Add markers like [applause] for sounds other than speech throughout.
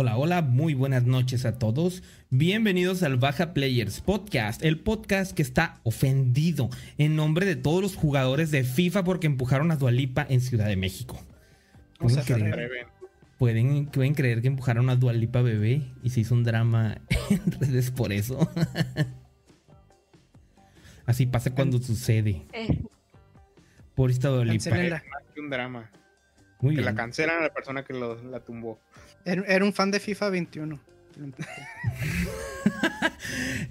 Hola, hola, muy buenas noches a todos. Bienvenidos al Baja Players Podcast, el podcast que está ofendido en nombre de todos los jugadores de FIFA porque empujaron a Dualipa en Ciudad de México. ¿Pueden creer, ¿Pueden, ¿Pueden creer que empujaron a Dualipa bebé y se hizo un drama [laughs] en redes por eso? [laughs] Así pasa cuando sucede. Eh. Por esta Dualipa. Cancelenla. Más que un drama. Muy que bien. la cancelan a la persona que lo- la tumbó. Era, un fan de FIFA 21. [laughs]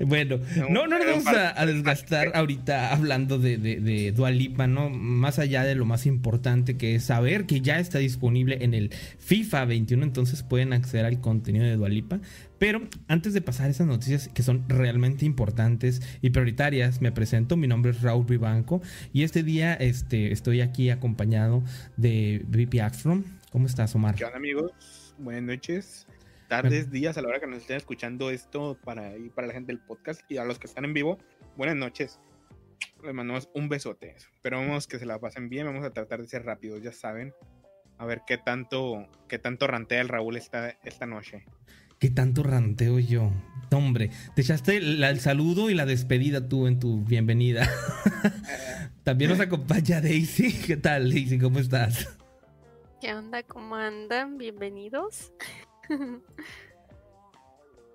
Bueno, No, no, no nos vamos a, a desgastar ahorita hablando de, de, de Dua Lipa, ¿no? Más allá de lo más importante que es saber que ya está disponible en el FIFA 21, entonces pueden acceder al contenido de Dua Lipa. Pero antes de pasar a esas noticias que son realmente importantes y prioritarias, me presento. Mi nombre es Raúl Vivanco y este día este, estoy aquí acompañado de VP Axtrom. ¿Cómo estás, Omar? ¿Qué onda, amigos? Buenas noches. Tardes, días, a la hora que nos estén escuchando esto para, y para la gente del podcast y a los que están en vivo, buenas noches. Les mandamos un besote. Esperamos que se la pasen bien. Vamos a tratar de ser rápidos, ya saben. A ver qué tanto, qué tanto rantea el Raúl esta, esta noche. ¿Qué tanto ranteo yo? Hombre, te echaste la- el saludo y la despedida tú en tu bienvenida. [laughs] También nos acompaña Daisy. ¿Qué tal, Daisy? ¿Cómo estás? ¿Qué onda? ¿Cómo andan? Bienvenidos. [laughs]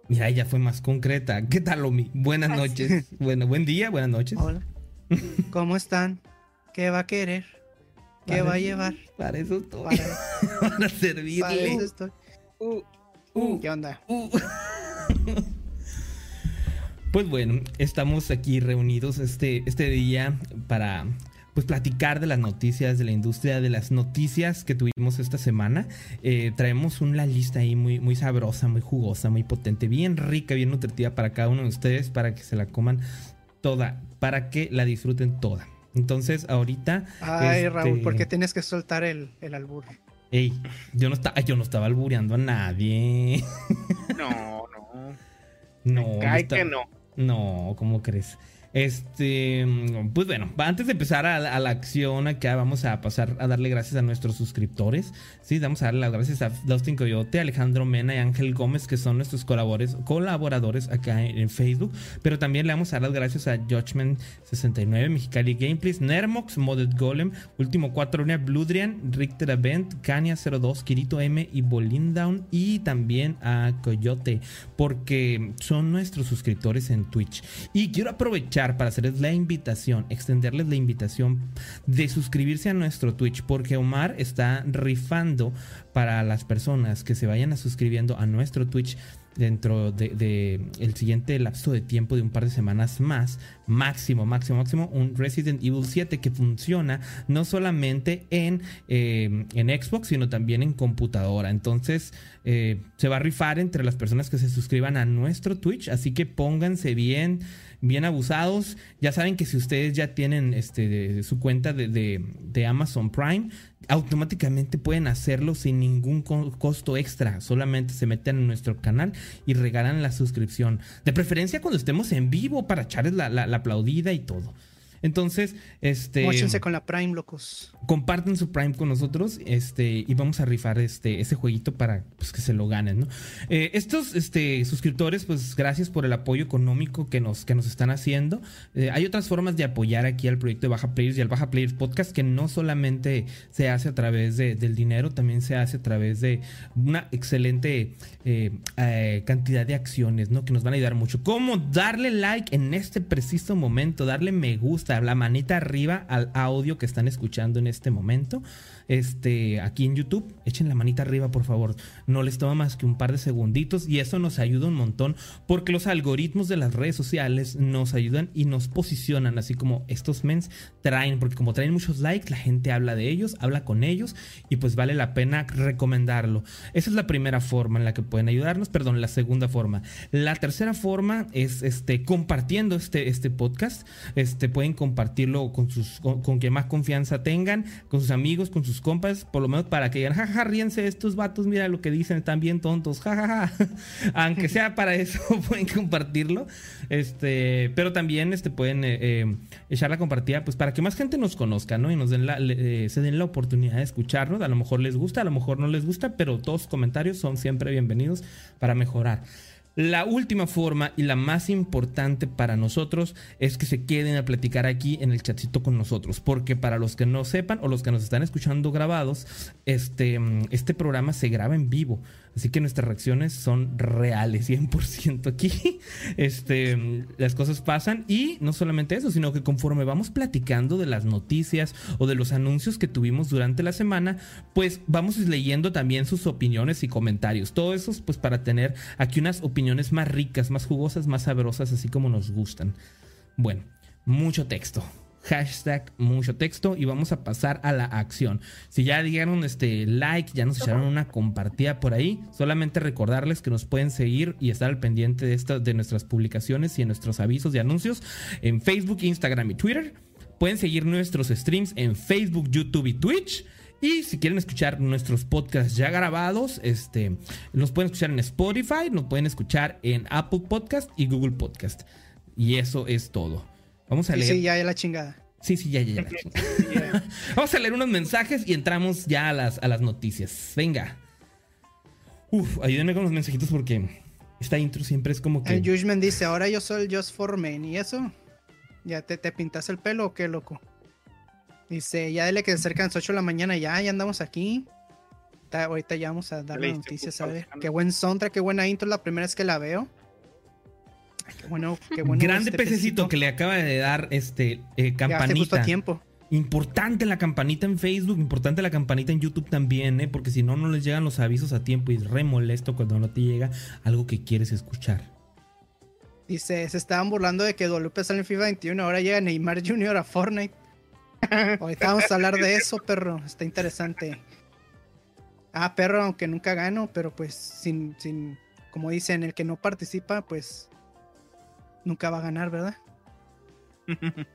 Mira, ella fue más concreta. ¿Qué tal, Omi? Buenas Así. noches. Bueno, buen día, buenas noches. Hola. ¿Cómo están? ¿Qué va a querer? ¿Qué Para va a llevar? Para eso estoy. Para, Para [laughs] para servirle. eso estoy. Uh, ¿Qué onda? uh. [laughs] Pues bueno, estamos aquí reunidos este, este día para pues platicar de las noticias de la industria, de las noticias que tuvimos esta semana. Eh, traemos una lista ahí muy, muy sabrosa, muy jugosa, muy potente, bien rica, bien nutritiva para cada uno de ustedes, para que se la coman toda, para que la disfruten toda. Entonces, ahorita. Ay, este, Raúl, ¿por qué tienes que soltar el, el albur? Ey, yo no, estaba, yo no estaba albureando a nadie. No, no. [laughs] No, Cae está- que no. No, ¿cómo crees? Este, pues bueno, antes de empezar a, la acción acá, vamos a pasar a darle gracias a nuestros suscriptores. Sí, vamos a darle las gracias a Dustin Coyote, Alejandro Mena y Ángel Gómez, que son nuestros colaboradores, colaboradores acá en, en Facebook. Pero también le vamos a dar las gracias a Judgment69, Mexicali Gameplays, Nermox, Modded Golem, Último 4 Luna, Bludrian, Richter Event, Kania02, Kirito M y Bolindown. Y también a Coyote, porque son nuestros suscriptores en Twitch. Y quiero aprovechar para hacerles la invitación, extenderles la invitación de suscribirse a nuestro Twitch, porque Omar está rifando para las personas que se vayan a suscribiendo a nuestro Twitch dentro de, el siguiente lapso de tiempo de un par de semanas más, máximo, máximo, máximo, un Resident Evil 7 que funciona no solamente en, eh, en Xbox, sino también en computadora. Entonces, eh, se va a rifar entre las personas que se suscriban a nuestro Twitch, así que pónganse bien bien abusados. Ya saben que si ustedes ya tienen este, su cuenta de, de- Amazon Prime, automáticamente pueden hacerlo sin ningún co- costo extra. Solamente se meten en nuestro canal y regalan la suscripción. De preferencia cuando estemos en vivo para echarles la- la aplaudida y todo. Entonces, este Móchense con la Prime, locos. comparten su Prime con nosotros este, y vamos a rifar este, ese jueguito para pues, que se lo ganen. ¿no? Eh, estos este, suscriptores, pues gracias por el apoyo económico que nos, que nos están haciendo. Eh, hay otras formas de apoyar aquí al proyecto de Baja Players y al Baja Players Podcast que no solamente se hace a través de- del dinero, también se hace a través de una excelente eh, cantidad de acciones ¿no? que nos van a ayudar mucho. Como darle like en este preciso momento, darle me gusta, la manita arriba al audio que están escuchando en este momento. Este, aquí en YouTube, echen la manita arriba, por favor. No les toma más que un par de segunditos y eso nos ayuda un montón porque los algoritmos de las redes sociales nos ayudan y nos posicionan, así como estos mens traen, porque como traen muchos likes, la gente habla de ellos, habla con ellos y pues vale la pena recomendarlo. Esa es la primera forma en la que pueden ayudarnos, perdón, la segunda forma. La tercera forma es este compartiendo este, este podcast. Este pueden compartirlo con sus con, con quien más confianza tengan, con sus amigos, con sus compas, por lo menos para que digan, jajaja, ríense estos vatos, mira lo que dicen, están bien tontos, jajaja. [laughs] Aunque sea para eso, [laughs] pueden compartirlo. Este, pero también este, pueden eh, eh, echar la compartida, pues para que más gente nos conozca, ¿no? Y nos den la, le- eh, se den la oportunidad de escucharnos. A lo mejor les gusta, a lo mejor no les gusta, pero todos los comentarios son siempre bienvenidos para mejorar. La última forma y la más importante para nosotros es que se queden a platicar aquí en el chatcito con nosotros, porque para los que no sepan o los que nos están escuchando grabados, este, mm, este programa se graba en vivo, así que nuestras reacciones son reales, 100% aquí. [laughs] Este, las cosas pasan y no solamente eso, sino que conforme vamos platicando de las noticias o de los anuncios que tuvimos durante la semana, pues vamos leyendo también sus opiniones y comentarios. Todo eso pues para tener aquí unas opiniones más ricas, más jugosas, más sabrosas, así como nos gustan. Bueno, mucho texto. Hashtag mucho texto y vamos a pasar a la acción. Si ya dieron este like, ya nos echaron una compartida por ahí, solamente recordarles que nos pueden seguir y estar al pendiente de, esta, de nuestras publicaciones y en nuestros avisos y anuncios en Facebook, Instagram y Twitter. Pueden seguir nuestros streams en Facebook, YouTube y Twitch. Y si quieren escuchar nuestros podcasts ya grabados, este, los pueden escuchar en Spotify, nos pueden escuchar en Apple Podcast y Google Podcast. Y eso es todo. Vamos a Sí, leer. sí, ya, ya la chingada. Sí, sí, ya, ya, ya. [laughs] Vamos a leer unos mensajes y entramos ya a las, a las noticias. Venga. Uf, ayúdenme con los mensajitos porque esta intro siempre es como que. El Judgment dice, ahora yo soy el Just for Men. ¿Y eso? ¿Ya te, te pintas el pelo o qué, loco? Dice, ya dile que se acercan las 8 de la mañana, ya, ya andamos aquí. Ta- ahorita ya vamos a dar las noticias, a ver. Qué buen soundtrack, qué buena intro, la primera vez que la veo. Qué bueno, qué bueno. Grande este pececito que le acaba de dar este eh, justo a campanita. tiempo. Importante la campanita en Facebook, importante la campanita en YouTube también, ¿eh? porque si no, no les llegan los avisos a tiempo y es re molesto cuando no te llega algo que quieres escuchar. Dice, se estaban burlando de que Dolupe sale en FIFA 21, ahora llega Neymar Jr. a Fortnite. [laughs] Ahorita vamos a hablar de eso, perro. Está interesante. Ah, perro, aunque nunca gano, pero pues sin, sin, como dicen, el que no participa, pues nunca va a ganar, ¿verdad? [laughs]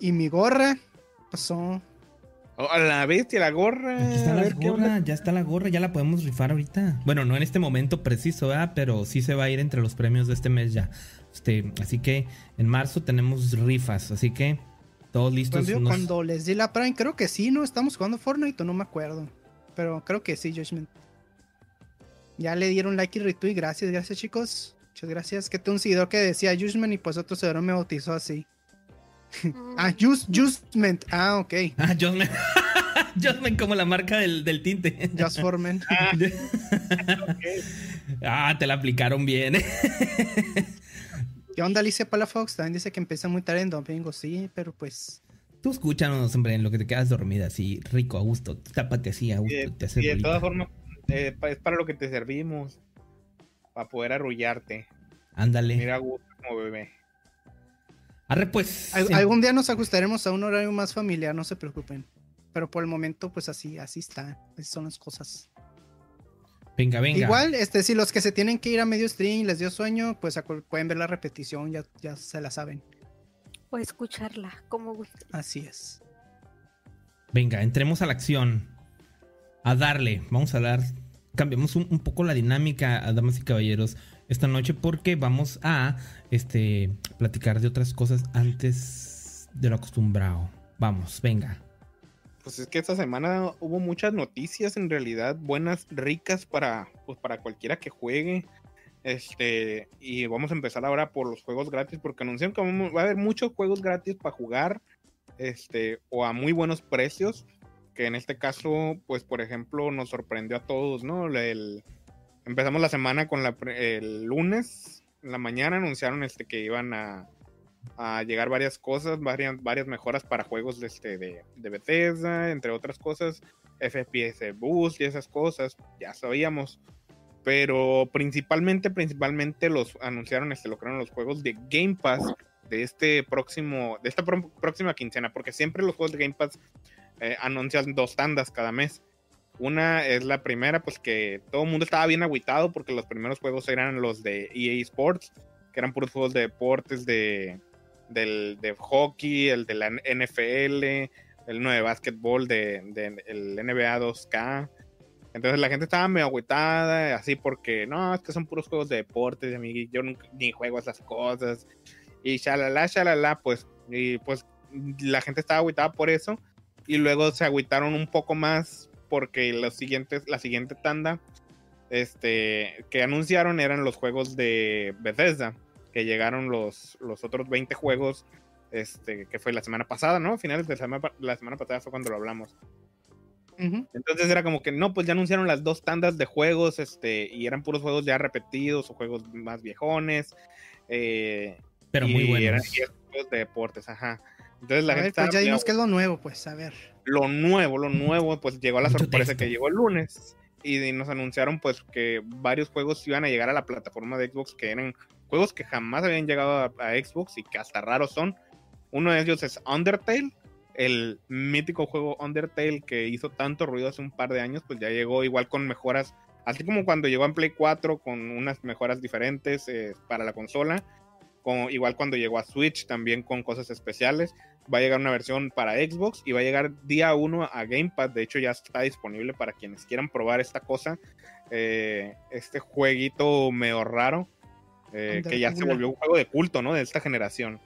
Y mi gorra pasó. Oh, a la bestia, la gorra. Aquí está la gorra, ya está la gorra, ya la podemos rifar ahorita. Bueno, no en este momento preciso, ¿verdad? Pero sí se va a ir entre los premios de este mes ya. Este, así que en marzo tenemos rifas, así que todos listos. Cuando, unos- cuando les di la Prime, creo que sí, ¿no? Estamos jugando Fortnite o no me acuerdo. Pero creo que sí, Judgment. Ya le dieron like y retweet. Gracias, gracias, chicos. Muchas gracias. Que tengo un seguidor que decía Judgment y pues otro seguidor me bautizó así. Mm, Ah, [laughs] Just, Justment. Ah, ok. [laughs] Ah, Josman. Josman [laughs] como la marca del, del tinte. Just for Men. ah, te la aplicaron bien. ¿Qué onda, Alicia Palafox? También dice que empieza muy tarde en domingo. Sí, pero pues. Tú escúchanos, hombre, en lo que te quedas dormida, así, rico, a gusto. Tápate así, a Y gusto. de, te hace y de todas formas, eh, es para lo que te servimos. Para poder arrullarte. Ándale. Mira gusto como bebé. Arre, pues. al- sí. Algún día nos ajustaremos a un horario más familiar, no se preocupen. Pero por el momento, pues así, así está. Así son las cosas. Venga, venga. Igual, este, si los que se tienen que ir a medio stream y les dio sueño, pues pueden ver la repetición, ya, ya se la saben. O escucharla, como guste. Así es. Venga, entremos a la acción. A darle. Vamos a dar. Cambiamos un, poco la dinámica, damas y caballeros, esta noche porque vamos a este, platicar de otras cosas antes de lo acostumbrado. Vamos, venga. Pues es que esta semana hubo muchas noticias en realidad buenas, ricas para, pues para cualquiera que juegue. Este, y vamos a empezar ahora por los juegos gratis, porque anunciaron que va a haber muchos juegos gratis para jugar, este, o a muy buenos precios. Que en este caso, pues por ejemplo, nos sorprendió a todos, ¿no? El- empezamos la semana con la, el lunes, en la mañana anunciaron este que iban a, a llegar varias cosas, varias, varias mejoras para juegos de, este, de, de Bethesda, entre otras cosas, FPS Boost y esas cosas, ya sabíamos. Pero principalmente, principalmente los anunciaron, este, lo crearon los juegos de Game Pass de este próximo, de esta próxima quincena, porque siempre los juegos de Game Pass eh, anuncian dos tandas cada mes. Una es la primera, pues que todo el mundo estaba bien agüitado porque los primeros juegos eran los de EA Sports, que eran puros juegos de deportes de, del, de hockey, el de la NFL, el uno de básquetbol de, el NBA 2K. Entonces la gente estaba medio agüitada, así porque no, es que son puros juegos de deportes, yo nunca, ni juego esas cosas. Y shalala, shalala, pues, y pues la gente estaba agüitada por eso. Y luego se agüitaron un poco más porque los siguientes, la siguiente tanda este, que anunciaron eran los juegos de Bethesda, que llegaron los, los otros 20 juegos, este, que fue la semana pasada, ¿no? Finales de la semana, la semana pasada fue cuando lo hablamos. Entonces era como que no, pues ya anunciaron las dos tandas de juegos, este, y eran puros juegos ya repetidos o juegos más viejones. eh, Pero y muy buenos. eran juegos de deportes, ajá. Entonces la A gente ver, pues ya dimos que es lo nuevo, pues, a ver. lo nuevo, lo nuevo, pues llegó la Mucho sorpresa texto. que llegó el lunes y nos anunciaron pues que varios juegos iban a llegar a la plataforma de Xbox que eran juegos que jamás habían llegado a, a Xbox y que hasta raros son. Uno de ellos es Undertale, el mítico juego Undertale que hizo tanto ruido hace un par de años, pues ya llegó igual con mejoras, así como cuando llegó en Play 4 con unas mejoras diferentes eh, para la consola, como igual cuando llegó a Switch también con cosas especiales va a llegar una versión para Xbox y va a llegar día 1 a Game Pass. De hecho, ya está disponible para quienes quieran probar esta cosa. Eh, este jueguito medio raro, eh, que ya se volvió un juego de culto, ¿no? De esta generación.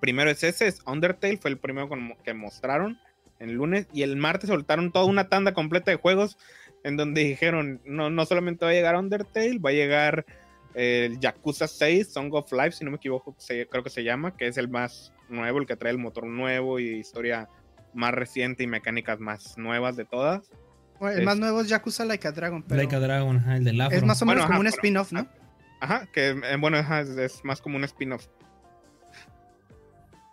Primero es ese, es Undertale, fue el primero que mostraron el lunes. Y el martes soltaron toda una tanda completa de juegos en donde dijeron, no, no solamente va a llegar Undertale, va a llegar el Yakuza 6, Song of Life, si no me equivoco, se- creo que se llama, que es el más nuevo, el que trae el motor nuevo y historia más reciente y mecánicas más nuevas de todas. Bueno, el Es- más nuevo es Yakuza Like a Dragon, pero Like a Dragon, ajá, el del es más o menos Bueno, como ajá, un spin-off, ¿no? Ajá, que eh, bueno, ajá, es, es más como un spin-off.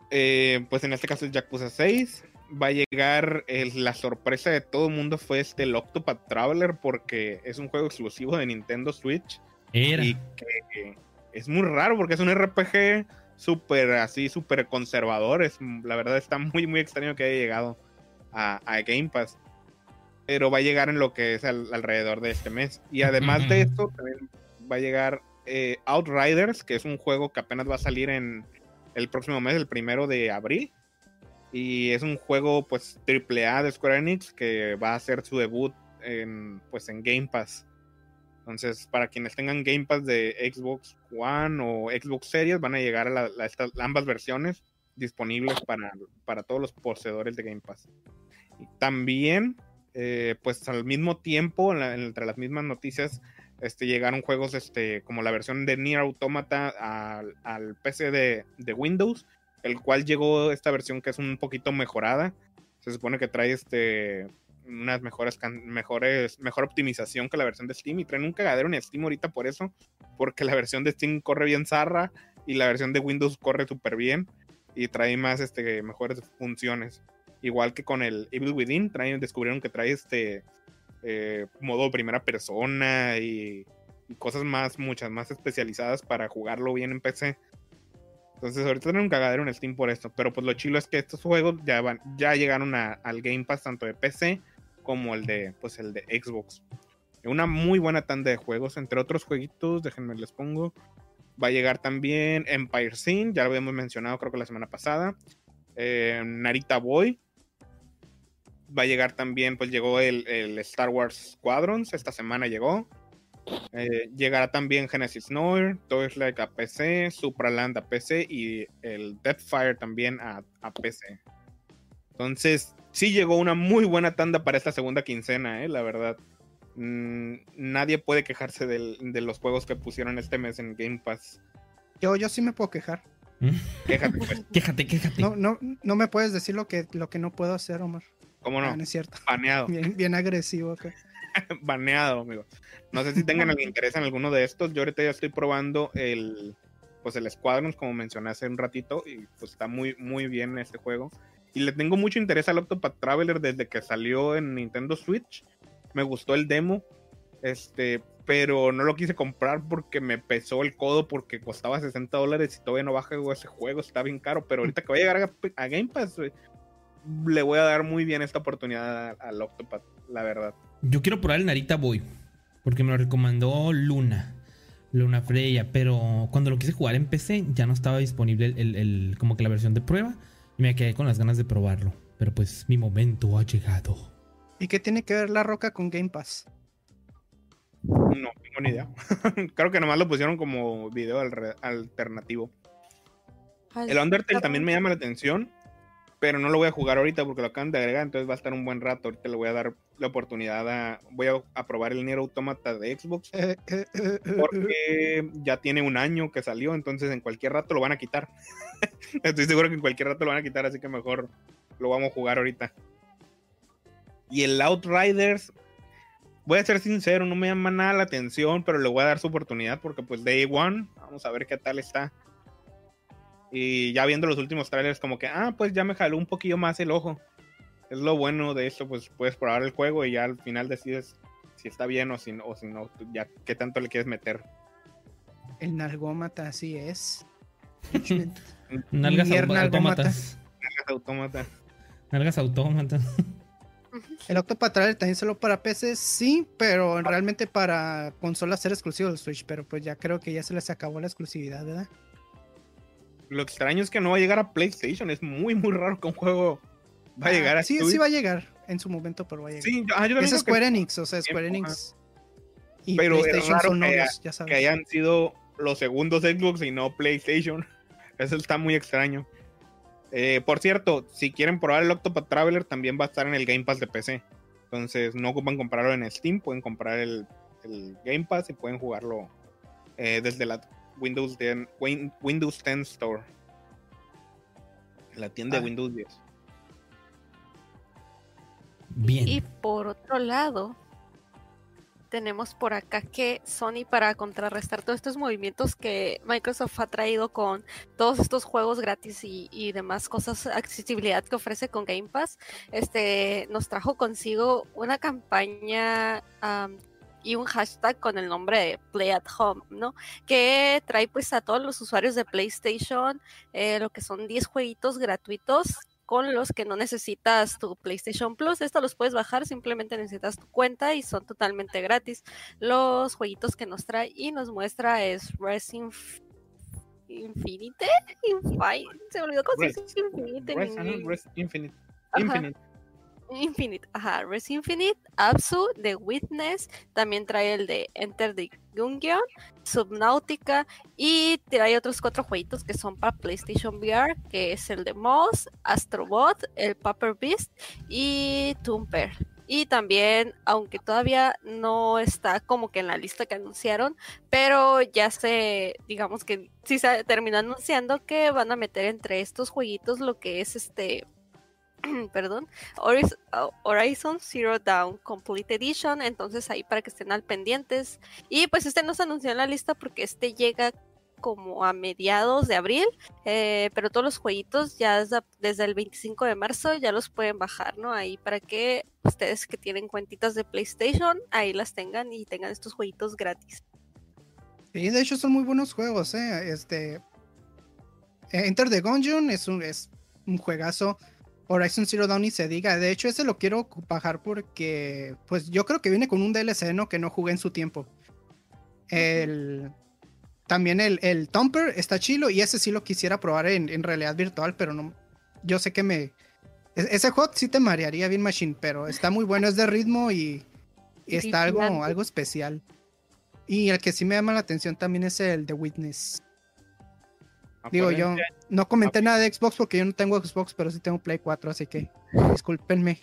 Eh, pues en este caso es Yakuza 6. Va a llegar la sorpresa de todo el mundo fue este el Octopath Traveler porque es un juego exclusivo de Nintendo Switch. Era. Y que es muy raro porque es un RPG súper así, súper conservador. Es, la verdad está muy, muy extraño que haya llegado a, a Game Pass. Pero va a llegar en lo que es al- alrededor de este mes. Y además de esto, también va a llegar eh, Outriders, que es un juego que apenas va a salir en el próximo mes, el primero de abril. Y es un juego pues triple A de Square Enix que va a hacer su debut en, pues, en Game Pass. Entonces, para quienes tengan Game Pass de Xbox One o Xbox Series, van a llegar a estas, ambas versiones disponibles para, para todos los poseedores de Game Pass. Y también, eh, pues al mismo tiempo, entre las mismas noticias, este, llegaron juegos este, como la versión de Nier Automata al, al PC de, de Windows, el cual llegó esta versión que es un poquito mejorada. Se supone que trae este unas mejores, can- mejores, mejor optimización que la versión de Steam y traen un cagadero en Steam ahorita por eso, porque la versión de Steam corre bien zarra y la versión de Windows corre súper bien y trae más este, mejores funciones. Igual que con el Evil Within, traen, descubrieron que trae este eh, modo primera persona y, cosas más, muchas más especializadas para jugarlo bien en PC. Entonces ahorita tienen un cagadero en Steam por esto. Pero pues lo chilo es que estos juegos ya van, ya llegaron al Game Pass tanto de PC como el de pues el de Xbox. Una muy buena tanda de juegos, entre otros jueguitos, déjenme les pongo. Va a llegar también Empire Sin, ya lo habíamos mencionado creo que la semana pasada. Eh, Narita Boy. Va a llegar también, pues llegó el, el Star Wars Squadrons, esta semana llegó. Eh, llegará también Genesis Noir, Toys Like a PC, Supraland a PC y el Deathfire también a, a PC. Entonces, sí llegó una muy buena tanda para esta segunda quincena, eh, la verdad. Mm, nadie puede quejarse del- de los juegos que pusieron este mes en Game Pass. Yo, yo sí me puedo quejar. [laughs] Quéjate, pues. Quéjate, quéjate. No, no, no me puedes decir lo que, lo que no puedo hacer, Omar. ¿Cómo Ah, no? no es cierto. Baneado. Bien, bien agresivo acá. [laughs] baneado, amigo. No sé si tengan algún interés en alguno de estos. Yo ahorita ya estoy probando el, pues el Squadrons, como mencioné hace un ratito, y pues está muy, muy bien este juego. Y le tengo mucho interés al Octopath Traveler desde que salió en Nintendo Switch. Me gustó el demo, este, pero no lo quise comprar porque me pesó el codo porque costaba 60 dólares y todavía no baja ese juego, está bien caro. Pero ahorita que voy a llegar a, Game Pass, le voy a dar muy bien esta oportunidad al Octopath, la verdad. Yo quiero probar el Narita Boy, porque me lo recomendó Luna. Luna Freya, pero cuando lo quise jugar en PC ya no estaba disponible el, como que la versión de prueba me quedé con las ganas de probarlo. Pero pues mi momento ha llegado. ¿Y qué tiene que ver la roca con Game Pass? No tengo ni idea. [laughs] Creo que nomás lo pusieron como video alternativo. El Undertale también me llama la atención, pero no lo voy a jugar ahorita porque lo acaban de agregar, entonces va a estar un buen rato. Ahorita le voy a dar la oportunidad a. Voy a, probar el Nier Automata de Xbox. Porque [laughs] ya tiene un año que salió, entonces en cualquier rato lo van a quitar. [laughs] Estoy seguro que en cualquier rato lo van a quitar, así que mejor lo vamos a jugar ahorita. Y el Outriders, voy a ser sincero, no me llama nada la atención, pero le voy a dar su oportunidad porque pues Day One, vamos a ver qué tal está. Y ya viendo los últimos trailers, como que, ah, pues ya me jaló un poquillo más el ojo. Es lo bueno de esto, pues puedes probar el juego y ya al final decides si está bien o si, o si no, ya qué tanto le quieres meter. El nalgómata, así es. [laughs] [laughs] Nalgas autómatas. Nalgas autómatas. Nalgas [laughs] autómatas. El Octopath Traveler también solo para PC, sí, pero realmente para consolas ser exclusivo del Switch, pero pues ya creo que ya se les acabó la exclusividad, ¿verdad? Lo extraño es que no va a llegar a PlayStation. Es muy, muy raro que un juego va a llegar a Sí, sí va a llegar en su momento, pero va a llegar. Sí, ah, es Square Enix, o sea, Square Enix. Y pero PlayStation son novios, ya sabes. Que hayan sido los segundos Xbox y no PlayStation. [laughs] Eso está muy extraño. Eh, por cierto, si quieren probar el Octopath Traveler, también va a estar en el Game Pass de PC. Entonces, no ocupan comprarlo en Steam, pueden comprar el, Game Pass y pueden jugarlo eh, desde la Windows 10, Windows 10 Store. La tienda de ah. Windows 10. Bien. Y por otro lado, tenemos por acá que Sony para contrarrestar todos estos movimientos que Microsoft ha traído con todos estos juegos gratis y, demás cosas, accesibilidad que ofrece con Game Pass, este, nos trajo consigo una campaña y un hashtag con el nombre de Play at Home, ¿no? Que trae pues a todos los usuarios de PlayStation eh, lo que son 10 jueguitos gratuitos con los que no necesitas tu PlayStation Plus. Esto los puedes bajar, simplemente necesitas tu cuenta y son totalmente gratis. Los jueguitos que nos trae y nos muestra es Resident Infinite, se me olvidó cómo se Infinite. Infinite. Infinite, ajá, Res Infinite, Absu, The Witness, también trae el de Enter the Gungeon, Subnautica y trae otros cuatro jueguitos que son para PlayStation VR, que es el de Moss, Astrobot, el Paper Beast y Tumper. Y también, aunque todavía no está como que en la lista que anunciaron, pero ya se, digamos que sí se terminó anunciando que van a meter entre estos jueguitos lo que es este [clears throat] perdón, Horizon Zero Dawn Complete Edition, entonces ahí para que estén al pendientes. Y pues este no se anunció en la lista porque este llega como a mediados de abril, eh, pero todos los jueguitos ya desde, el 25 de marzo ya los pueden bajar, ¿no? Ahí para que ustedes que tienen cuentitas de PlayStation, ahí las tengan y tengan estos jueguitos gratis. Sí, de hecho son muy buenos juegos, ¿eh? Este... Enter the Gungeon es un, es un juegazo. Horizon Zero Dawn y se diga. De hecho, ese lo quiero bajar porque, pues yo creo que viene con un DLC, ¿no? Que no jugué en su tiempo. El, también el, el Thumper está chilo y ese sí lo quisiera probar en, realidad virtual, pero no. Yo sé que me. E, ese hot sí te marearía bien Machine, pero está muy bueno, es de ritmo y, está algo, algo especial. Y el que sí me llama la atención también es el The Witness. Digo, yo no comenté nada de Xbox porque yo no tengo Xbox, pero sí tengo Play 4, así que discúlpenme.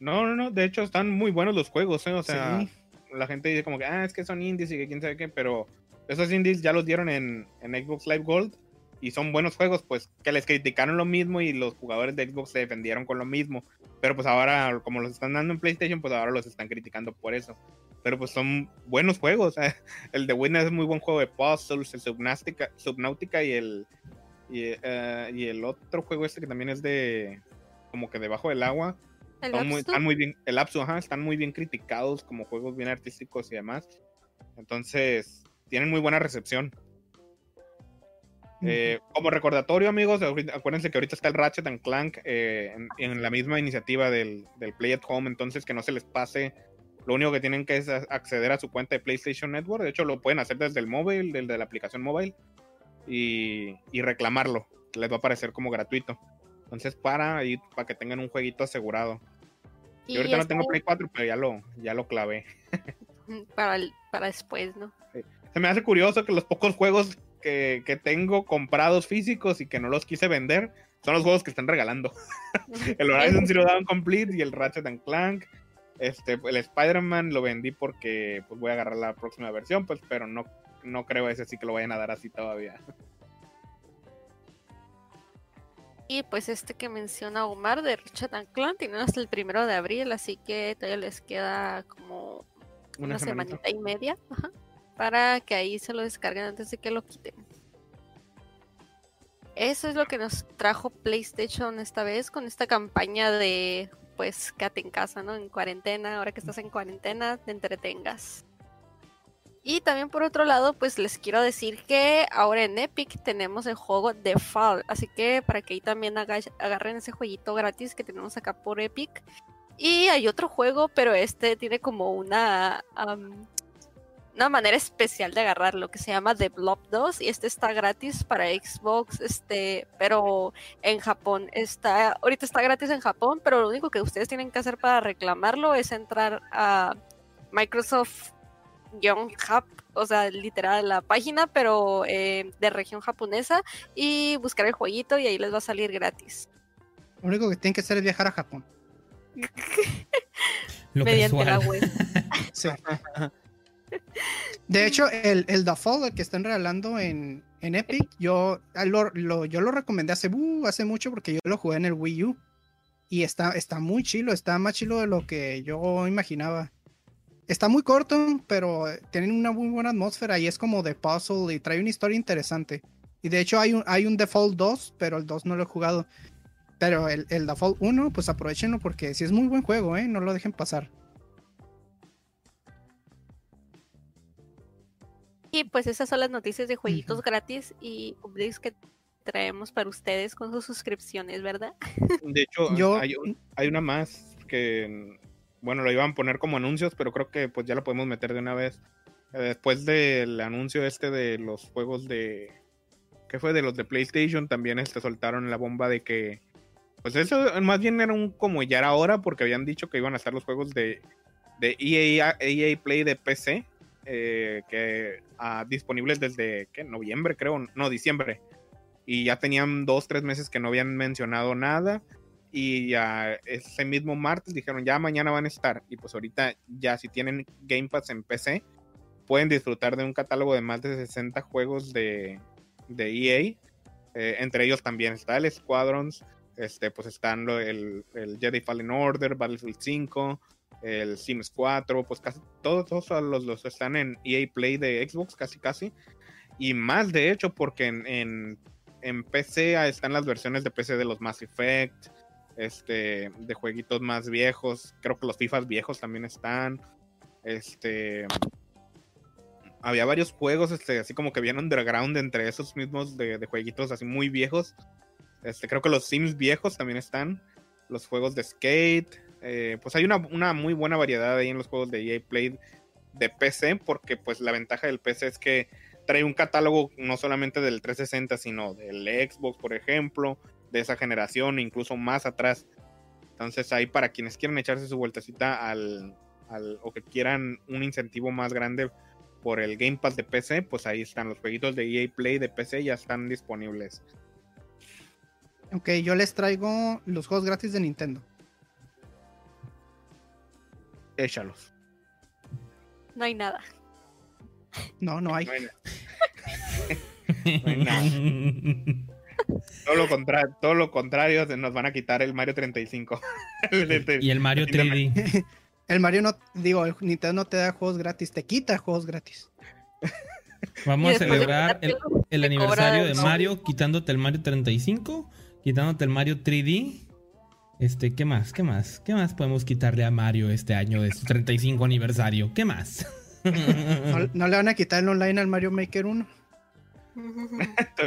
No, no, no, de hecho están muy buenos los juegos, ¿eh? O sea, la gente dice como que, ah, es que son indies y que quién sabe qué, pero esos indies ya los dieron en, en Xbox Live Gold y son buenos juegos, pues que les criticaron lo mismo y los jugadores de Xbox se defendieron con lo mismo. Pero pues ahora, como los están dando en PlayStation, pues ahora los están criticando por eso. pero pues son buenos juegos. [laughs] El de Witness es muy buen juego de puzzles, el Subnautica, Subnautica y el y, eh, y, el otro juego este que también es de como que debajo del agua. están, muy, están muy, bien, el Apsu, ajá, están muy bien criticados como juegos bien artísticos y demás. Entonces, tienen muy buena recepción. Eh, como recordatorio, amigos, acuérdense que ahorita está el Ratchet and Clank eh, en, la misma iniciativa del, del, Play at Home, entonces que no se les pase. Lo único que tienen que es acceder a su cuenta de PlayStation Network. De hecho, lo pueden hacer desde el móvil, desde la aplicación móvil, y, y reclamarlo. Les va a aparecer como gratuito. Entonces, para, y, para que tengan un jueguito asegurado. Y Yo ahorita no tengo Play 4, pero ya lo, ya lo clavé. [laughs] para, para después, ¿no? Se me hace curioso que los pocos juegos que, que, tengo comprados físicos y que no los quise vender son los juegos que están regalando. [laughs] el Horizon Zero Dawn Complete y el Ratchet and Clank. Este, el Spider-Man lo vendí porque pues voy a agarrar la próxima versión, pues, pero no, no creo ese sí que lo vayan a dar así todavía. Y pues este que menciona Omar de Richard and Clank tiene hasta el primero de abril, así que todavía les queda como una, semanita y media para que ahí se lo descarguen antes de que lo quiten. Eso es lo que nos trajo PlayStation esta vez con esta campaña de pues quédate en casa, ¿no? En cuarentena, ahora que estás en cuarentena, te entretengas. Y también por otro lado, pues les quiero decir que ahora en Epic tenemos el juego The Fall. Así que para que ahí también agarren ese jueguito gratis que tenemos acá por Epic. Y hay otro juego, pero este tiene como una, una manera especial de agarrarlo que se llama The Blob 2 y este está gratis para Xbox, este, pero en Japón está, ahorita está gratis en Japón, pero lo único que ustedes tienen que hacer para reclamarlo es entrar a Microsoft Hub, o sea, literal la página, pero eh, de región japonesa, y buscar el jueguito y ahí les va a salir gratis. Lo único que tienen que hacer es viajar a Japón. [laughs] Mediante la web. [laughs] De hecho, el, el Default que están regalando en, en Epic, yo ah, lo, yo lo recomendé hace, uh, hace mucho porque yo lo jugué en el Wii U. Y está, está muy chilo, está más chilo de lo que yo imaginaba. Está muy corto, pero tiene una muy buena atmósfera y es como de puzzle y trae una historia interesante. Y de hecho hay un, hay un Default 2, pero el 2 no lo he jugado. Pero el, el Default 1, pues aprovechenlo porque si es muy buen juego, ¿eh? No lo dejen pasar. Y pues esas son las noticias de jueguitos gratis y updates que traemos para ustedes con sus suscripciones, ¿verdad? De hecho, Yo... hay, hay una más que bueno, lo iban a poner como anuncios, pero creo que pues ya lo podemos meter de una vez. Eh, después del anuncio este de los juegos de... ¿Qué fue? De los de PlayStation, también este, soltaron la bomba de que... Pues eso más bien era un como ya era hora, porque habían dicho que iban a estar los juegos de, de EA, EA Play de PC, eh, que ah, disponibles desde ¿qué? noviembre, creo, no, diciembre. Y ya tenían dos, tres meses que no habían mencionado nada y ya ese mismo martes dijeron ya mañana van a estar y pues ahorita ya si tienen Game Pass en PC pueden disfrutar de un catálogo de más de 60 juegos de, de EA eh, entre ellos también está el Squadrons este pues están el, el, Jedi Fallen Order Battlefield 5 el Sims 4 pues casi todos, todos los, los están en EA Play de Xbox casi casi. Y más de hecho porque en, en, en PC están las versiones de PC de los Mass Effect este, de jueguitos más viejos. Creo que los FIFAs viejos también están. Este. Había varios juegos, este, así como que bien underground entre esos mismos de, jueguitos así muy viejos. Este, creo que los Sims viejos también están. Los juegos de skate. Eh, pues hay una, una, muy buena variedad ahí en los juegos de EA Play de PC, porque pues la ventaja del PC es que trae un catálogo no solamente del 360, sino del Xbox, por ejemplo, de esa generación, incluso más atrás. Entonces ahí para quienes quieran echarse su vueltecita al, o que quieran un incentivo más grande por el Game Pass de PC, pues ahí están los jueguitos de EA Play de PC ya están disponibles. Ok, yo les traigo los juegos gratis de Nintendo. Échalos. No hay nada. No, no hay. No hay nada. [laughs] todo, lo contrario, todo lo contrario, nos van a quitar el Mario 35. [laughs] y el Mario 3D. [laughs] El Mario no, digo, el Nintendo no te da juegos gratis, te quita juegos gratis. Vamos a celebrar el, aniversario de Mario, quitándote el Mario 35, quitándote el Mario 3D. Este, ¿qué más? ¿Qué más? ¿Qué más podemos quitarle a Mario este año de su 35 aniversario? ¿Qué más? [laughs] No, no le van a quitar el online al Mario Maker 1.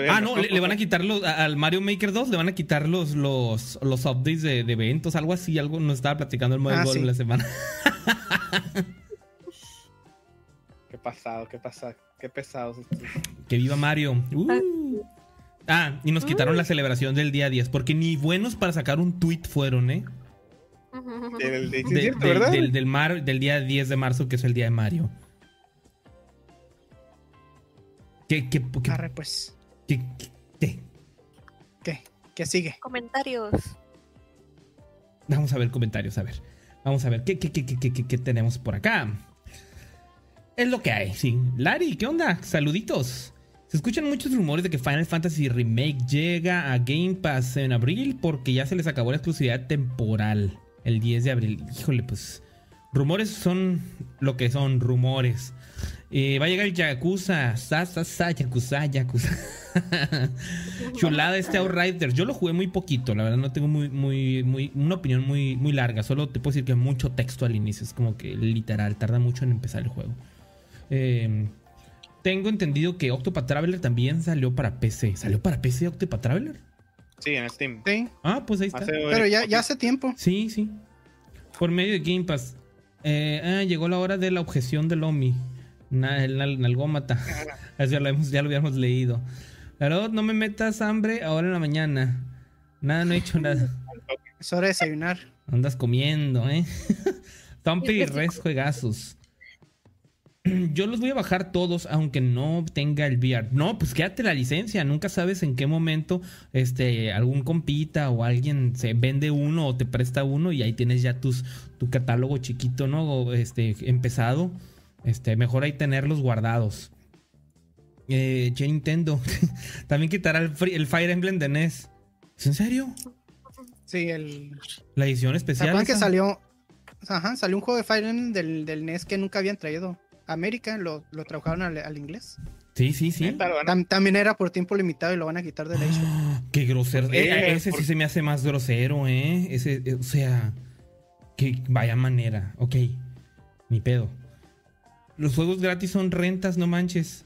Ah, no, le, le van a quitar los, al Mario Maker 2, le van a quitar los, los, los updates de, de eventos, algo así, algo nos estaba platicando el Model Ah, sí. la semana. Qué pasado, qué pasado, qué pesados. Que viva Mario. Uh. Ah, y nos quitaron la celebración del día 10, porque ni buenos para sacar un tweet fueron, ¿eh? Del, de- sí, De- es cierto, del- ¿verdad? del, del mar- del día 10 de marzo, que es el día de Mario. ¿Qué, qué, qué, Arre, pues. qué- qué? ¿Qué? ¿Qué sigue? Comentarios. Vamos a ver comentarios, a ver. Vamos a ver qué, qué, qué, qué, qué, qué- qué tenemos por acá. Es lo que hay, sí. Lari, ¿qué onda? Saluditos. Se escuchan muchos rumores de que Final Fantasy Remake llega a Game Pass en abril porque ya se les acabó la exclusividad temporal el 10 de abril. Híjole, pues rumores son lo que son, rumores. Eh, va a llegar Yakuza, sa, sa, sa, Yakuza, Yakuza. [laughs] Chulada este Outriders. Yo lo jugué muy poquito, la verdad no tengo muy, muy, muy, una opinión muy, muy larga. Solo te puedo decir que mucho texto al inicio. Es como que literal, tarda mucho en empezar el juego. Eh, tengo entendido que Octopath Traveler también salió para PC. ¿Salió para PC Octopath Traveler? Sí, en Steam. Sí, Ah, pues ahí está. Hace- pero ya, ya hace tiempo. Sí, sí. Por medio de Game Pass. Eh, ah, llegó la hora de la objeción del Omi. Na- el. Eso [laughs] ya lo, hemos- ya lo habíamos leído. Claro, no me metas hambre ahora en la mañana. Nada, no he hecho nada. [laughs] Es hora de desayunar. Andas comiendo, ¿eh? [laughs] Thumpy y. Res juegazos. [clears throat] Yo los voy a bajar todos, aunque no tenga el VR. No, pues quédate la licencia. Nunca sabes en qué momento este, algún compita o alguien se vende uno o te presta uno y ahí tienes ya tus, tu catálogo chiquito, ¿no? Este, empezado. Este, mejor ahí tenerlos guardados. Eh, che, Nintendo. [laughs] También quitará el, Free- el Fire Emblem de NES. ¿Es en serio? Sí, el. La edición ¿Se especial. que salió? Ajá, salió un juego de Fire Emblem del, del NES que nunca habían traído. a América lo, lo trabajaron al, al inglés. Sí, sí, sí. Tam- también era por tiempo limitado y lo van a quitar de la. Ah, Qué grosero. Eh, ese sí ¿Por- se me hace más grosero, ¿eh? Ese, eh, o sea, que vaya manera. Ok, ni pedo. Los juegos gratis son rentas, no manches.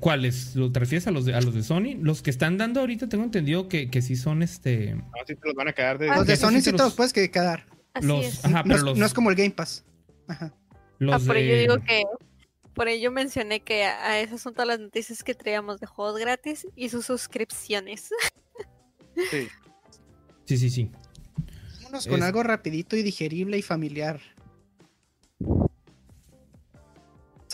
¿Cuáles? ¿Lo te refieres a los de, a los de Sony? Los que están dando ahorita tengo entendido que, que sí son este. No, sí te los van a quedar de. Ah, Los de Sony sí te los los- puedes que- quedar. Así los, es. Ajá, no, pero es, los, no es como el Game Pass. Ajá. los Ah, por ello de- digo que por ello mencioné que a a esas son todas las noticias que traíamos de juegos gratis y sus suscripciones. [laughs] Sí. Sí, sí, sí. Vámonos con Es- algo rapidito y digerible y familiar.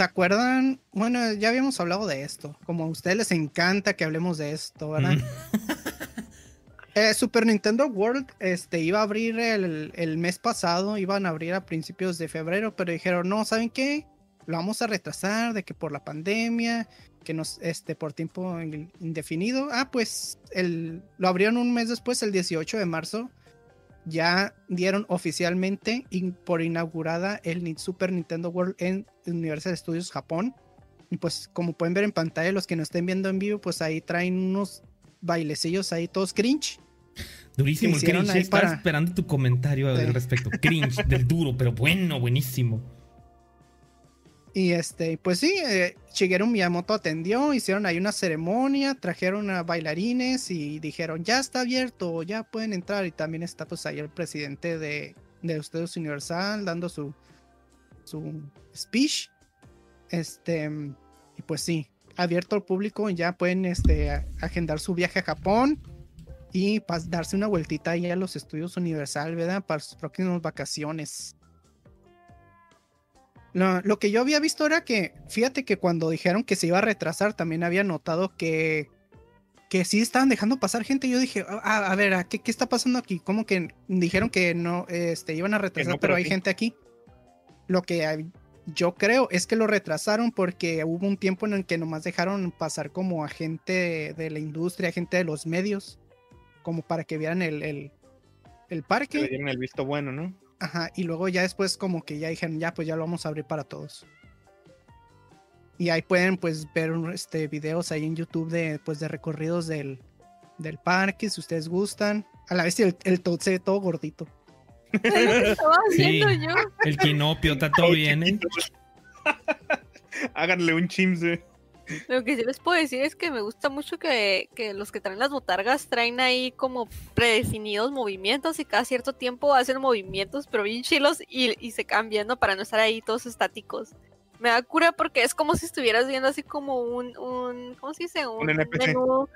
¿Se acuerdan? Bueno, ya habíamos hablado de esto. Como a ustedes les encanta que hablemos de esto, ¿verdad? Mm. [laughs] Eh, Super Nintendo World este, iba a abrir el, el mes pasado, iban a abrir a principios de febrero, pero dijeron, no, ¿saben qué? Lo vamos a retrasar de que por la pandemia, que nos, este, por tiempo in- indefinido. Ah, pues el, lo abrieron un mes después, el 18 de marzo. Ya dieron oficialmente in- por inaugurada el Super Nintendo World en Universal Studios Japón. Y pues como pueden ver en pantalla, los que nos estén viendo en vivo, pues ahí traen unos bailecillos ahí todos cringe. Durísimo el cringe. Estaba para- esperando tu comentario Sí. al respecto. Cringe, del duro, pero bueno, buenísimo. Y este, pues sí, eh, Shigeru Miyamoto atendió, hicieron ahí una ceremonia, trajeron a bailarines y dijeron, ya está abierto, ya pueden entrar. Y también está pues ahí el presidente de, de Estudios Universal dando su, su speech. Este, y pues sí, abierto al público, ya pueden este, agendar su viaje a Japón y darse una vueltita ahí a los Estudios Universal, ¿verdad? Para sus próximas vacaciones. Lo, lo que yo había visto era que, fíjate que cuando dijeron que se iba a retrasar, también había notado que, que sí estaban dejando pasar gente. Yo dije, "Ah, a, ver, ¿a qué, ¿qué está pasando aquí? ¿Cómo que dijeron que no este, iban a retrasar, no, pero pero hay sí". gente aquí? Lo que yo creo es que lo retrasaron porque hubo un tiempo en el que nomás dejaron pasar como a gente de la industria, gente de los medios, como para que vieran el, el, el Que le parque. dieron el visto bueno, ¿no? Ajá, y luego ya después como que ya dijeron, ya pues ya lo vamos a abrir para todos. Y ahí pueden pues ver este videos ahí en YouTube de pues de recorridos del, del parque, si ustedes gustan. A la vez el, el Toad se ve todo gordito. [laughs] Sí. yo. El quinopio, está todo bien, ¿eh? [laughs] Háganle un chimse. Lo que sí les puedo decir es que me gusta mucho que, que los que traen las botargas traen ahí como predefinidos movimientos y cada cierto tiempo hacen movimientos pero bien chilos y, y se cambian ¿no? para no estar ahí todos estáticos. Me da cura porque es como si estuvieras viendo así como un, un ¿cómo se dice? Un, NPC. menú.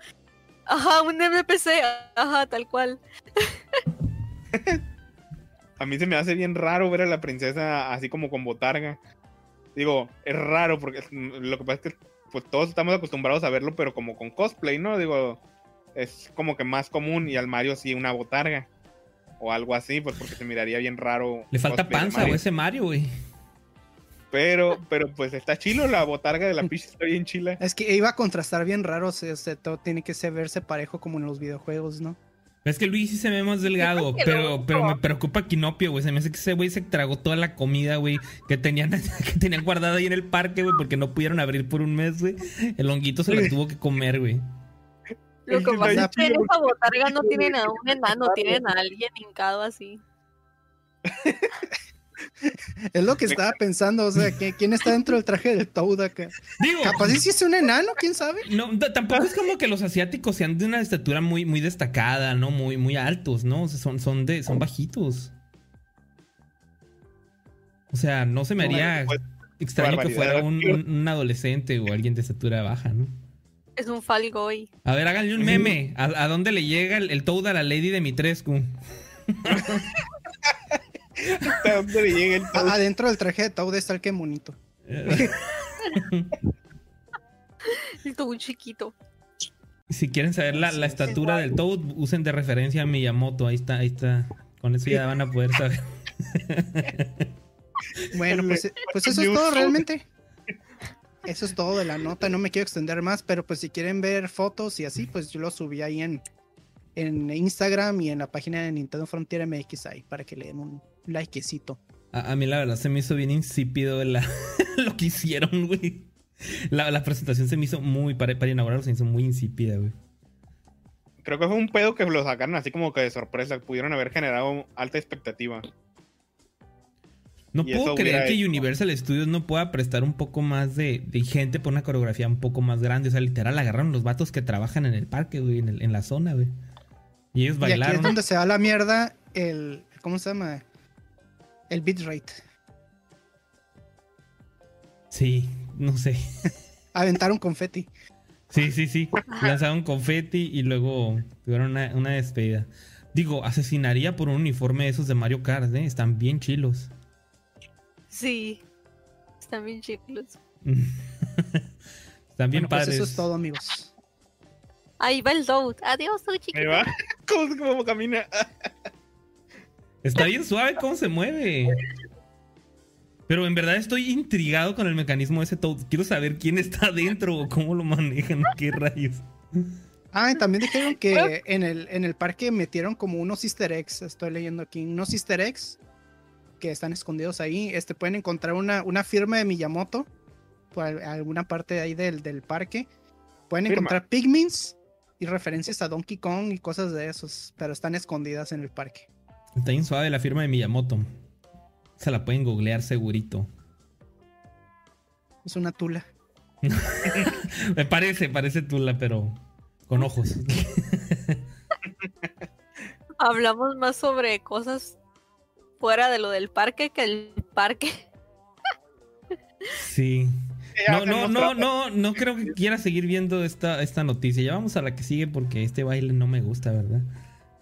Ajá, un NPC, ajá, tal cual. [laughs] A mí se me hace bien raro ver a la princesa así como con botarga. Digo, es raro porque lo que pasa es que pues todos estamos acostumbrados a verlo, pero como con cosplay, ¿no? Digo, es como que más común y al Mario sí una botarga. O algo así, pues porque se miraría bien raro. Le falta panza, o ese Mario, güey. Pero, pero pues está chilo, la botarga de la Peach está bien chila. Es que iba a contrastar bien raro, o sea, o sea, todo tiene que ser verse parejo como en los videojuegos, ¿no? Es que Luis sí se ve más delgado, pero, pero me preocupa Quinopio, güey. Se me hace que ese güey se tragó toda la comida, güey, que tenían, [laughs] que tenían guardada ahí en el parque, güey, porque no pudieron abrir por un mes, güey. El honguito se la tuvo que comer, güey. Lo que pasa es que en esa botarga no tienen a un enano, tienen a alguien hincado así. [laughs] Es lo que estaba pensando, o sea, que ¿quién está dentro del traje del Toad acá? Digo, Capaz si es un enano, quién sabe. no, tampoco es como que los asiáticos sean de una estatura muy, muy destacada, ¿no? Muy, muy altos, ¿no? O sea, son, son de, son bajitos. O sea, no se me haría Pues, extraño que fuera un, tío. un- un adolescente o alguien de estatura baja, ¿no? Es un Falgoy. A ver, háganle un meme. ¿A, a dónde le llega el, el Toad a la Lady de Mitrescu? [laughs] ¿Hasta dónde le llega el A- Toad? Adentro del traje de Toad está el que monito. [laughs] Todo un chiquito. Si quieren saber la, la estatura del Toad, usen de referencia a Miyamoto. Ahí está, ahí está. Con eso ya van a poder saber. [laughs] Bueno, pues, pues eso es todo realmente. Eso es todo de la nota, no me quiero extender más, pero pues si quieren ver fotos y así, pues yo lo subí ahí en, en Instagram y en la página de Nintendo Frontier MX ahí para que le den un likecito. A, a mí la verdad se me hizo bien insípido la- [laughs] lo que hicieron, güey. La, la presentación se me hizo muy, para, para inaugurarlo se me hizo muy insípida, güey. Creo que fue un pedo que lo sacaron así como que de sorpresa. Pudieron haber generado alta expectativa. No Y puedo creer que hecho- Universal Studios no pueda prestar un poco más de, de gente por una coreografía un poco más grande. O sea, literal agarraron los vatos que trabajan en el parque, güey, en, el- en la zona, güey. Y ellos Y aquí es bailaron. donde se da la mierda el, ¿cómo se llama? El bitrate. Sí, no sé. Aventaron confeti. Sí, sí, sí. Lanzaron confeti y luego tuvieron una, una despedida. Digo, asesinaría por un uniforme de esos de Mario Kart, ¿eh? Están bien chilos. Sí. Están bien chicos. [laughs] Están bien Bueno, pues padres. eso es todo, amigos. Ahí va el Doad. Adiós, soy Ahí chiquito. va. [laughs] ¿Cómo, cómo camina? Está bien suave cómo se mueve. Pero en verdad estoy intrigado con el mecanismo de ese Toad. Quiero saber quién está adentro o cómo lo manejan, qué rayos. Ah, y también dijeron que en el, en el parque metieron como unos easter eggs, estoy leyendo aquí, unos easter eggs que están escondidos ahí. Este, pueden encontrar una, una firma de Miyamoto por al- alguna parte de ahí del, del parque. Pueden Firma. encontrar pigments y referencias a Donkey Kong y cosas de esos, pero están escondidas en el parque. Está bien suave la firma de Miyamoto. Se la pueden googlear segurito. Es una tula. [laughs] Me parece, parece Tula, pero con ojos. [laughs] Hablamos más sobre cosas fuera de lo del parque que el parque. Sí. No, no, no, no, no creo que quiera seguir viendo esta, esta noticia. Ya vamos a la que sigue porque este baile no me gusta, ¿verdad?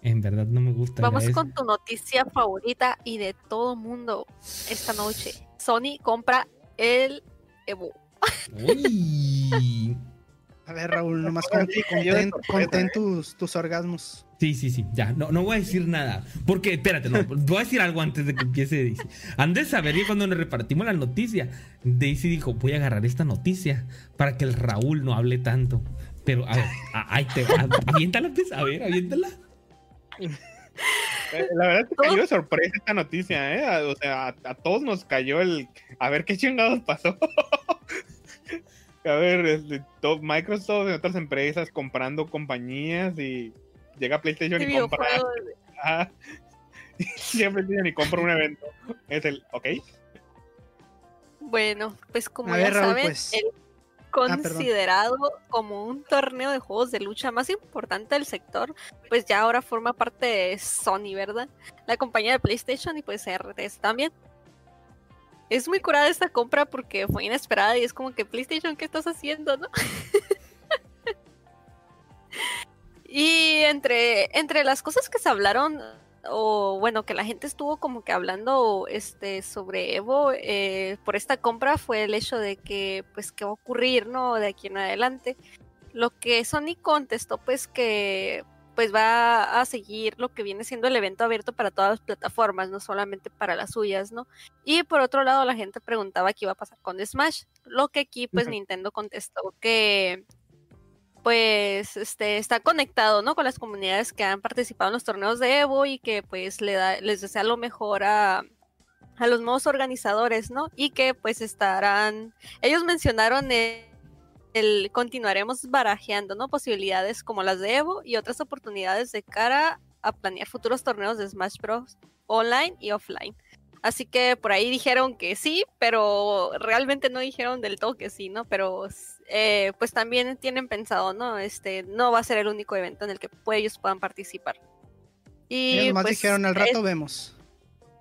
En verdad no me gusta. Vamos con tu noticia favorita y de todo mundo esta noche. Sony compra el Evo. Uy. A ver, Raúl, nomás contén, contén tus, tus orgasmos. Sí, sí, sí, ya, no, no voy a decir nada. Porque, espérate, no, [laughs] voy a decir algo antes de que empiece Daisy. Han de saber que cuando nos repartimos la noticia, Daisy dijo, voy a agarrar esta noticia para que el Raúl no hable tanto. Pero, a ver, ahí te va, aviéntala, pues, a ver, aviéntala. Eh, La verdad es que cayó de sorpresa esta noticia, ¿eh? O sea, a, a todos nos cayó el. A ver qué chingados pasó. [laughs] a ver, este, Microsoft y otras empresas comprando compañías y llega PlayStation de y compra. [laughs] Y llega PlayStation y compra un evento. Es el. Ok. Bueno, pues como A ya ver, Raúl, saben, pues. el perdón. considerado como un torneo de juegos de lucha más importante del sector, pues ya ahora forma parte de Sony, ¿verdad? La compañía de PlayStation y pues RTS también. Es muy curada esta compra porque fue inesperada y es como que PlayStation, ¿qué estás haciendo, no? [laughs] y entre, entre las cosas que se hablaron, o bueno, que la gente estuvo como que hablando este, sobre Evo eh, por esta compra fue el hecho de que, pues, qué va a ocurrir, ¿no? De aquí en adelante. Lo que Sony contestó, pues, que pues va a seguir lo que viene siendo el evento abierto para todas las plataformas, no solamente para las suyas, ¿no? Y por otro lado, la gente preguntaba qué iba a pasar con Smash, lo que aquí pues. Nintendo contestó que pues este está conectado, ¿no? con las comunidades que han participado en los torneos de Evo y que pues le da, les desea lo mejor a a los nuevos organizadores, ¿no? Y que pues estarán ellos mencionaron el, continuaremos barajeando, ¿no? Posibilidades como las de Evo y otras oportunidades de cara a planear futuros torneos de Smash Bros. online y offline. Así que por ahí dijeron que sí, pero realmente no dijeron del todo que sí, ¿no? Pero eh, pues también tienen pensado, ¿no? Este no va a ser el único evento en el que ellos puedan participar. Y más pues, dijeron al es- rato vemos.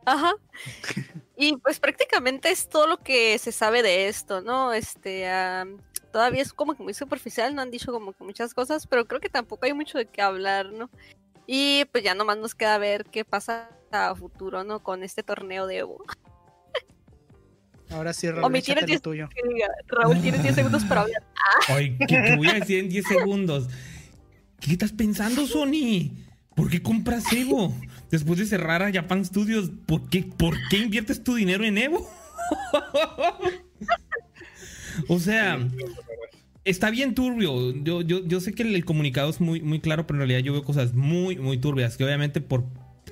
Ajá. [laughs] Y pues prácticamente es todo lo que se sabe de esto, ¿no? Este, am, todavía es como que muy superficial, no han dicho como que muchas cosas, pero creo que tampoco hay mucho de qué hablar, ¿no? Y pues ya nomás nos queda ver qué pasa a futuro, ¿no? Con este torneo de Evo. Ahora sí, Raúl, échate lo tuyo. Diga, Raúl, tienes 10 segundos para hablar. [laughs] Ay, ¿qué te voy a decir en 10 segundos? ¿Qué estás pensando, Sony? ¿Por qué compras Evo? Después de cerrar a Japan Studios, ¿por qué, ¿por qué inviertes tu dinero en Evo? [laughs] o sea, está bien turbio. Yo, yo, yo sé que el, el comunicado es muy, muy claro, pero en realidad yo veo cosas muy, muy turbias que obviamente por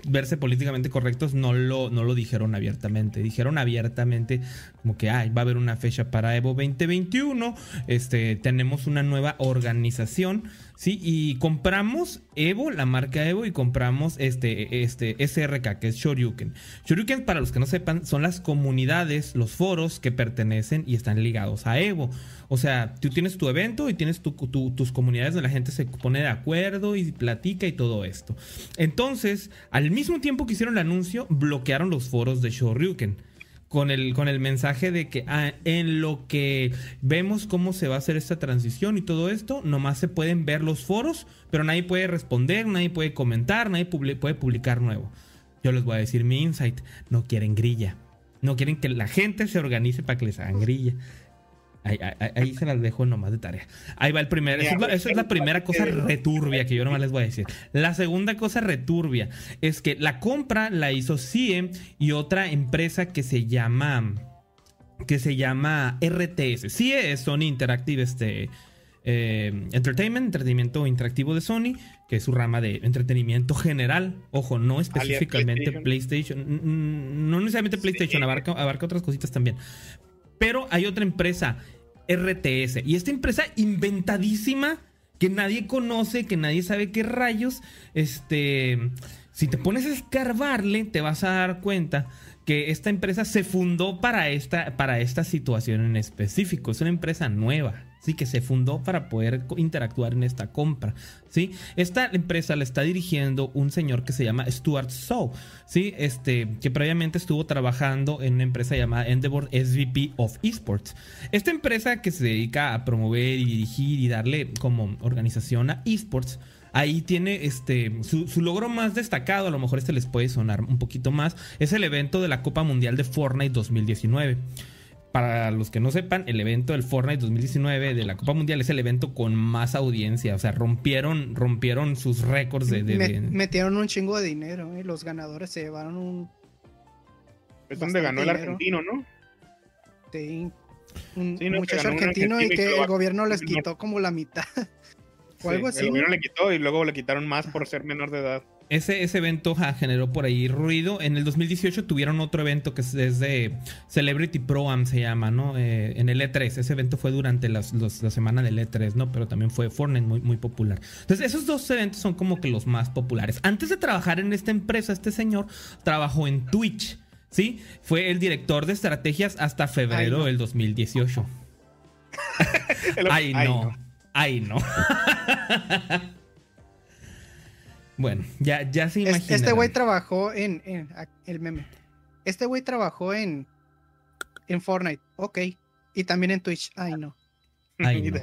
verse políticamente correctos no lo, no lo dijeron abiertamente. Dijeron abiertamente como que ay, va a haber una fecha para Evo 2021. Este, tenemos una nueva organización. Sí, y compramos Evo, la marca Evo, y compramos este, este SRK, que es Shoryuken. Shoryuken, para los que no sepan, son las comunidades, los foros que pertenecen y están ligados a Evo. O sea, tú tienes tu evento y tienes tu- tu- tus comunidades donde la gente se pone de acuerdo y platica y todo esto. Entonces, al mismo tiempo que hicieron el anuncio, bloquearon los foros de Shoryuken. Con el, con el mensaje de que ah, en lo que vemos cómo se va a hacer esta transición y todo esto, nomás se pueden ver los foros, pero nadie puede responder, nadie puede comentar, nadie puede publicar nuevo. Yo les voy a decir mi insight, no quieren grilla. No quieren que la gente se organice para que les hagan grilla. Ahí, ahí- ahí se las dejo nomás de tarea. Ahí va el primer. Esa es, la, esa es la primera cosa returbia que yo nomás les voy a decir. La segunda cosa returbia es que la compra la hizo CIE y otra empresa que se llama. Que se llama RTS. CIE es Sony Interactive este, eh, Entertainment, entretenimiento interactivo de Sony, que es su rama de entretenimiento general. Ojo, no específicamente PlayStation. No necesariamente PlayStation, abarca, abarca otras cositas también. Pero hay otra empresa, RTS. Y esta empresa inventadísima, que nadie conoce, que nadie sabe qué rayos. Este. Si te pones a escarbarle, te vas a dar cuenta que esta empresa se fundó para esta, para esta situación en específico. Es una empresa nueva. Sí, que se fundó para poder interactuar en esta compra. ¿sí? Esta empresa la está dirigiendo un señor que se llama Stuart Sow, ¿sí? este, que previamente estuvo trabajando en una empresa llamada Endeavor SVP of Esports. Esta empresa que se dedica a promover y dirigir y darle como organización a esports. Ahí tiene este su logro más destacado, a lo mejor este les puede sonar un poquito más, es el evento de la Copa Mundial de Fortnite 2019. Para los que no sepan, el evento del Fortnite 2019 de la Copa Mundial es el evento con más audiencia. O sea, rompieron, rompieron sus récords de. de- Me- de- metieron un chingo de dinero, ¿eh? Los ganadores se llevaron un, Es donde ganó el argentino, ¿no? sí, un Sí, no, muchacho argentino y argentino y que el gobierno les quitó como la mitad. [laughs] o Sí, algo el así. ¿no? gobierno le quitó y luego le quitaron más por ser menor de edad. Ese, ese evento ja, generó por ahí ruido. En el 2018 tuvieron otro evento que es, es de Celebrity Pro Am, se llama, ¿no? Eh, en el E3. Ese evento fue durante las, los- la semana del E3, ¿no? Pero también fue Fortnite muy, muy popular. Entonces, esos dos eventos son como que los más populares. Antes de trabajar en esta empresa, este señor trabajó en Twitch, ¿sí? Fue el director de estrategias hasta febrero Ay, no. del 2018. [laughs] El- Ay, no. Ay, no. [laughs] bueno, ya, ya se Es- imagina. Este güey trabajó en, en- a- el meme. Este güey trabajó en en Fortnite, ok. Y también en Twitch. Ay, no. [laughs] Ay, no.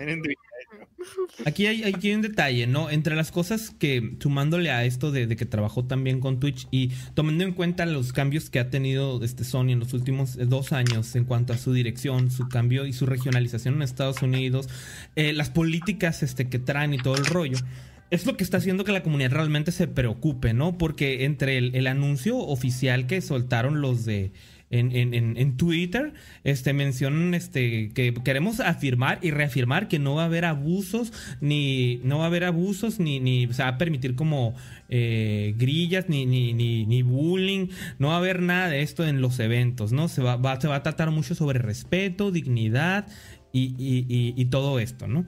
Aquí hay, aquí hay un detalle, ¿no? Entre las cosas que, sumándole a esto de, de que trabajó también con Twitch y tomando en cuenta los cambios que ha tenido este Sony en los últimos eh, dos años en cuanto a su dirección, su cambio y su regionalización en Estados Unidos, eh, las políticas este, que traen y todo el rollo. Es lo que está haciendo que la comunidad realmente se preocupe, ¿no? Porque entre el, anuncio oficial que soltaron los de en- en- en Twitter, este, mencionan este, que queremos afirmar y reafirmar que no va a haber abusos, ni no va a haber abusos, ni, ni se va a permitir como eh, grillas, ni, ni, ni, ni bullying, no va a haber nada de esto en los eventos, ¿no? Se va, va- se va a tratar mucho sobre respeto, dignidad y, y- y- y todo esto, ¿no?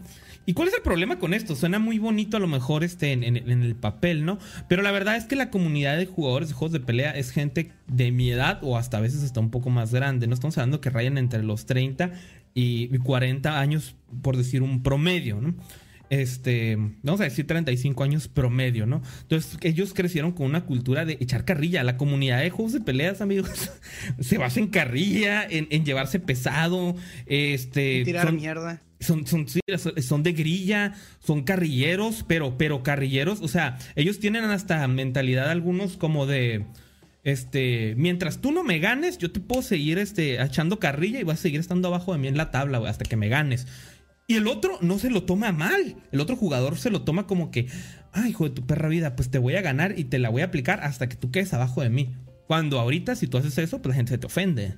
¿Y cuál es el problema con esto? Suena muy bonito a lo mejor este, en, en- en el papel, ¿no? Pero la verdad es que la comunidad de jugadores de juegos de pelea es gente de mi edad o hasta a veces hasta un poco más grande. No estamos hablando que rayan entre los 30 y 40 años, por decir un promedio, ¿no? Este, vamos a decir 35 años promedio, ¿no? Entonces, ellos crecieron con una cultura de echar carrilla. La comunidad de juegos de peleas, amigos, [laughs] se basa en carrilla, en, en llevarse pesado, este... Tirar son- mierda. Son, son, son- de grilla, son carrilleros, pero, pero carrilleros, o sea, ellos tienen hasta mentalidad algunos como de, este, mientras tú no me ganes, yo te puedo seguir, este, echando carrilla y vas a seguir estando abajo de mí en la tabla, hasta que me ganes. Y el otro no se lo toma mal, el otro jugador se lo toma como que, ay, hijo de tu perra vida, pues te voy a ganar y te la voy a aplicar hasta que tú quedes abajo de mí. Cuando ahorita, si tú haces eso, pues la gente se te ofende.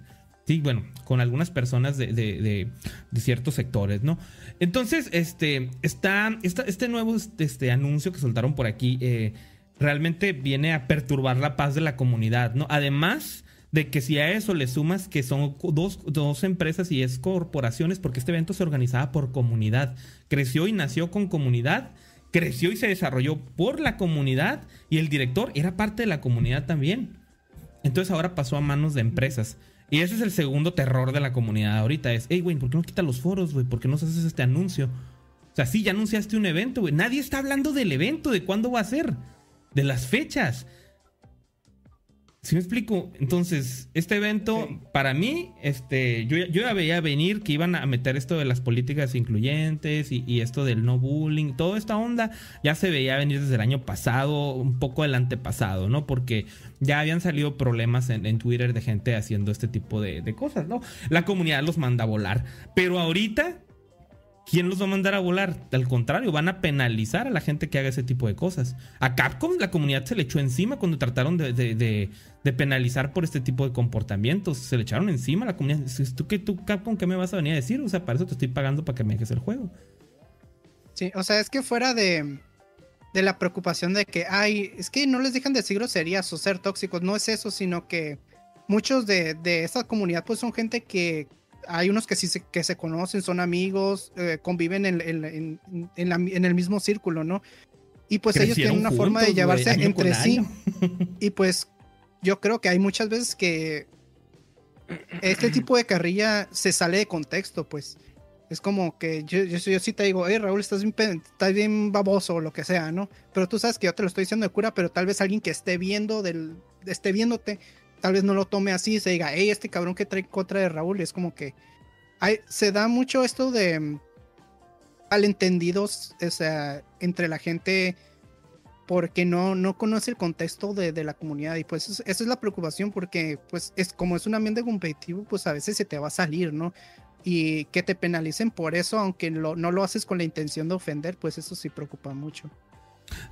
Sí, bueno, con algunas personas de, ciertos sectores, ¿no? Entonces, este, está, esta- este nuevo este, anuncio que soltaron por aquí eh, realmente viene a perturbar la paz de la comunidad, ¿no? Además de que si a eso le sumas que son dos, dos empresas y es corporaciones, porque este evento se organizaba por comunidad, creció y nació con comunidad, creció y se desarrolló por la comunidad y el director era parte de la comunidad también. Entonces ahora pasó a manos de empresas. Y ese es el segundo terror de la comunidad ahorita. Es, hey, güey, ¿por qué no quitas los foros, güey? ¿Por qué no haces este anuncio? O sea, sí, ya anunciaste un evento, güey. Nadie está hablando del evento, de cuándo va a ser, de las fechas. ¿Sí me explico? Entonces, este evento, Sí. para mí, este, yo, ya- yo ya veía venir que iban a meter esto de las políticas incluyentes y, y esto del no bullying, toda esta onda ya se veía venir desde el año pasado, un poco el antepasado, ¿no? Porque ya habían salido problemas en, en Twitter de gente haciendo este tipo de, de cosas, ¿no? La comunidad los manda a volar. Pero ahorita, ¿quién los va a mandar a volar? Al contrario, van a penalizar a la gente que haga ese tipo de cosas. A Capcom la comunidad se le echó encima cuando trataron de, penalizar por este tipo de comportamientos. Se le echaron encima a la comunidad. ¿Tú qué, tú, Capcom, qué me vas a venir a decir? O sea, para eso te estoy pagando para que me dejes el juego. Sí, o sea, es que fuera de, de la preocupación de que, ay, es que no les dejan decir groserías o ser tóxicos, no es eso, sino que muchos de, de esta comunidad pues son gente que hay unos que sí se, que se conocen, son amigos, eh, conviven en, en- en- en la- en el mismo círculo, ¿no? Y pues ellos tienen una forma de llevarse entre sí. Y pues yo creo que hay muchas veces que este [clears throat] tipo de carrilla se sale de contexto, pues. Es como que yo, yo, yo sí te digo, hey Raúl, estás bien, estás bien baboso o lo que sea, ¿no? Pero tú sabes que yo te lo estoy diciendo de cura, pero tal vez alguien que esté viendo del, esté viéndote, tal vez no lo tome así se diga, hey, este cabrón que trae contra de Raúl, es como que hay, se da mucho esto de mm, malentendidos o sea, entre la gente porque no, no conoce el contexto de, de la comunidad y pues es- esa es la preocupación porque pues es como es un ambiente competitivo pues a veces se te va a salir, ¿no? Y que te penalicen por eso, aunque lo- no lo haces con la intención de ofender, pues eso sí preocupa mucho.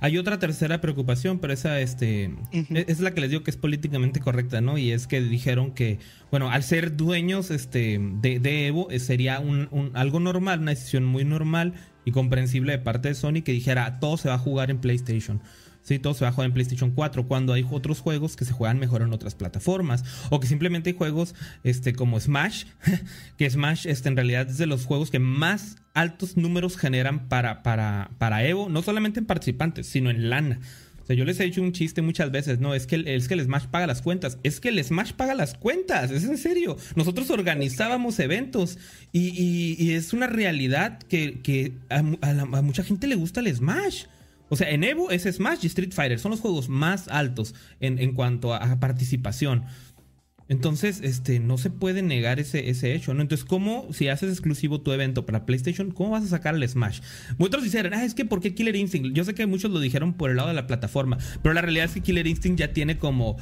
Hay otra tercera preocupación, pero esa este, Ujú. es es la que les digo que es políticamente correcta, ¿no? Y es que dijeron que, bueno, al ser dueños este, de, de Evo, eh, sería un, un- algo normal, una decisión muy normal y comprensible de parte de Sony que dijera, todo se va a jugar en PlayStation. Sí, todo se va a jugar en PlayStation 4 cuando hay otros juegos que se juegan mejor en otras plataformas. O que simplemente hay juegos este, como Smash, [laughs] que Smash este, en realidad es de los juegos que más altos números generan para, para, para Evo, no solamente en participantes, sino en lana. O sea, yo les he hecho un chiste muchas veces, no, es que, es que el Smash paga las cuentas, es que el Smash paga las cuentas, es en serio. Nosotros organizábamos eventos y, y, es una realidad que, que a mucha gente le gusta el Smash. O sea, en Evo es Smash y Street Fighter. Son los juegos más altos en, en cuanto a, participación. Entonces, este, no se puede negar ese, ese hecho, ¿no? Entonces, ¿cómo, si haces exclusivo tu evento para PlayStation, cómo vas a sacar el Smash? Muchos dijeron, ah, es que ¿por qué Killer Instinct? Yo sé que muchos lo dijeron por el lado de la plataforma, pero la realidad es que Killer Instinct ya tiene como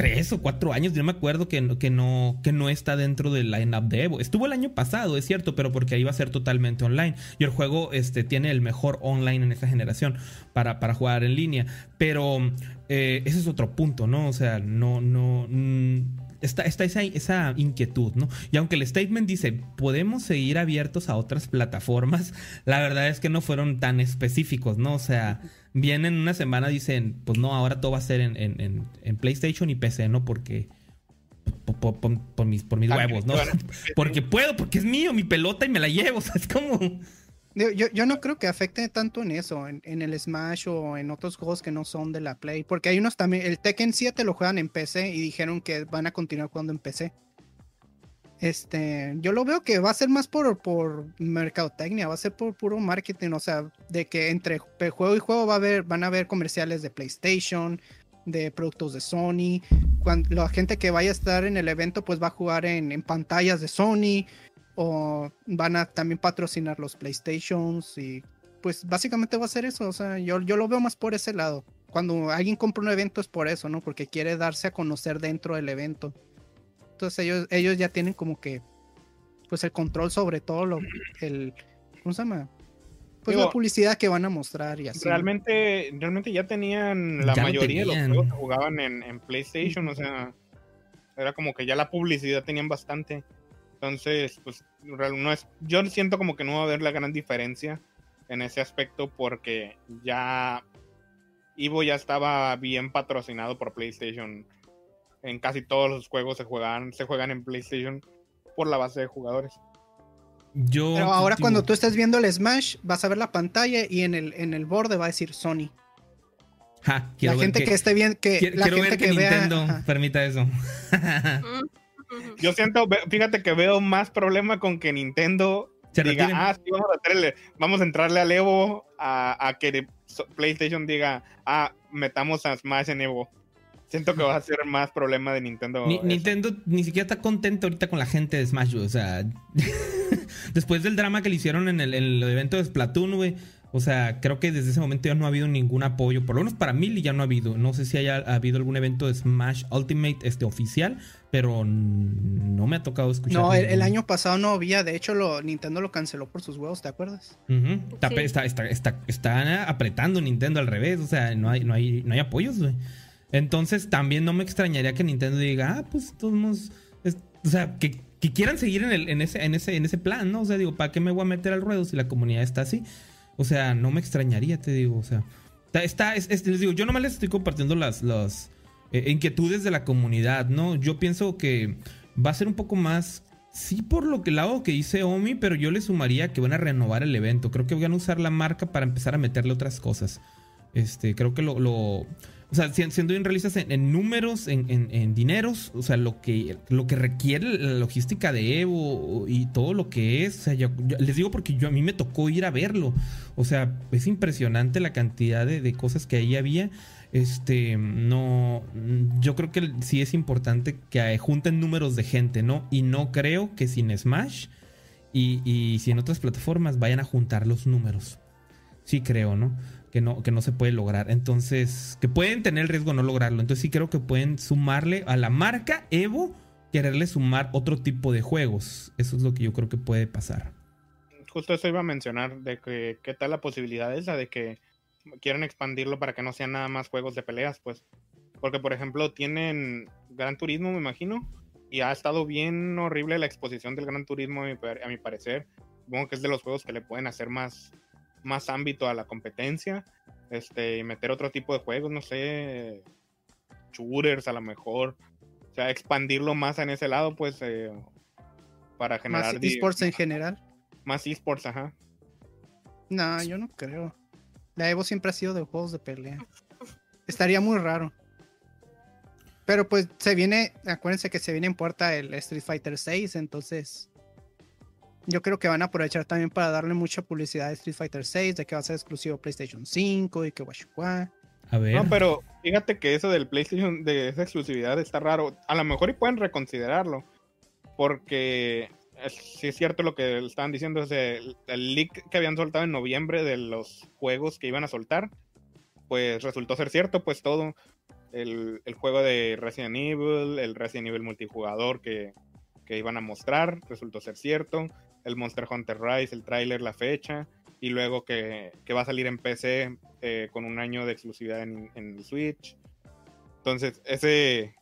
tres o cuatro años, yo me acuerdo que, no, que, no, que no está dentro del lineup de Evo. Estuvo el año pasado, es cierto, pero porque ahí va a ser totalmente online. Y el juego este, tiene el mejor online en esta generación para, para jugar en línea. Pero eh, ese es otro punto, ¿no? O sea, no, no. Mm, está, está esa, esa, inquietud, ¿no? Y aunque el statement dice, podemos seguir abiertos a otras plataformas, [laughs] la verdad es que no fueron tan específicos, ¿no? O sea, vienen una semana, dicen, pues no, ahora todo va a ser en, PlayStation y PC, ¿no? Porque... Por, mis, por mis huevos, ¿no? [laughs] porque puedo, porque es mío, mi pelota y me la llevo, [laughs] o sea, es como... Yo, no creo que afecte tanto en eso, en, en, el Smash o en otros juegos que no son de la Play, porque hay unos también, el Tekken 7 lo juegan en PC y dijeron que van a continuar jugando en PC. Este, yo lo veo que va a ser más por, por mercadotecnia, va a ser por puro marketing, o sea, de que entre juego y juego va a haber, van a haber comerciales de PlayStation, de productos de Sony. Cuando la gente que vaya a estar en el evento, pues va a jugar en, pantallas de Sony, o van a también patrocinar los PlayStations, y pues básicamente va a ser eso, o sea, yo, yo lo veo más por ese lado. Cuando alguien compra un evento es por eso, ¿no? Porque quiere darse a conocer dentro del evento. Entonces ellos, ellos ya tienen como que pues el control sobre todo lo el ¿cómo se llama? Pues la publicidad que van a mostrar y así. Realmente, realmente ya tenían la mayoría de los juegos que jugaban en, PlayStation, o sea, era como que ya la publicidad tenían bastante. Entonces, pues no es, yo siento como que no va a haber la gran diferencia en ese aspecto porque ya Ivo ya estaba bien patrocinado por PlayStation en casi todos los juegos se juegan, se juegan en PlayStation por la base de jugadores. Yo, Pero ahora cuando tú estés viendo el Smash, vas a ver la pantalla y en el, en el borde va a decir Sony. la gente que, esté bien, que la gente que, Nintendo permita eso. [laughs] Yo siento, fíjate que veo más problema con que Nintendo diga, ah, sí, vamos a, entrarle, vamos a entrarle al Evo, a, a que PlayStation diga, ah, metamos a Smash en Evo. Siento que va a ser más problema de Nintendo. Nintendo ni siquiera está contento ahorita con la gente de Smash, O sea, [laughs] después del drama que le hicieron en el, evento de Splatoon, güey. O sea, creo que desde ese momento ya no ha habido ningún apoyo. Por lo menos para mí ya no ha habido. No sé si haya habido algún evento de Smash Ultimate este, oficial, pero no me ha tocado escuchar. No, el, año pasado no había. De hecho, lo, Nintendo lo canceló por sus huevos, ¿te acuerdas? está, está, apretando Nintendo al revés. O sea, no hay, no hay, no hay apoyos, güey. Entonces también no me extrañaría que Nintendo diga, ah, pues todos o sea, que, quieran seguir en, el, en, ese, en, ese, en ese plan, ¿no? O sea, digo, ¿para qué me voy a meter al ruedo si la comunidad está así? O sea, no me extrañaría, te digo, o sea. Está, les digo, yo nomás les estoy compartiendo las, las eh, inquietudes de la comunidad, ¿no? Yo pienso que va a ser un poco más Sí, por lo que lado que dice Omi, pero yo le sumaría que van a renovar el evento. Creo que van a usar la marca para empezar a meterle otras cosas. Este, creo que lo, o sea, siendo bien realistas en, números, en, dineros, o sea, lo que, lo que requiere la logística de Evo y todo lo que es, o sea, yo, les digo porque yo a mí me tocó ir a verlo, o sea, es impresionante la cantidad de, cosas que ahí había. Este, no, yo creo que sí es importante que junten números de gente, ¿no? Y no creo que sin Smash y, y si en otras plataformas vayan a juntar los números. Sí creo, ¿no? Que no, que no se puede lograr. Entonces, que pueden tener el riesgo de no lograrlo. Entonces sí creo que pueden sumarle a la marca Evo, quererle sumar otro tipo de juegos. Eso es lo que yo creo que puede pasar. Justo eso iba a mencionar, de que qué tal la posibilidad esa de que quieran expandirlo para que no sean nada más juegos de peleas, pues. Porque, por ejemplo, tienen Gran Turismo, me imagino, y ha estado bien horrible la exposición del Gran Turismo, a mi parecer. Supongo que es de los juegos que le pueden hacer más, más ámbito a la competencia. Este, y meter otro tipo de juegos, no sé, shooters a lo mejor. O sea, expandirlo más en ese lado, pues, eh, para generar... Más esports en general. Más esports, ajá. No, yo no creo. La Evo siempre ha sido de juegos de pelea. Estaría muy raro. Pero pues se viene, acuérdense que se viene en puerta el Street Fighter 6, entonces yo creo que van a aprovechar también para darle mucha publicidad a Street Fighter 6, de que va a ser exclusivo PlayStation 5 y que guachua. A ver. No, pero fíjate que eso del PlayStation, de esa exclusividad está raro. A lo mejor y pueden reconsiderarlo. Porque es, sí es cierto lo que estaban diciendo. sea, el, el leak que habían soltado en noviembre de los juegos que iban a soltar, pues resultó ser cierto, pues todo. El, el juego de Resident Evil, el Resident Evil multijugador que, que iban a mostrar, resultó ser cierto. El Monster Hunter Rise, el tráiler, la fecha. Y luego que, que va a salir en PC eh, con un año de exclusividad en, en Switch. Entonces, ese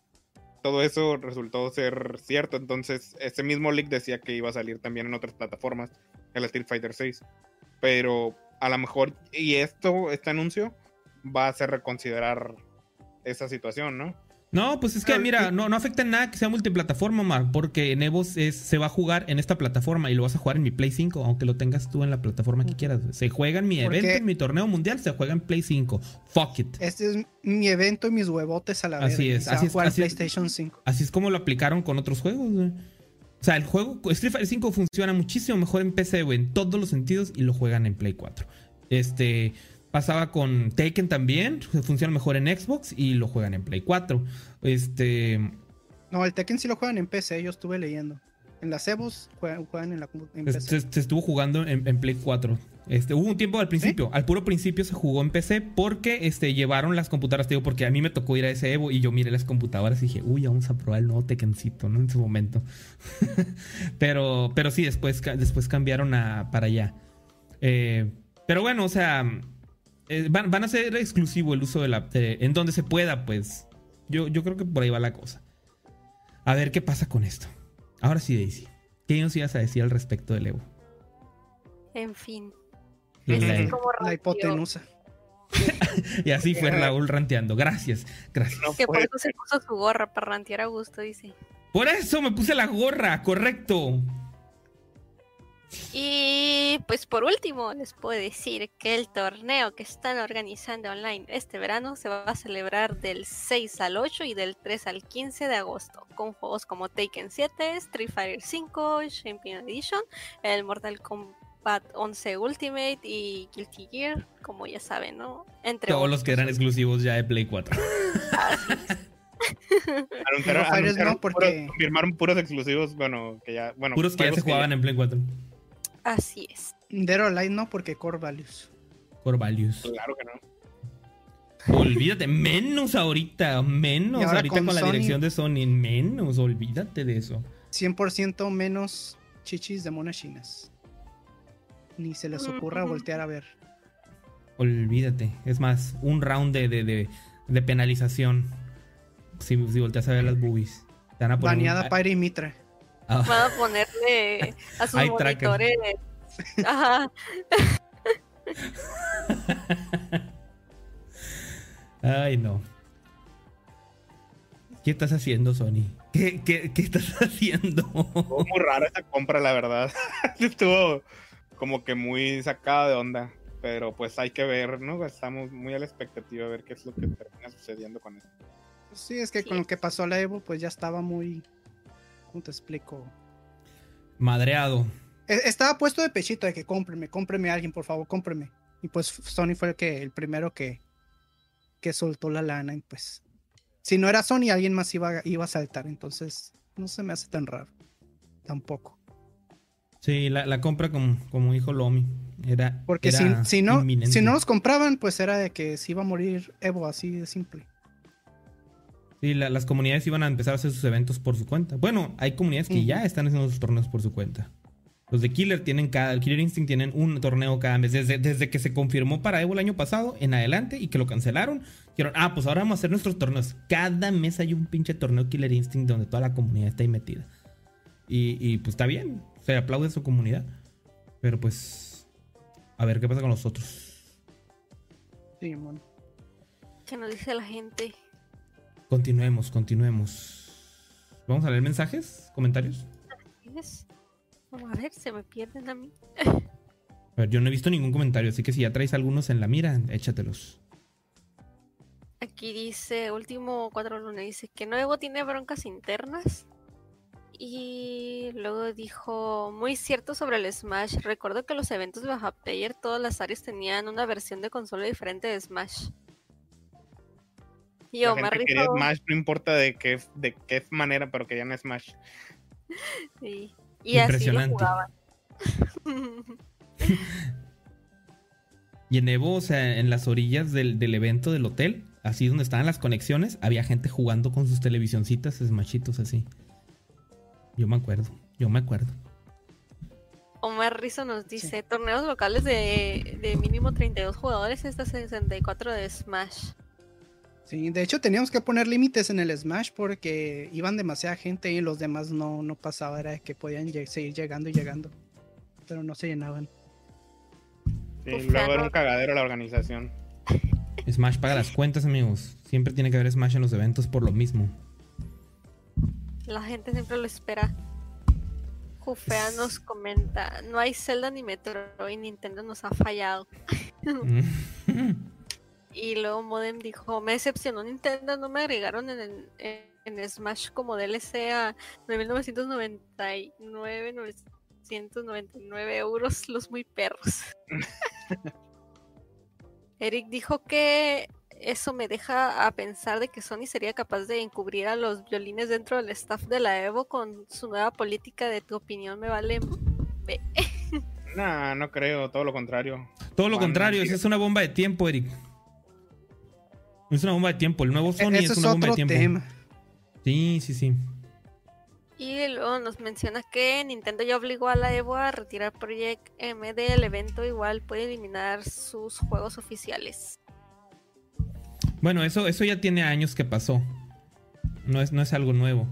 todo eso resultó ser cierto. Entonces, ese mismo leak decía que iba a salir también en otras plataformas, el Street Fighter 6. Pero a lo mejor, y esto, este anuncio, va a hacer reconsiderar esa situación, ¿no? No, pues es que Ah, mira, no, no afecta en nada que sea multiplataforma, Mar, porque en Evo es- se va a jugar en esta plataforma y lo vas a jugar en mi Play 5, aunque lo tengas tú en la plataforma que quieras. Se juega en mi evento, en mi torneo mundial, se juega en Play 5. Fuck it. Este es mi evento y mis huevotes a la vez. Así es, así es, así. PlayStation 5. Así es como lo aplicaron con otros juegos, güey. O sea, el juego Street Fighter 5 funciona muchísimo mejor en PC, güey, en todos los sentidos y lo juegan en Play 4. Este pasaba con Taken también, funciona mejor en Xbox y lo juegan en Play 4. Este, No, el Tekken sí lo juegan en PC, yo estuve leyendo. En las Evos juegan, juegan en, la, en se, PC. se- se estuvo jugando en, en Play 4. Este, hubo un tiempo al principio, al puro principio se jugó en PC porque este, llevaron las computadoras, te digo, porque a mí me tocó ir a ese Evo y yo miré las computadoras y dije, uy, vamos a probar el nuevo Tekkencito, ¿no? En su momento. [laughs] pero, pero sí, después, después cambiaron a, para allá. Eh, pero bueno, o sea, eh, van, van a ser exclusivo el uso de la... de- en donde se pueda, pues. Yo, yo creo que por ahí va la cosa. A ver qué pasa con esto. Ahora sí, Daisy. ¿Qué nos ibas a decir al respecto del Evo? En fin. La- Es como La hipotenusa. [laughs] y así fue [laughs] Raúl ranteando. Gracias, gracias. No Que por eso se puso su gorra para rantear a gusto, dice. Por eso me puse la gorra, correcto. Y pues por último les puedo decir que el torneo que están organizando online este verano se va a celebrar del 6 al 8 y del 3 al 15 de agosto con juegos como Taken 7, Street Fighter 5, Champion Edition, el Mortal Kombat 11 Ultimate y Guilty Gear, como ya saben, ¿no? Entre Todos los que eran exclusivos ya de Play 4. [laughs] Anunciaron, Fighters no, anunciaron porque- puros- confirmaron puros exclusivos, bueno, que ya, bueno, Puros que ya se jugaban en Play 4. Así es. Dead or Alive no, porque Core Values. Core Values. Claro que no. Olvídate, menos ahorita, menos ahorita con con, la Sony- dirección de Sony, menos, olvídate de eso. 100% menos chichis de monas chinas. Ni se les ocurra voltear a ver. Olvídate. Es más, un round de, de, de, de penalización. Si, si volteas a ver las boobies. Te van a poner un- Baneada Pyre y Mitra. Ah, Van a ponerle a sus tracker. monitores. [laughs] Ajá. Ay, no. ¿Qué estás haciendo, Sony? ¿Qué, qué, qué estás [laughs] haciendo? Estuvo muy rara esa compra, la verdad. [laughs] Estuvo como que muy sacada de onda. Pero pues hay que ver, ¿no? Estamos muy a la expectativa de ver qué es lo que termina sucediendo con esto. Sí, es que Sí. con lo que pasó a la Evo, pues ya estaba muy. ¿Cómo te explico? Madreado. E- Estaba puesto de pechito de que cómpreme, cómpreme a alguien, por favor, cómpreme. Y pues Sony fue el que el primero que, que soltó la lana. Y pues, si no era Sony, alguien más iba, iba a saltar. Entonces, no se me hace tan raro. Tampoco. Sí, la, la compra como, como dijo Lomi. Era. Porque si, si no, inminente. si no los compraban, pues era de que se iba a morir Evo, así de simple. Sí, la- las comunidades iban a empezar a hacer sus eventos por su cuenta. Bueno, hay comunidades que ya están haciendo sus torneos por su cuenta. Los de Killer tienen cada, el Killer Instinct tienen un torneo cada mes. Desde, desde que se confirmó para Evo el año pasado en adelante y que lo cancelaron, dijeron, ah, pues ahora vamos a hacer nuestros torneos. Cada mes hay un pinche torneo Killer Instinct donde toda la comunidad está ahí metida. Y, y, pues está bien, se aplaude a su comunidad. Pero pues, a ver qué pasa con los otros. Sí, mon. ¿Qué nos dice la gente? Continuemos, continuemos. ¿Vamos a leer mensajes? ¿Comentarios? Vamos a ver, se me pierden a mí. A ver, yo no he visto ningún comentario, así que si ya traes algunos en la mira, échatelos. Aquí dice, último cuatro lunes, dice que Nuevo tiene broncas internas. Y luego dijo, muy cierto sobre el Smash. Recuerdo que los eventos de Baja Player, todas las áreas tenían una versión de consola diferente de Smash. Y La Omar gente quería Smash, no importa de qué, de qué manera, pero querían Smash. [laughs] sí, y así lo Impresionante. jugaban. [laughs] Y en Evo, o sea, en las orillas del, del evento del hotel, así donde estaban las conexiones, había gente jugando con sus televisioncitas, smashitos así. Yo me acuerdo, yo me acuerdo. Omar Rizzo nos dice, torneos locales de, de mínimo 32 jugadores, esta 64 de Smash. Sí, de hecho teníamos que poner límites en el Smash porque iban demasiada gente y los demás no, no pasaba, era que podían seguir llegando y llegando, pero no se llenaban. Sí, Uf, luego era un cagadero la organización. Smash paga las cuentas, amigos. Siempre tiene que haber Smash en los eventos por lo mismo. La gente siempre lo espera. Jufea nos comenta, no hay Zelda ni Metroid, Nintendo nos ha fallado. [laughs] [laughs] [laughs] Y luego Modem dijo, me decepcionó Nintendo, no me agregaron en, el- en, en Smash como DLC a 9.999, 999 euros, los muy perros. [laughs] Eric dijo que eso me deja a pensar de que Sony sería capaz de encubrir a los violines dentro del staff de la Evo con su nueva política de tu opinión me vale... ve". [laughs] Nah, no creo, todo lo contrario. Todo lo Van- contrario, esa es una bomba de tiempo, Eric. Es una bomba de tiempo. El nuevo Sony E- Eso es es una bomba de tiempo. tema. Sí, sí, sí. Y luego nos menciona que Nintendo ya obligó a la Evo a retirar Project M del evento, igual puede eliminar sus juegos oficiales. Bueno, eso, eso ya tiene años que pasó. No es, no es algo nuevo.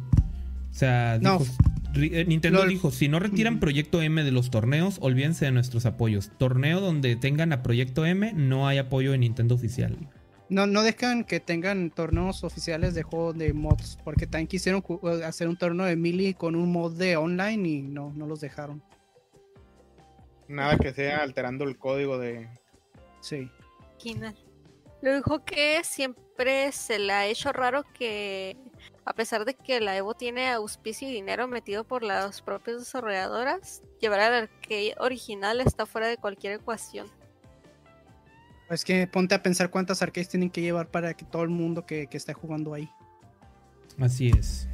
O sea, No. dijo- ri- eh, Nintendo dijo, si no retiran Ujú. Proyecto M de los torneos, olvídense de nuestros apoyos. Torneo donde tengan a Proyecto M, no hay apoyo de Nintendo oficial. No, no dejan que tengan torneos oficiales de juego de mods, porque también quisieron eh, hacer un torneo de Melee con un mod de online y no, no los dejaron. Nada que sea alterando el código de. Sí. Quina. Lo dijo que siempre se le ha hecho raro que, a pesar de que la Evo tiene auspicio y dinero metido por las propias desarrolladoras, llevar al arcade original está fuera de cualquier ecuación. Es que ponte a pensar cuántas arcades tienen que llevar para que todo el mundo que, que esté jugando ahí. Así es.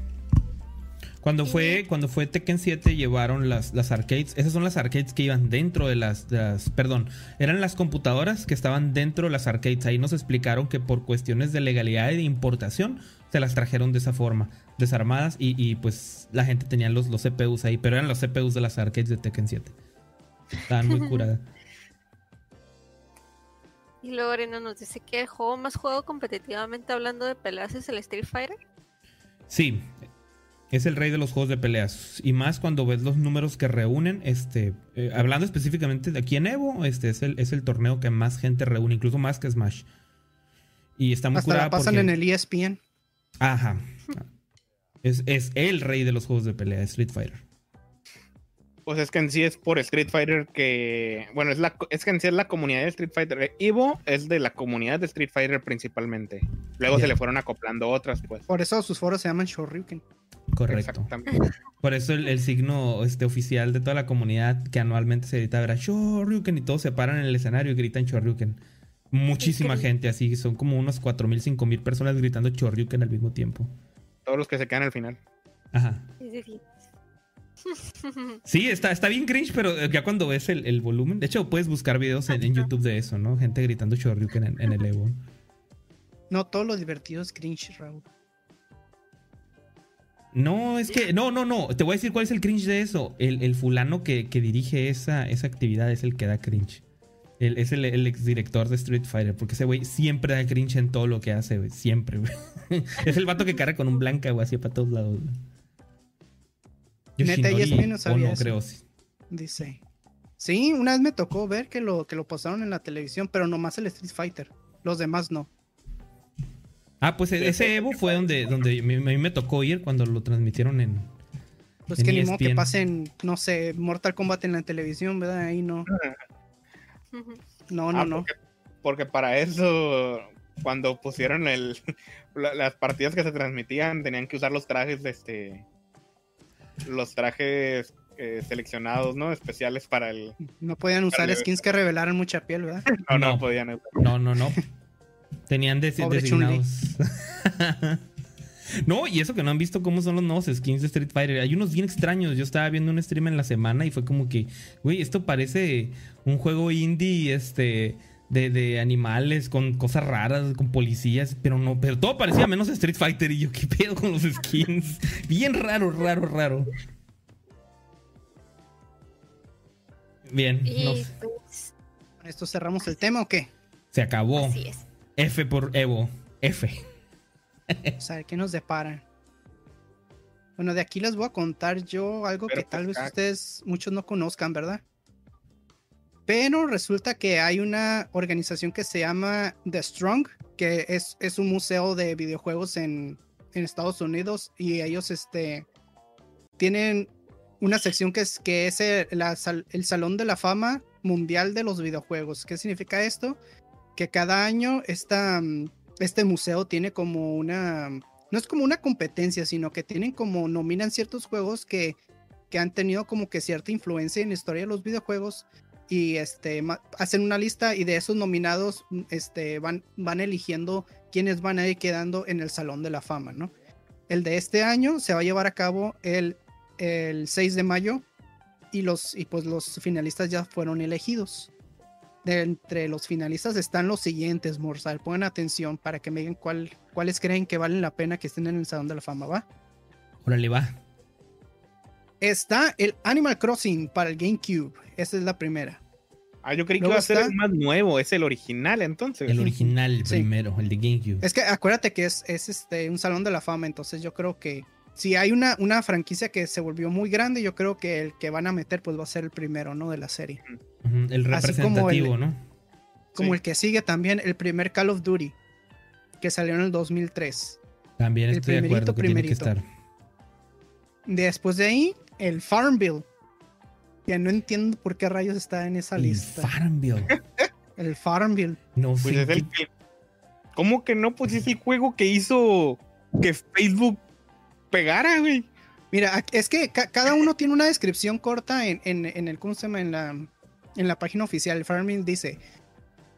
Cuando fue, cuando fue Tekken 7 llevaron las, las arcades. Esas son las arcades que iban dentro de las, de las- Perdón, eran las computadoras que estaban dentro de las arcades. Ahí nos explicaron que por cuestiones de legalidad y de importación se las trajeron de esa forma, desarmadas. Y, y, pues la gente tenía los, los CPUs ahí, pero eran los CPUs de las arcades de Tekken 7. Estaban muy [laughs] curadas. Y luego Arena nos dice que el juego más jugado competitivamente hablando de peleas es el Street Fighter. Sí, es el rey de los juegos de peleas. Y más cuando ves los números que reúnen. Este, eh, hablando específicamente de aquí en Evo, este es el, es el torneo que más gente reúne, incluso más que Smash. Y está muy Hasta curada la pasan porque- en el ESPN. Ajá. Es, es el rey de los juegos de pelea, Street Fighter. Pues es que en sí es por Street Fighter que. Bueno, es, la, es que en sí es la comunidad de Street Fighter. Evo es de la comunidad de Street Fighter principalmente. Luego se le fueron acoplando otras, pues. Por eso sus foros se llaman Shoryuken. Correcto. Exactamente. Por eso el, el signo este, oficial de toda la comunidad que anualmente se edita era Shoryuken y todos se paran en el escenario y gritan Shoryuken. Muchísima gente así, son como unos 4.000, 5.000 personas gritando Shoryuken al mismo tiempo. Todos los que se quedan al final. Ajá. Sí, sí, sí. [laughs] Sí, está, está bien cringe, pero eh, ya cuando ves el, el volumen. De hecho, puedes buscar videos en, en YouTube de eso, ¿no? Gente gritando Shoryuken en, en el Evo. No, todo lo divertido es cringe, Raúl. No, es que. No, no, no. Te voy a decir cuál es el cringe de eso. El, el fulano que, que dirige esa, esa actividad es el que da cringe. Él es el, el exdirector de Street Fighter. Porque ese güey siempre da cringe en todo lo que hace, güey. Siempre, güey. [laughs] es el vato que carga con un blanca, güey, así para todos lados. güey. Neta, ESPN no sabía Ono, eso. creo. sí. Dice. Sí, una vez me tocó ver que lo, que lo pasaron en la televisión, pero nomás el Street Fighter. Los demás no. Ah, pues ese Evo fue donde, donde a mí me tocó ir cuando lo transmitieron en. Pues En que ni modo que ESPN. pasen, no sé, Mortal Kombat en la televisión, ¿verdad? Ahí no. Ujú. No, no, Ah, no. Porque, porque para eso, cuando pusieron el, [laughs] la- las partidas que se transmitían, tenían que usar los trajes, de este, los trajes eh, seleccionados, ¿no? Especiales para el. No podían usar skins que revelaran mucha piel, ¿verdad? [laughs] No, no, No. podían. usar. No, no, no. Tenían Pobre designados. [laughs] no, y eso que no han visto cómo son los nuevos skins de Street Fighter. Hay unos bien extraños. Yo estaba viendo un stream en la semana y fue como que, güey, esto parece un juego indie, este. De, de animales con cosas raras, con policías, pero no, pero todo parecía menos Street Fighter y yo, ¿qué pedo con los skins? [laughs] Bien raro, raro, raro. Bien, Y no, pues, ¿Con esto cerramos el tema o qué? se acabó. así es. F por Evo. F. O sea, ¿qué nos depara? Bueno, de aquí les voy a contar yo algo Pero que tal pues, vez ustedes muchos no conozcan, ¿verdad? Pero resulta que hay una organización que se llama The Strong, que es, es un museo de videojuegos en, en Estados Unidos y ellos este, tienen una sección que es, que es el, el Salón de la Fama Mundial de los Videojuegos. ¿Qué significa esto? Que cada año esta, mm, este museo tiene como una, no es como una competencia, sino que tienen como, nominan ciertos juegos que, que han tenido como que cierta influencia en la historia de los videojuegos y este, hacen una lista y de esos nominados este, van, van eligiendo quiénes van a ir quedando en el Salón de la Fama, ¿no? El de este año se va a llevar a cabo el, el 6 de mayo y, los, y pues los finalistas ya fueron elegidos. De entre los finalistas están los siguientes, Morsal. Pongan atención para que me digan cuál, cuáles creen que valen la pena que estén en el Salón de la Fama, ¿va? Órale, va. Está el Animal Crossing para el GameCube. Esa es la primera. Ah, yo creí que iba a ser está- el más nuevo, es el original entonces. El original, el Sí. primero, el de GameCube. Es que acuérdate que es, es este, un salón de la fama, entonces yo creo que si hay una, una franquicia que se volvió muy grande, yo creo que el que van a meter pues va a ser el primero, ¿no? De la serie. El así como el- representativo, ¿no? Como Sí. el que sigue también, el primer Call of Duty, que salió en el 2003. También el estoy de acuerdo primerito, que tiene que estar. Después de ahí, el Farmville. Que no entiendo por qué rayos está en esa El lista. Farmville. [laughs] el Farmville. No Pues sé. es el, ¿Cómo que no? Pues es el juego que hizo que Facebook pegara, güey. Mira, es que ca- cada uno tiene una descripción corta en, en- en el, ¿cómo se llama? En la, en la página oficial. El Farming dice,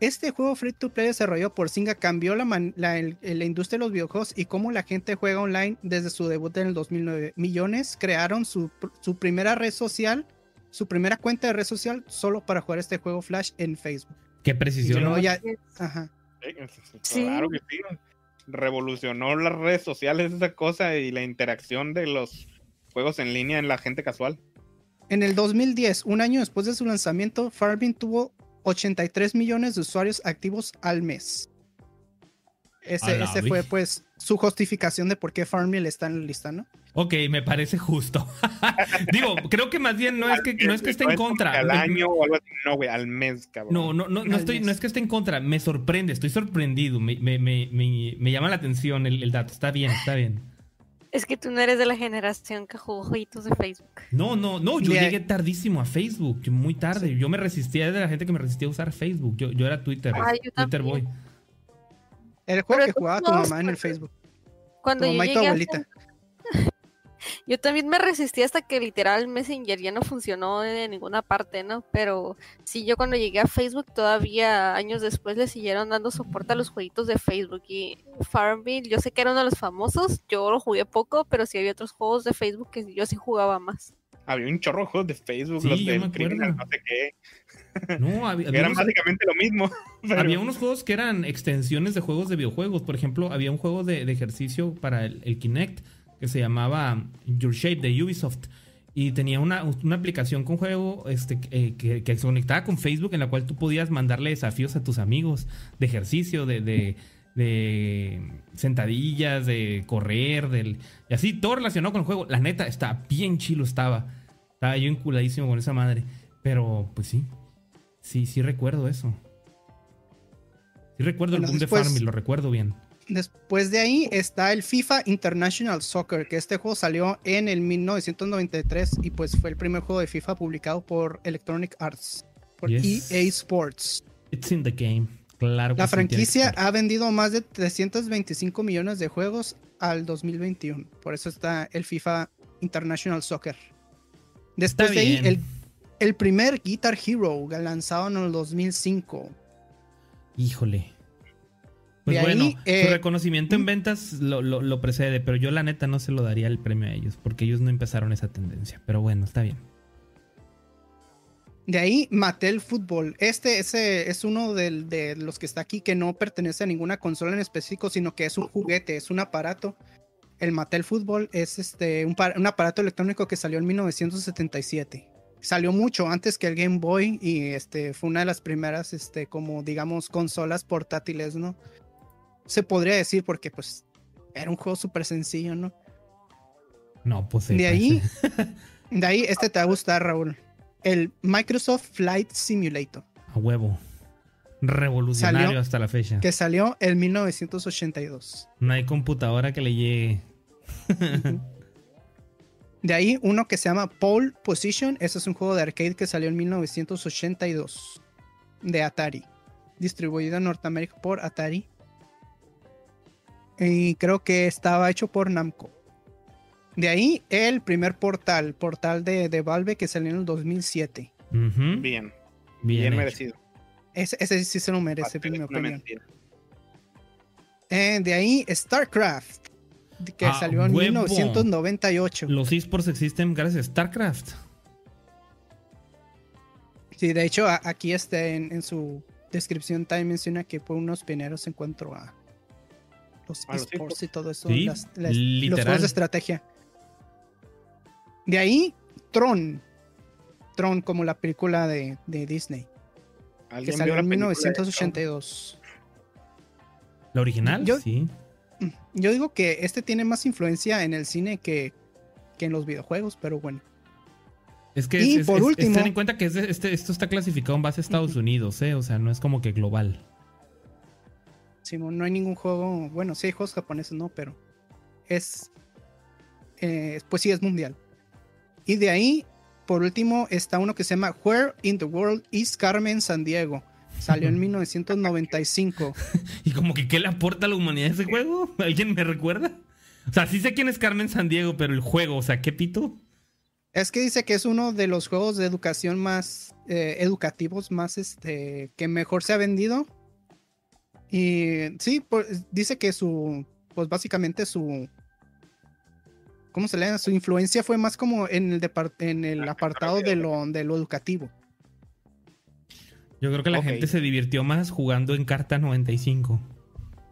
este juego free to play desarrollado por Zynga cambió la, man- la, el- la industria de los videojuegos y cómo la gente juega online desde su debut en el 2009. Millones crearon su, pr- su primera red social, su primera cuenta de red social solo para jugar este juego Flash en Facebook. Qué precisión. ya, ajá. Sí. Claro que sí. Revolucionó las redes sociales esa cosa y la interacción de los juegos en línea en la gente casual. En el 2010, un año después de su lanzamiento, Farmville tuvo 83 millones de usuarios activos al mes. Ese, fue pues su justificación de por qué Farmville está en la lista, ¿no? Ok, me parece justo. [laughs] Digo, creo que más bien no es que, no es que esté en contra. Al año o algo así. No, güey, al mes, cabrón. No, no, no, no estoy, no es que esté en contra, me sorprende, estoy sorprendido, me, me, me, me- me llama la atención el, el dato, está bien, está bien. Es que tú no eres de la generación que jugó jueguitos de Facebook. No, no, no, yo llegué tardísimo a Facebook, muy tarde, yo me resistía de la gente que me resistía a usar Facebook, yo, yo era Twitter, Ah, yo Twitter boy. también. El juego Pero que jugaba tu mamá en el Facebook. Cuando Tu yo y tu llegué a abuelita. Yo también me resistí hasta que literal Messenger ya no funcionó en ninguna parte, ¿no? Pero sí, yo cuando llegué a Facebook todavía años después le siguieron dando soporte a los jueguitos de Facebook y Farmville, yo sé que era uno de los famosos, yo lo jugué poco, pero sí había otros juegos de Facebook que yo sí jugaba más. Había un chorro de juegos de Facebook, Sí, los acuerdo. criminal, no sé qué. [laughs] No, había, que había eran unos, básicamente lo mismo. [laughs] pero- había unos juegos que eran extensiones de juegos de videojuegos, por ejemplo, había un juego de, de ejercicio para el, el Kinect que se llamaba Your Shape de Ubisoft. Y tenía una, una aplicación con juego este, eh, que, que se conectaba con Facebook en la cual tú podías mandarle desafíos a tus amigos de ejercicio, de, de, de sentadillas, de correr, del, y así, todo relacionado con el juego. La neta, está bien chilo estaba. Estaba yo enculadísimo con esa madre. Pero, pues sí. Sí, sí recuerdo eso. Sí recuerdo Bueno, el boom después- de Farmville, lo recuerdo bien. Después de ahí está el FIFA International Soccer, que este juego salió en el 1993 y pues fue el primer juego de FIFA publicado por Electronic Arts, por Yes. EA Sports. It's in the game. Claro La franquicia ha vendido más de 325 millones de juegos al 2021. Por eso está el FIFA International Soccer. Después de ahí, el, el primer Guitar Hero lanzado en el 2005. Híjole. Pues De ahí, bueno, eh, su reconocimiento en mm. ventas lo, lo- lo precede, pero yo la neta no se lo daría el premio a ellos, porque ellos no empezaron esa tendencia. Pero bueno, está bien. De ahí, Mattel Football. Este ese es uno del- de los que está aquí que no pertenece a ninguna consola en específico, sino que es un juguete, es un aparato. El Mattel Football es este, un, un aparato electrónico que salió en 1977. Salió mucho antes que el Game Boy y este, fue una de las primeras, este, como digamos, consolas portátiles, ¿no? Se podría decir porque pues era un juego súper sencillo, ¿no? No, pues sí, De pues, ahí, [laughs] de ahí, este te va a gustar, Raúl. El Microsoft Flight Simulator. a huevo. Revolucionario Salió- hasta la fecha. que salió en 1982. No hay computadora que le llegue. De ahí uno que se llama Pole Position, ese es un juego de arcade que salió en 1982 de Atari, distribuido en Norteamérica por Atari. Y creo que estaba hecho por Namco. De ahí el primer portal, portal de, de Valve que salió en el 2007. Ujú, Bien, Bien, bien, merecido. Ese, ese sí se lo merece, en mi opinión. Eh, de ahí StarCraft, que ¡Ah, salió en huevo! 1998. Los esports existen gracias a StarCraft. Sí, de hecho, aquí este, en, en su descripción también menciona que por unos pioneros encuentro a los esports y todo eso, Sí, las- las- los juegos de estrategia. De ahí, Tron. Tron, como la película de, de Disney, que ¿Alguien salió en película de 1982. ¿La original? Yo- Sí. Yo digo que este tiene más influencia en el cine que, que en los videojuegos, pero bueno. Es que Y es- es- por es- último- ten en cuenta que es este, esto está clasificado en base a Estados Unidos, ¿eh? O sea, no es como que global. Simón, no hay ningún juego. Bueno, sí hay juegos japoneses, no, pero es. eh, pues sí, es mundial. Y de ahí, por último, está uno que se llama Where in the World is Carmen San Diego. Salió en [laughs] 1995. [laughs] Y como que, ¿qué le aporta a la humanidad ese juego? [laughs] ¿Alguien me recuerda? O sea, sí sé quién es Carmen Sandiego, pero el juego, o sea, ¿qué pito? Es que dice que es uno de los juegos de educación más eh, educativos, más este, que mejor se ha vendido. Y sí, pues, dice que su, pues básicamente su, ¿cómo se le llama? Su influencia fue más como en el, depart- en el apartado de lo, de lo educativo. Yo creo que la gente se divirtió más jugando en Carta 95.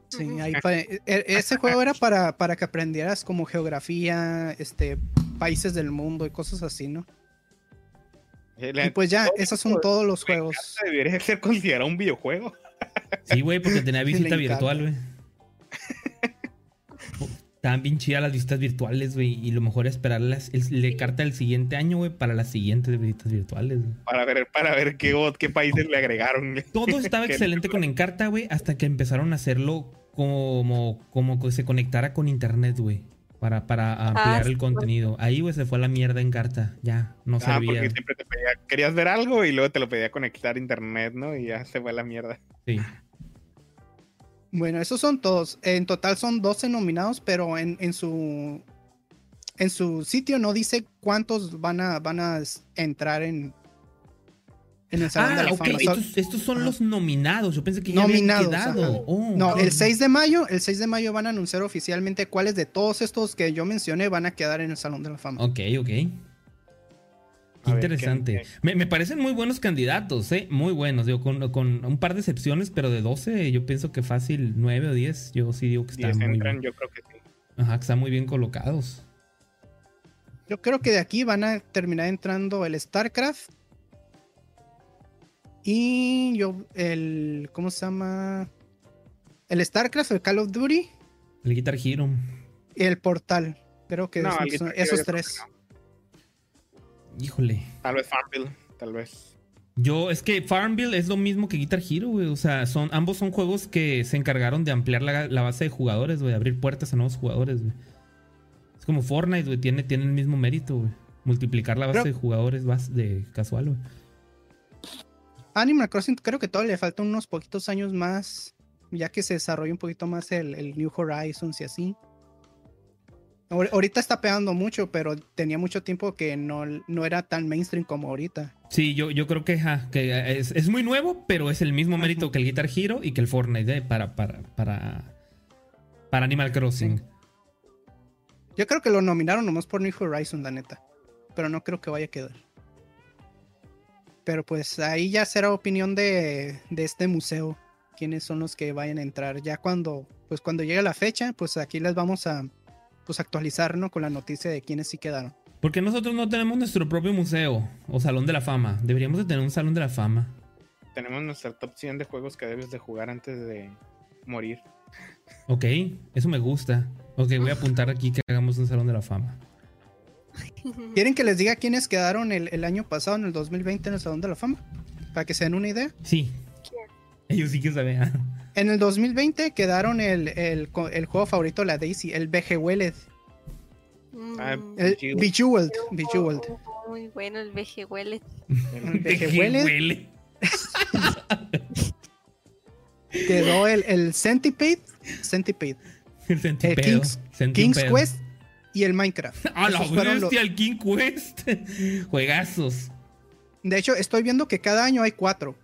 Sí, ahí e- e- ese juego era para, para que aprendieras como geografía, este, países del mundo y cosas así, ¿no? Eh, Y pues ya, esos son todos los juegos. Debería ser considerado un videojuego. Sí, güey, porque tenía visita virtual, güey. Estaban bien chidas las visitas virtuales, güey. Y lo mejor es esperar las, el, le carta el siguiente año, güey, para las siguientes visitas virtuales. Para ver, para ver qué, qué países le agregaron. Todo estaba [laughs] excelente con Encarta, güey, hasta que empezaron a hacerlo como, como que se conectara con internet, güey. Para, para ampliar sí, el contenido. Ahí, güey, se fue a la mierda Encarta. Ya, no Ah, servía. porque siempre te pedía, querías ver algo y luego te lo pedía conectar a internet, ¿no? Y ya se fue a la mierda. Sí. Bueno, esos son todos. En total son 12 nominados, pero en, en su en su sitio no dice cuántos van a van a entrar en en el salón de Ah, la ok. fama. Estos, estos son los nominados. Yo pensé que ya habían quedado. Oh, no, el 6 de mayo, el 6 de mayo van a anunciar oficialmente cuáles de todos estos que yo mencioné van a quedar en el salón de la fama. Ok, ok. Qué ver, interesante. ¿qué- Me, me parecen muy buenos candidatos, ¿eh? Muy buenos. Digo, con, con un par de excepciones, pero de 12, yo pienso que fácil 9 o 10. Yo sí digo que están 10 muy entran, bien. yo creo que sí. Ajá, que están muy bien colocados. Yo creo que de aquí van a terminar entrando el StarCraft y yo el ¿cómo se llama? El StarCraft, el Call of Duty El Guitar Hero. y el Portal. Creo que No, esos, tres. que no. Híjole. Tal vez Farmville, tal vez. Yo, es que Farmville es lo mismo que Guitar Hero, güey. O sea, son, ambos son juegos que se encargaron de ampliar la, la base de jugadores, güey. Abrir puertas a nuevos jugadores, güey. Es como Fortnite, güey. Tiene, tiene el mismo mérito, güey. Multiplicar la base Pero- de jugadores bas- de casual, güey. Animal Crossing creo que todavía le faltan unos poquitos años más, ya que se desarrolle un poquito más el, el New Horizons y así. Ahor- Ahorita está pegando mucho, pero tenía mucho tiempo que no, no era tan mainstream como ahorita. Sí, yo, yo creo que, ja, que es, es muy nuevo, pero es el mismo mérito que el Guitar Hero y que el Fortnite eh, para, para, para, para Animal Crossing. Yo creo que lo nominaron nomás por New Horizons, la neta. Pero no creo que vaya a quedar. Pero pues ahí ya será opinión de, de este museo. Quiénes son los que vayan a entrar. Ya cuando, pues cuando llegue la fecha, pues aquí les vamos a pues actualizar, ¿no? Con la noticia de quiénes sí quedaron. Porque nosotros no tenemos nuestro propio museo o salón de la fama. Deberíamos de tener un salón de la fama. Tenemos nuestra top 100 de juegos que debes de jugar antes de morir. Ok, eso me gusta. Ok, voy a apuntar aquí que hagamos un salón de la fama. [laughs] ¿Quieren que les diga quiénes quedaron el, el año pasado, en el 2020, en el Salón de la Fama? Para que se den una idea. Sí. ¿Quién? Ellos sí que saben. En el 2020 quedaron el, el, el juego favorito la Daisy, el Bejeweled. Ah, Mm, El Bejeweled. Bejeweled. un Bejeweled. juego Muy bueno el veje huele. El ¿De qué Bejeweled. Quedó el, el Centipede. Centipede. El El centipede. King's, Centipede. King's Quest y el Minecraft. [laughs] ¡A la fueron los- bestia! El King Quest. [laughs] Juegazos. De hecho, estoy viendo que cada año hay cuatro.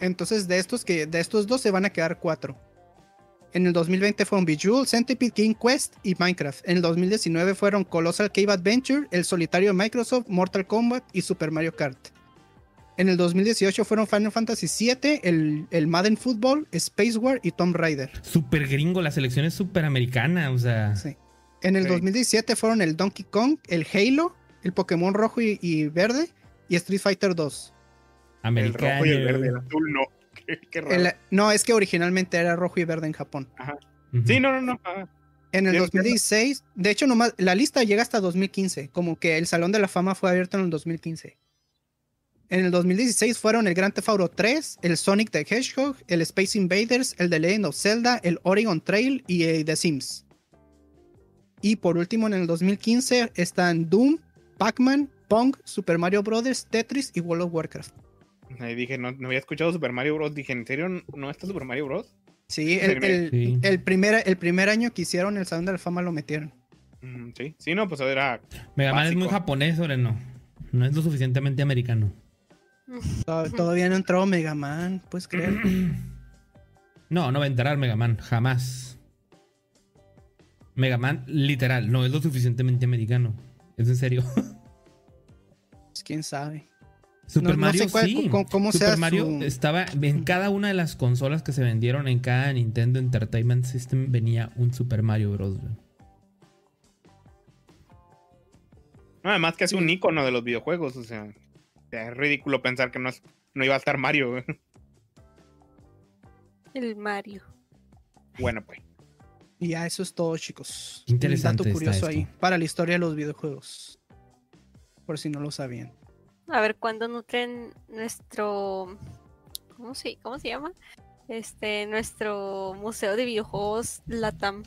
Entonces, de estos que de estos dos se van a quedar cuatro. En el 2020 fueron Bejeweled, Centipede, King Quest y Minecraft. En el 2019 fueron Colossal Cave Adventure, El Solitario de Microsoft, Mortal Kombat y Super Mario Kart. En el 2018 fueron Final Fantasy VII, el, el Madden Football, Space War y Tomb Raider. Super gringo, la selección es super americana, o sea. Sí. En el Sí. 2017 fueron el Donkey Kong, el Halo, el Pokémon rojo y, y verde y Street Fighter 2. El rojo y el verde, el azul no. [laughs] Qué, qué raro. El- no, es que originalmente era rojo y verde en Japón. Sí, no, no, no. ah, En el Sí, 2016, de hecho, nomás, la lista llega hasta 2015, como que el Salón de la Fama fue abierto en el 2015. En el 2016 fueron el Grand Theft Auto 3, el Sonic the Hedgehog, el Space Invaders, el The Legend of Zelda, el Oregon Trail y eh, The Sims. Y por último, en el 2015 están Doom, Pac-Man, Pong, Super Mario Bros., Tetris y World of Warcraft. Ahí dije, no, no había escuchado Super Mario Bros. Dije, ¿en serio no está Super Mario Bros? Sí, el, el- Sí. el primer, el primer año que hicieron el Salón de la Fama lo metieron. Mm, sí, sí, no, pues era. Mega Man es muy japonés, sobre no. No es lo suficientemente americano. To- [laughs] Todavía no entró Mega Man, puedes creer. [clears throat] No, no va a entrar Mega Man, jamás. Mega Man, literal, no es lo suficientemente americano. Es en serio. [laughs] Pues, quién sabe. Super No- no Mario sé cuál- sí. cómo- cómo Super sea Mario su- estaba en cada una de las consolas que se vendieron en cada Nintendo Entertainment System venía un Super Mario Bros. No, además que es un icono de los videojuegos, o sea, es ridículo pensar que no, es- no iba a estar Mario. El Mario. Bueno, pues. Y ya eso es todo, chicos. Interesante Un dato está curioso esto. ahí para la historia de los videojuegos. Por si no lo sabían. A ver cuándo nutren nuestro. ¿Cómo se, ¿Cómo se llama? Este, nuestro museo de videojuegos Latam.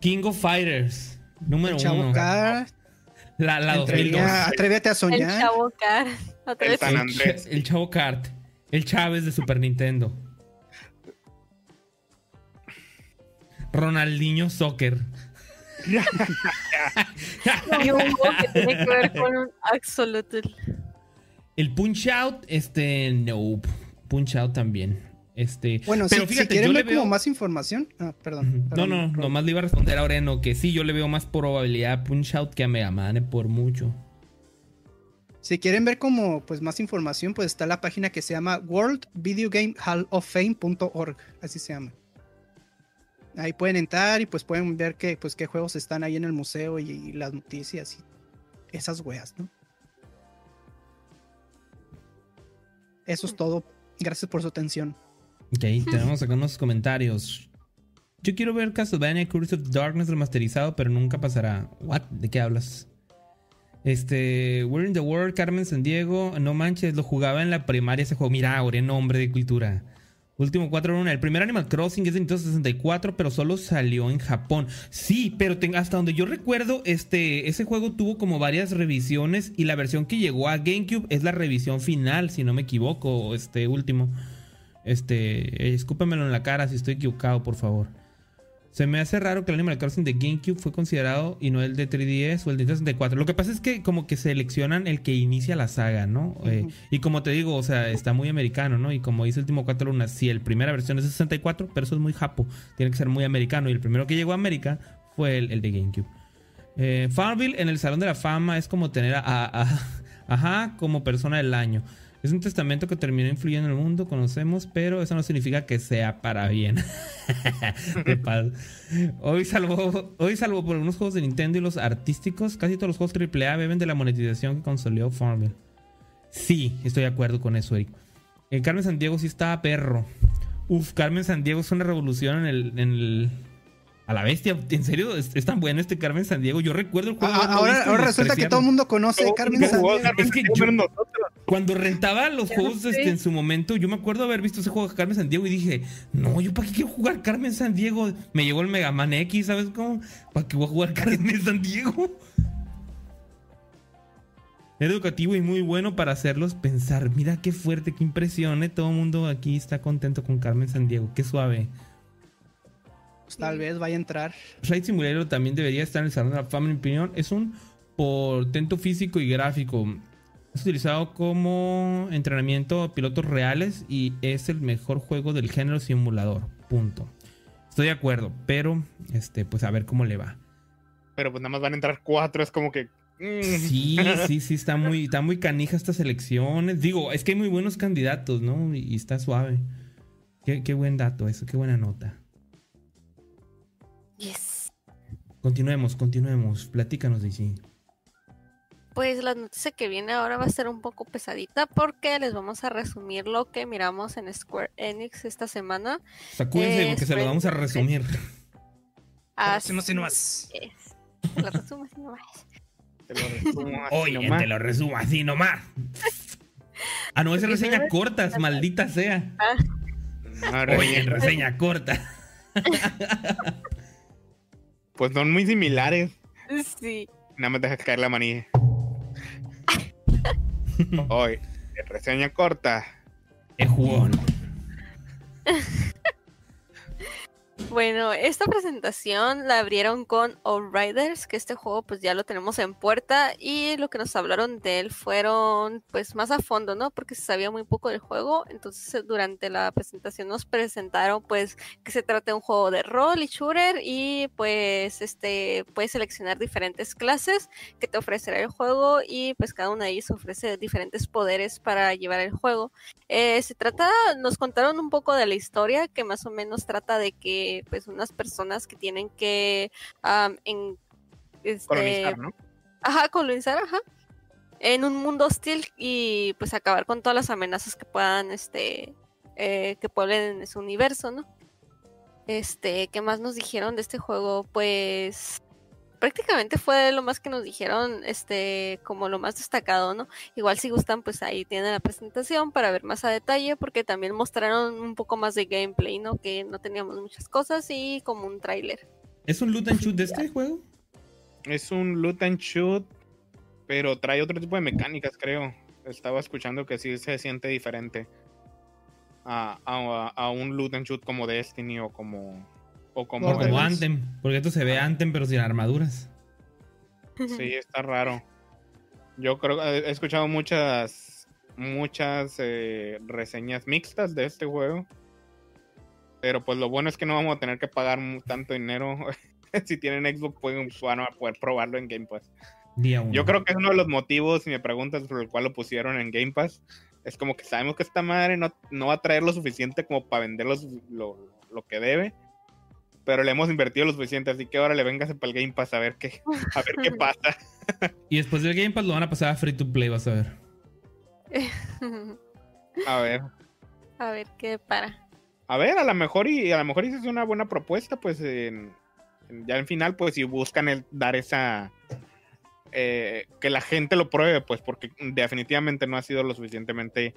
King of Fighters, número El Chavo uno. Kart, La, la 2002. Atrevía- Atrévete a El soñar. Chavo Car. El vez. San El, Andrés. El Chavo Kart. El Chávez de Super Nintendo. Ronaldinho Soccer. [laughs] Y un juego que tiene que ver con un Axolotl. El Punch Out, este, no. Punch Out también. Este, Bueno, pero si, quieren yo le ver como más información. Ah, perdón. Ujú. No, perdón, no, perdón. nomás le iba a responder a Oreno que sí, yo le veo más probabilidad a Punch Out que a Mega Man eh, por mucho. Si quieren ver como pues más información, pues está la página que se llama World Video Game Hall of Fame.org, así se llama. Ahí pueden entrar y pues pueden ver que, pues, qué juegos están ahí en el museo y, y las noticias y esas weas, ¿no? Eso es todo. Gracias por su atención. Ok, tenemos [laughs] acá unos comentarios. Yo quiero ver Castlevania Curse of Darkness remasterizado, pero nunca pasará. What? ¿De qué hablas? Este, We're in the World, Carmen San Diego. No manches, lo jugaba en la primaria ese juego. Mira, ahora nombre de cultura. Último 4-1. El primer Animal Crossing es de Nintendo 64, pero solo salió en Japón. Sí, pero hasta donde yo recuerdo, este, ese juego tuvo como varias revisiones y la versión que llegó a GameCube es la revisión final, si no me equivoco, este último. Este, eh, escúpamelo en la cara si estoy equivocado, por favor. Se me hace raro que el Animal Crossing de GameCube fue considerado y no el de 3DS o el de 64. Lo que pasa es que como que seleccionan el que inicia la saga, ¿no? Eh, y como te digo, o sea, está muy americano, ¿no? Y como dice Último 4 Lunas, si el primera versión es de 64, pero eso es muy japo, tiene que ser muy americano. Y el primero que llegó a América fue el, de GameCube. Eh, Farmville en el Salón de la Fama es como tener a, a ajá, como persona del año. Es un testamento que terminó influyendo en el mundo, conocemos, pero eso no significa que sea para bien. [laughs] Hoy salvo, hoy salvo por algunos juegos de Nintendo y los artísticos, casi todos los juegos AAA beben de la monetización que consolidó Farmville. Sí, estoy de acuerdo con eso, Eric. En Carmen Sandiego sí estaba perro. Uf, Carmen Sandiego es una revolución en el, a la bestia, ¿en serio? ¿Es, tan bueno este Carmen Sandiego? Yo recuerdo el juego. Ah, ahora, resulta que todo el mundo conoce Carmen. Es que yo, cuando rentaba los juegos este, en su momento, yo me acuerdo haber visto ese juego de Carmen San Diego y dije, no, yo para qué quiero jugar Carmen San Diego. Me llegó el Mega Man X, ¿sabes cómo? ¿Para qué voy a jugar [laughs] Carmen San Diego? Educativo y muy bueno para hacerlos pensar. Mira qué fuerte, qué impresión. ¿eh? Todo el mundo aquí está contento con Carmen San Diego. Qué suave. Pues tal vez vaya a entrar. Flight Simulator también debería estar en el Salón de la Fama, en mi opinión. Es un portento físico y gráfico es utilizado como entrenamiento a pilotos reales y es el mejor juego del género simulador. Punto. Estoy de acuerdo, pero este, pues a ver cómo le va. Pero pues nada más van a entrar cuatro, es como que. Mm. Sí, sí, sí, está muy, está muy canija estas elecciones. Digo, es que hay muy buenos candidatos, ¿no? Y, está suave. Qué, buen dato eso, qué buena nota. Yes. Continuemos, continuemos. Platícanos, DC pues la noticia que viene ahora va a ser un poco pesadita porque les vamos a resumir lo que miramos en Square Enix esta semana. Sacúdense porque se lo vamos a resumir. Así nomás. Te lo resumo así nomás. Te lo resumo así Oye, nomás. te lo resumo así nomás. Ah, no, es reseña cortas, maldita sea. Ah. Oye, reseña corta. [laughs] pues son muy similares. Sí. Nada más deja caer la manilla. [laughs] Hoy, reseña corta. Es jugón. [laughs] Bueno, esta presentación la abrieron con Riders, que este juego pues ya lo tenemos en puerta y lo que nos hablaron de él fueron pues más a fondo, ¿no? Porque se sabía muy poco del juego, entonces durante la presentación nos presentaron pues que se trata de un juego de rol y shooter y pues este puedes seleccionar diferentes clases que te ofrecerá el juego y pues cada una de ellas ofrece diferentes poderes para llevar el juego. Eh, se trata, nos contaron un poco de la historia que más o menos trata de que pues unas personas que tienen que en, este, colonizar, ¿no? Ajá, colonizar, ajá. En un mundo hostil y pues acabar con todas las amenazas que puedan, este, eh, que pueblen su universo, ¿no? Este, ¿qué más nos dijeron de este juego? Pues prácticamente fue lo más que nos dijeron, este, como lo más destacado, ¿no? Igual si gustan, pues ahí tienen la presentación para ver más a detalle, porque también mostraron un poco más de gameplay, ¿no? Que no teníamos muchas cosas y como un tráiler. ¿Es un loot and shoot de este juego? Es un loot and shoot, pero trae otro tipo de mecánicas, creo. Estaba escuchando que sí se siente diferente a, a un loot and shoot como Destiny o como como, como Anthem, porque esto se ve Anthem pero sin armaduras. Sí, está raro. Yo creo que he escuchado muchas muchas eh, reseñas mixtas de este juego. Pero pues lo bueno es que no vamos a tener que pagar tanto dinero. [laughs] si tienen Xbox pueden, van a poder probarlo en Game Pass. Yo creo que es uno de los motivos, si me preguntas, por el cual lo pusieron en Game Pass. Es como que sabemos que esta madre no, no va a traer lo suficiente como para vender lo, lo que debe pero le hemos invertido lo suficiente, así que ahora le vengas para el Game Pass a ver qué, a ver qué [laughs] pasa. y después del Game Pass lo van a pasar a free to play, vas a ver. a ver. [laughs] A ver qué para. A ver, a lo mejor y a lo mejor es una buena propuesta, pues ya en final, pues si buscan el, dar esa eh, que la gente lo pruebe, pues porque definitivamente no ha sido lo suficientemente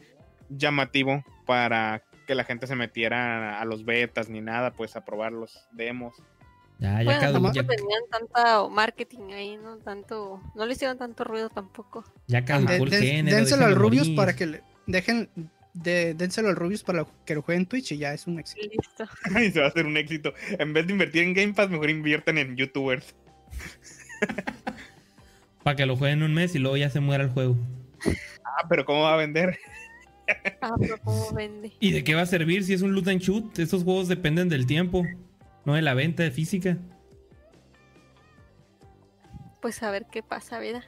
llamativo para que la gente se metiera a los betas ni nada, pues a probar los demos. Ya, ya Bueno, caducó, tampoco ya, tenían tanta marketing ahí, ¿no? Tanto, no le hicieron tanto ruido tampoco. ya caducó De- el de- género. dénselo al Rubius morir. para que le dejen. De, dénselo al Rubius para que lo juegue en Twitch y ya es un éxito. Listo. [laughs] y se va a hacer un éxito. En vez de invertir en Game Pass, mejor invierten en YouTubers. Para que lo jueguen un mes y luego ya se muera el juego. Ah, pero ¿cómo va a vender? [laughs] Ah, pero cómo vende. ¿Y de qué va a servir si es un loot and shoot? Esos juegos dependen del tiempo, no de la venta de física. Pues a ver qué pasa, ¿verdad?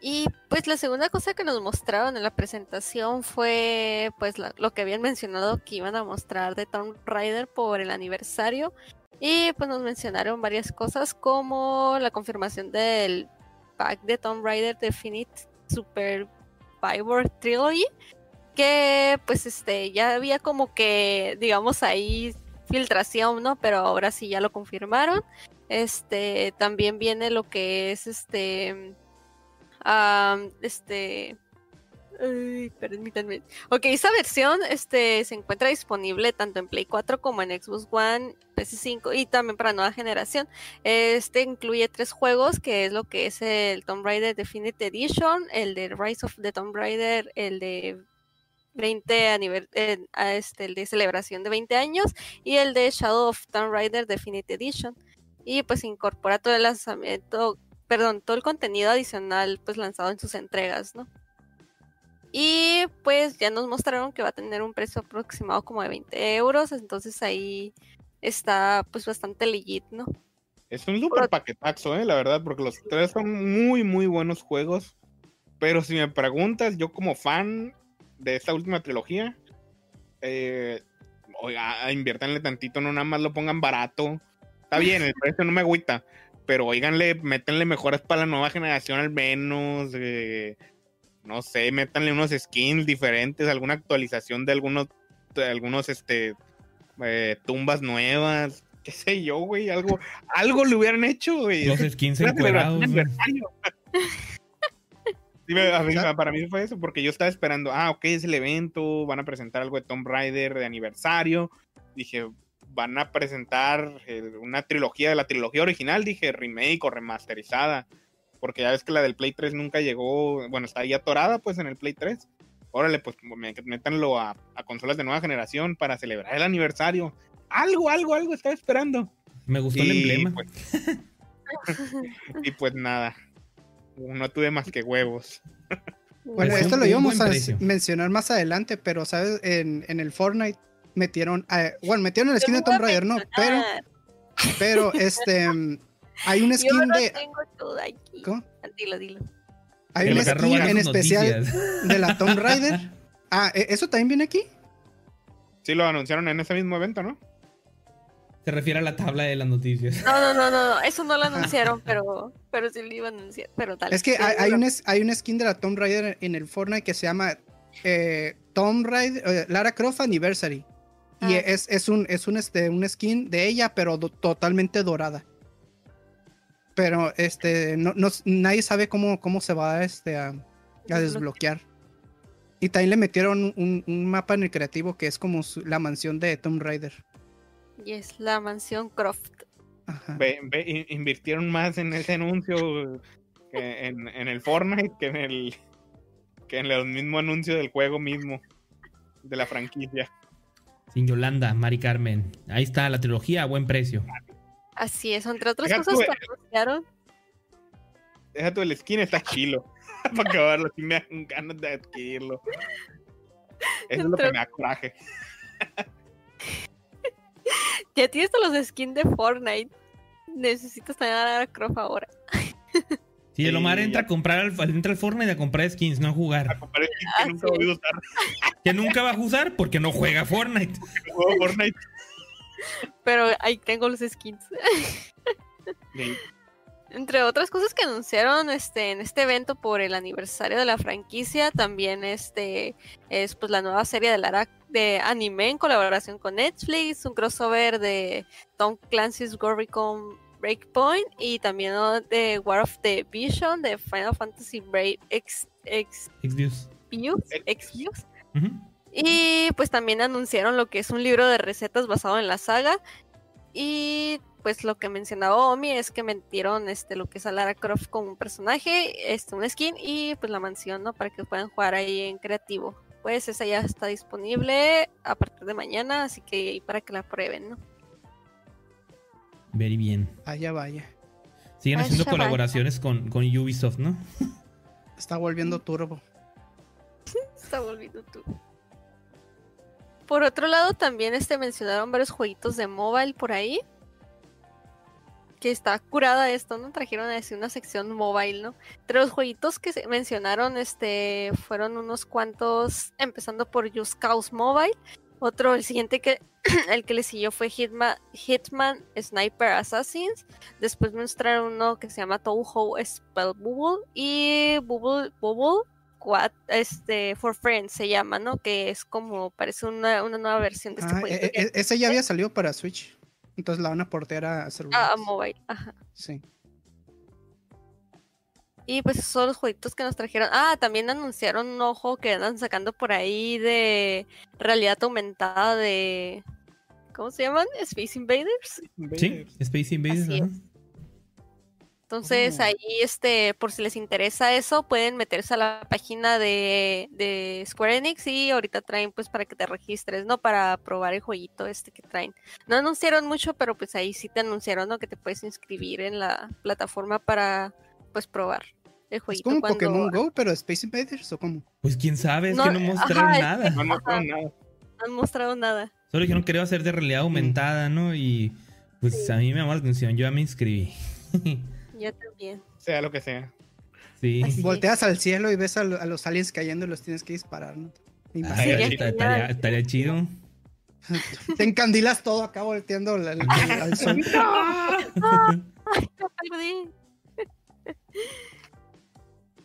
Y pues la segunda cosa que nos mostraron en la presentación fue pues la- lo que habían mencionado que iban a mostrar de Tomb Raider por el aniversario. Y pues nos mencionaron varias cosas como la confirmación del pack de Tomb Raider Definite Super Survivor Trilogy. Que pues este ya había como que digamos ahí filtración, ¿no? Pero ahora sí ya lo confirmaron. Este, también viene lo que es este. este. Ay, permítanme. Ok, esta versión este, se encuentra disponible tanto en Play 4 como en Xbox One, PS5 y también para nueva generación. Este incluye tres juegos, que es lo que es el Tomb Raider Definitive Edition, el de Rise of the Tomb Raider, el de 20 aniver- eh, a este, el de celebración de 20 años y el de Shadow of Tomb Raider Definitive Edition y pues incorpora todo el lanzamiento, perdón, todo el contenido adicional pues lanzado en sus entregas, ¿no? Y pues ya nos mostraron que va a tener un precio aproximado como de 20 euros, entonces ahí está pues bastante legit, ¿no? Es un super paquetazo, eh, la verdad, porque los tres son muy, muy buenos juegos. Pero si me preguntas, yo como fan de esta última trilogía, eh, oiga, inviértanle tantito, no nada más lo pongan barato. Está bien, el [laughs] precio no me agüita, pero oiganle, métanle mejoras para la nueva generación al menos. eh, no sé, métanle unos skins diferentes, alguna actualización de algunos, de algunos, este, eh, tumbas nuevas, [laughs] qué sé yo, güey, algo, algo le hubieran hecho, güey. Los skins aniversario. Sí, mí- para mí fue eso, porque yo estaba esperando, ah, ok, es el evento, van a presentar algo de Tomb Raider de aniversario. Dije, van a presentar eh, una trilogía de la trilogía original, dije, remake o remasterizada. Porque ya ves que la del Play 3 nunca llegó, bueno, está ahí atorada pues en el Play 3. Órale, pues métanlo a, a consolas de nueva generación para celebrar el aniversario. Algo, algo, algo estaba esperando. Me gustó el emblema. pues- [laughs] y pues nada, no tuve más que huevos. Bueno, Pues esto lo íbamos a precio. mencionar más adelante, pero, ¿sabes? En, en el Fortnite metieron, eh, bueno, metieron el skin de Yo no Tomb Raider, no, pero, pero, este, hay un Yo skin no de, tengo todo aquí. ¿cómo? Dilo, dilo. Hay un skin en especial noticias. de la Tomb [laughs] Raider. Ah, ¿e- ¿eso también viene aquí? Sí, lo anunciaron en ese mismo evento, ¿no? Se refiere a la tabla de las noticias. No, no, no, no, no, eso no lo anunciaron, [laughs] pero, pero sí lo iban a anunciar. Pero dale. Es que hay, hay un, hay un skin de la Tomb Raider en el Fortnite que se llama eh, Tomb Raider, eh, Lara Croft Anniversary. Y Ah. es, es un, es un, este, un skin de ella, pero do- totalmente dorada. Pero este, no, no- nadie sabe cómo, cómo se va este, a, a desbloquear. Y también le metieron un, un mapa en el creativo que es como su- la mansión de Tomb Raider. Y es la mansión Croft. Ajá. Ve- ve- in- invirtieron más en ese anuncio que en, en el Fortnite que en el que en el mismo anuncio del juego mismo de la franquicia. Sin Yolanda, Mari Carmen. Ahí está la trilogía a buen precio. Así es, entre otras Deja cosas que anunciaron. Deja tú el skin está chilo. [laughs] Para acabarlo, si me dan ganas de adquirirlo. Eso es lo que me da coraje. [laughs] Ya tienes todos los skins de Fortnite. Necesitas tener a Croft ahora. [laughs] Si el Sí, Omar entra a comprar al, entra al Fortnite a comprar skins, no a A jugar. comprar skins que nunca sí. voy a usar. Que nunca va a usar porque no juega Fortnite. que juego Fortnite. [laughs] Pero ahí tengo los skins. [laughs] Entre otras cosas que anunciaron este, en este evento por el aniversario de la franquicia, también este es pues la nueva serie de Lara de anime en colaboración con Netflix, un crossover de Tom Clancy's Ghost Recon Breakpoint y también de War of the Vision de Final Fantasy Brave X, X. Views, X. Y pues también anunciaron lo que es un libro de recetas basado en la saga. Y pues lo que mencionaba Omi es que metieron este lo que es a Lara Croft como un personaje, este un skin y pues la mansión, ¿no? Para que puedan jugar ahí en creativo. Pues esa ya está disponible a partir de mañana, así que ahí para que la prueben, ¿no? Very bien. Vaya, vaya. Siguen Ay, haciendo colaboraciones con, con Ubisoft, ¿no? Está volviendo turbo. [laughs] Está volviendo tú. Por otro lado, también este mencionaron varios jueguitos de mobile por ahí. Que está curada esto, ¿no? Trajeron así una sección mobile, ¿no? Entre los jueguitos que se mencionaron, este, fueron unos cuantos, empezando por Just Cause Mobile. Otro, el siguiente que, [clears throat] el que le siguió fue Hitman, Hitman Sniper Assassins. Después mostraron uno que se llama Touhou Spell Bubble. Y Bubble, Bubble Quad, este, for Friends se llama, ¿no? Que es como, parece una, una nueva versión de este Ah, juego. e- e- ese ya había salido para Switch. Entonces la van a portear a celulares. Ah, mobile, ajá. Sí. Y pues esos son los jueguitos que nos trajeron. Ah, también anunciaron un ojo que andan sacando por ahí de realidad aumentada de. ¿Cómo se llaman? Space Invaders. Sí, Space Invaders. Así es. Entonces Oh. ahí, este, por si les interesa eso, pueden meterse a la página de, de Square Enix y ahorita traen pues para que te registres, ¿no? Para probar el jueguito este que traen. No anunciaron mucho, pero pues ahí sí te anunciaron, ¿no? Que te puedes inscribir en la plataforma para pues probar el Es jueguito. como cuando Pokémon Go, pero Space Invaders o como. Pues quién sabe, es No, que no mostraron ajá, es nada. No, no, nada. no han mostrado nada. Solo dijeron que iba a ser de realidad aumentada, ¿no? Y pues a mí me llamó la atención, yo ya me inscribí. [laughs] Ya también. Sea lo que sea. sí. Así. Volteas al cielo y ves a, lo- a los aliens cayendo y los tienes que disparar, ¿no? Estaría, estaría chido. [laughs] Te encandilas todo acá volteando al, al- [laughs] al sol. perdí.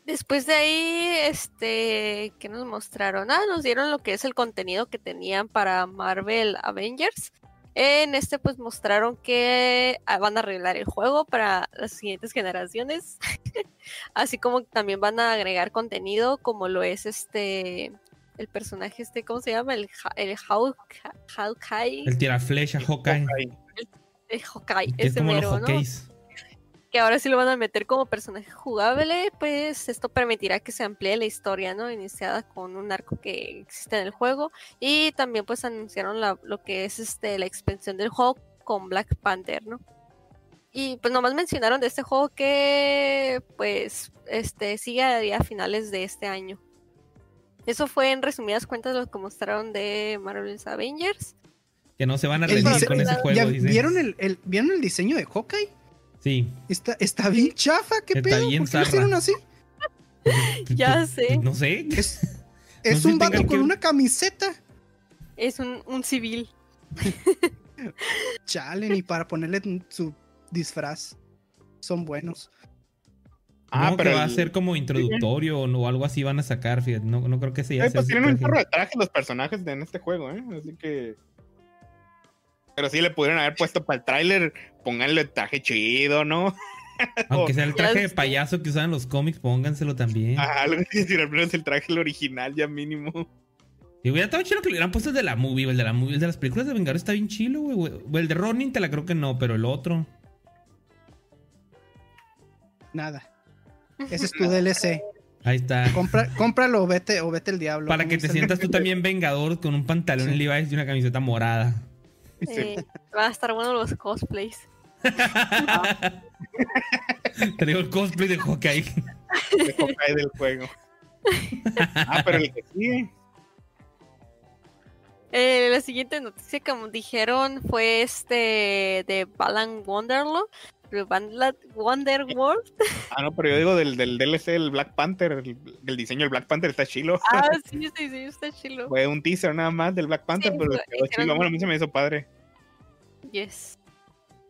Después de ahí, este, ¿qué nos mostraron? Ah, nos dieron lo que es el contenido que tenían para Marvel Avengers. En este, pues mostraron que ah, van a arreglar el juego para las siguientes generaciones. [laughs] Así como también van a agregar contenido, como lo es este, el personaje este, ¿cómo se llama? El, Ha- el Hawk- Hawkeye. El tiraflecha Hawkeye. Ahí. El Hawkeye, ese como los mero, ¿no? Que ahora sí lo van a meter como personaje jugable, pues esto permitirá que se amplíe la historia, ¿no? Iniciada con un arco que existe en el juego. Y también pues anunciaron la- lo que es este la expansión del juego con Black Panther, ¿no? Y pues nomás mencionaron de este juego que pues este sigue a finales de este año. Eso fue en resumidas cuentas lo que mostraron de Marvel's Avengers. Que no se van a rendir con ese ¿Ya juego, ¿Ya dice. ¿Vieron el, el- ¿Vieron el diseño de Hawkeye? Sí. Está, está bien chafa, ¿qué Está pedo? bien ¿Por qué lo zarra. hicieron así? [laughs] Ya sé. No sé. Es, [laughs] es un vato con que- una camiseta. Es un, un civil. [laughs] Chale, ni para ponerle su disfraz. Son buenos. Ah, no, pero que va a ser como introductorio o, o algo así van a sacar, fíjate. No, no creo que sea. Pues tienen un chorro de traje los personajes de en este juego, ¿eh? Así que. Pero sí le pudieron haber puesto para el tráiler, pónganle traje chido, ¿no? [laughs] Aunque sea el traje de payaso que usan en los cómics, pónganselo también. Ajá, algo así, si al menos el traje el original ya mínimo. Y hubiera estado chido que le hubieran puesto el de la movie, el de la movie, el de las películas de Vengadores está bien chilo, güey. güey. O el de Ronin te la creo que no, pero el otro. Nada. Ese es tu DLC. Ahí está. Compra, cómpralo o vete, o vete el diablo. Para ¿Cómo que te sientas tú también Vengador con un pantalón Sí. Levi's y una camiseta morada. Sí. Eh, van a estar buenos los cosplays. [laughs] Te digo el cosplay de Hawkeye. de Hawkeye del juego. Ah, pero el que sigue. Eh, la siguiente noticia, como dijeron, fue este de Balan Wonderland. Wonderland- Wonderworld. Ah, no, pero yo digo del, del DLC, el Black Panther. El, el diseño del Black Panther está chilo. Ah, sí, sí, sí, está chilo. Fue un teaser nada más del Black Panther, Sí, pero quedó chilo. Bueno, a mí se me hizo padre. Yes.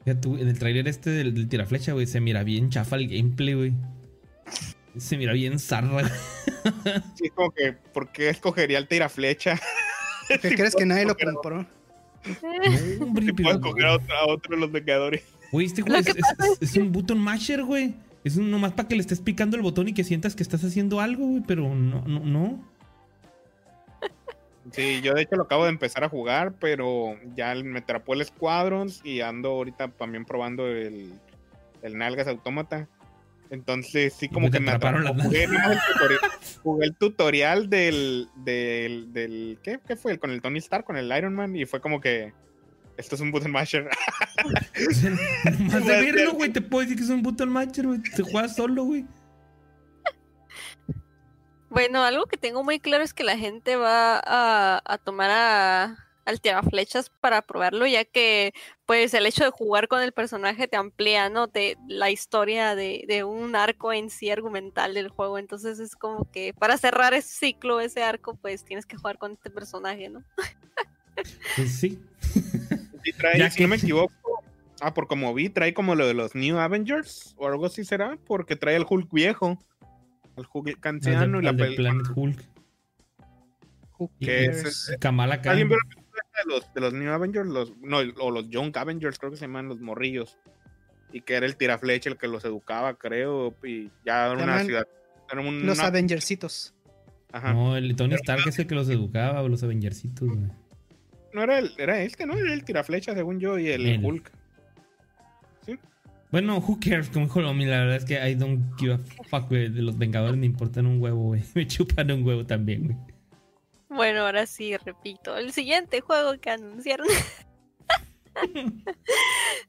Ya tú, en el trailer este del, del tiraflecha, güey, se mira bien chafa el gameplay, güey. Se mira bien zarra. Sí, es como que, ¿por qué escogería el tiraflecha? ¿Qué [laughs] crees que nadie lo compró? No, hombre, Si puedo escoger a otro, a otro de los Vengadores. Güey, este Lo güey es, que es- es- es un button masher, güey. Es un- nomás para que le estés picando el botón y que sientas que estás haciendo algo, güey, pero no, no, no. Sí, yo de hecho lo acabo de empezar a jugar, pero ya me atrapó el Squadrons y ando ahorita también probando el, el Nalgas Automata. Entonces sí como que me atraparon atrapó. Jugué, el tutorial, [laughs] jugué el tutorial del, del, del ¿qué? ¿Qué fue? Con el Tony Stark, con el Iron Man y fue como que esto es un button masher. Nomás de verlo, güey, te puedo decir que es un button masher, güey. Te juegas solo, güey. Bueno, algo que tengo muy claro es que la gente va a, a tomar a, al tiraflechas para probarlo, ya que pues el hecho de jugar con el personaje te amplía, ¿no? De la historia de, de un arco en sí argumental del juego. Entonces es como que para cerrar ese ciclo, ese arco, pues tienes que jugar con este personaje, ¿no? Pues sí. [laughs] Y trae, Ya si que- no me equivoco, ah, por como vi, trae como lo de los New Avengers o algo así será, porque trae el Hulk viejo, el Hulk Al anciano de, y la al de pel- Planet Hulk. Cares? es- Kamala Khan. ¿Alguien vio la película de los, de los New Avengers? Los, no, o los Young Avengers, creo que se llaman los morrillos. Y que era el tiraflecha el que los educaba, creo. Y ya era una ciudad. Era un- Los una- Avengercitos. ajá. No, el Tony Stark es el que los educaba, los Avengercitos, güey. No era, el, era este, ¿no? Era el tiraflecha, según yo, y el. Hulk. Bueno, who cares, como dijo Lomi, la verdad es que I don't give a fuck. De los Vengadores me importan un huevo, güey. [laughs] Me chupan un huevo también, güey. Bueno, ahora sí, repito, el siguiente juego que anunciaron. [laughs] [laughs]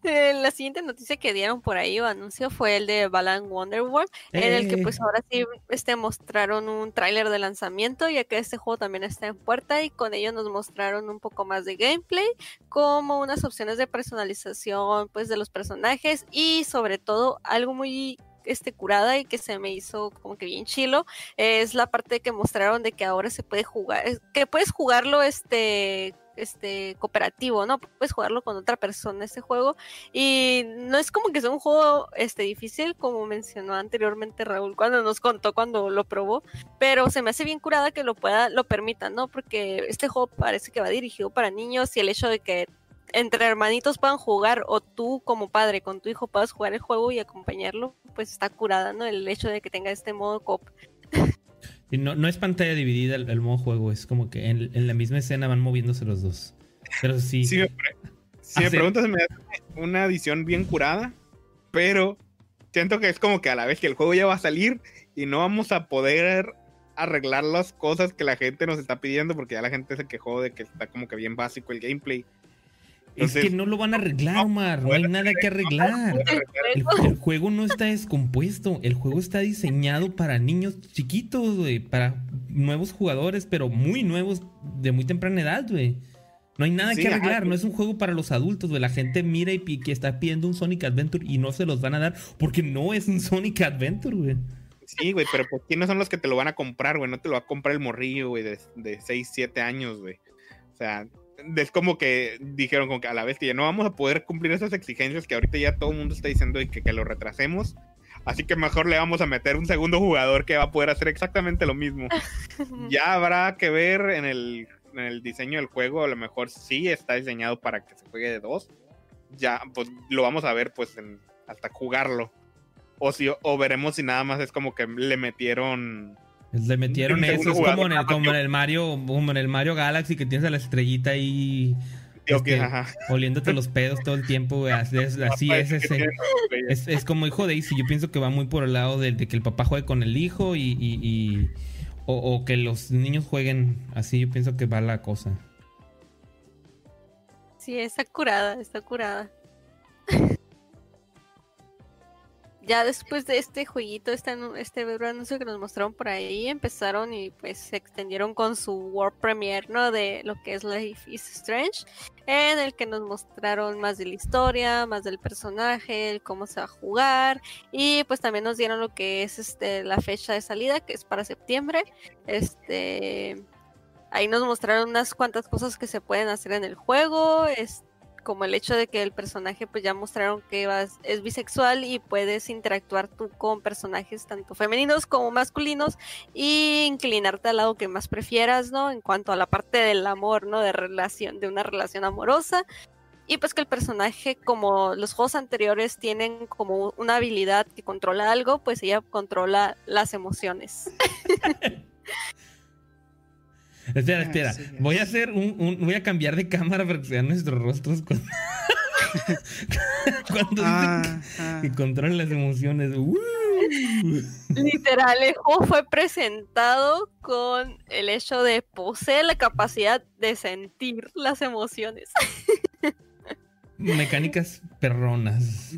Eh, La siguiente noticia que dieron por ahí o anuncio fue el de Balan Wonderworld, en el que Eh. pues ahora sí este, mostraron un tráiler de lanzamiento, ya que este juego también está en puerta y con ello nos mostraron un poco más de gameplay, como unas opciones de personalización pues de los personajes y sobre todo algo muy este curada y que se me hizo como que bien chilo es la parte que mostraron de que ahora se puede jugar, que puedes jugarlo este este cooperativo, ¿no? Puedes jugarlo con otra persona este juego y no es como que sea un juego este difícil como mencionó anteriormente Raúl cuando nos contó cuando lo probó, pero se me hace bien curada que lo pueda lo permitan, ¿no? Porque este juego parece que va dirigido para niños y el hecho de que entre hermanitos puedan jugar o tú como padre con tu hijo puedas jugar el juego y acompañarlo, pues está curada, ¿no? El hecho de que tenga este modo coop. [laughs] Y no, no es pantalla dividida el, el modo juego, es como que en, en la misma escena van moviéndose los dos. Pero sí. Si me, si me preguntas, me hace una edición bien curada, pero siento que es como que a la vez que el juego ya va a salir y no vamos a poder arreglar las cosas que la gente nos está pidiendo porque ya la gente se quejó de que está como que bien básico el gameplay. Es que no lo van a arreglar, Omar. No hay nada que arreglar. El, el juego no está descompuesto. El juego está diseñado para niños chiquitos, güey. Para nuevos jugadores, pero muy nuevos, de muy temprana edad, güey. No hay nada Sí, que arreglar. No es un juego para los adultos, güey. La gente mira y que está pidiendo un Sonic Adventure y no se los van a dar porque no es un Sonic Adventure, güey. Sí, güey, pero pues quiénes son los que te lo van a comprar, güey? No te lo va a comprar el morrillo, güey, de, de 6, 7 años, güey. O sea, es como que dijeron como que a la ya no vamos a poder cumplir esas exigencias que ahorita ya todo el mundo está diciendo y que, que lo retrasemos. Así que mejor le vamos a meter un segundo jugador que va a poder hacer exactamente lo mismo. [laughs] Ya habrá que ver en el, en el diseño del juego, a lo mejor sí está diseñado para que se juegue de dos. Ya, pues lo vamos a ver pues en- hasta jugarlo. O, si, o veremos si nada más es como que le metieron... Le metieron eso, es como en, el, como en Mario, como en el Mario Galaxy que tienes a la estrellita ahí Este, ajá. oliéndote los pedos todo el tiempo, güey. Así es, [laughs] así es ese. Es, es como hijo de Daisy. Yo pienso que va muy por el lado de, de que el papá juegue con el hijo y. y- y- o, o que los niños jueguen así. Yo pienso que va la cosa. Sí, está curada, está curada. [laughs] Ya después de este jueguito, este, este anuncio que nos mostraron por ahí, empezaron y pues se extendieron con su World Premiere, ¿no? De lo que es Life is Strange, en el que nos mostraron más de la historia, más del personaje, el cómo se va a jugar, y pues también nos dieron lo que es este la fecha de salida, que es para septiembre. Este ahí nos mostraron unas cuantas cosas que se pueden hacer en el juego, es como el hecho de que el personaje pues ya mostraron que vas- es bisexual y puedes interactuar tú con personajes tanto femeninos como masculinos y inclinarte al lado que más prefieras, ¿no? En cuanto a la parte del amor, ¿no? De relación, de una relación amorosa. Y pues que el personaje, como los juegos anteriores tienen como una habilidad que controla algo, pues ella controla las emociones. [laughs] Espera, espera. Así es. Voy a hacer un, un- Voy a cambiar de cámara para que sean nuestros rostros cuando. [laughs] cuando Ah, dicen ah. controlan las emociones. ¡Uh! Literal, el juego fue presentado con el hecho de poseer la capacidad de sentir las emociones. Mecánicas perronas.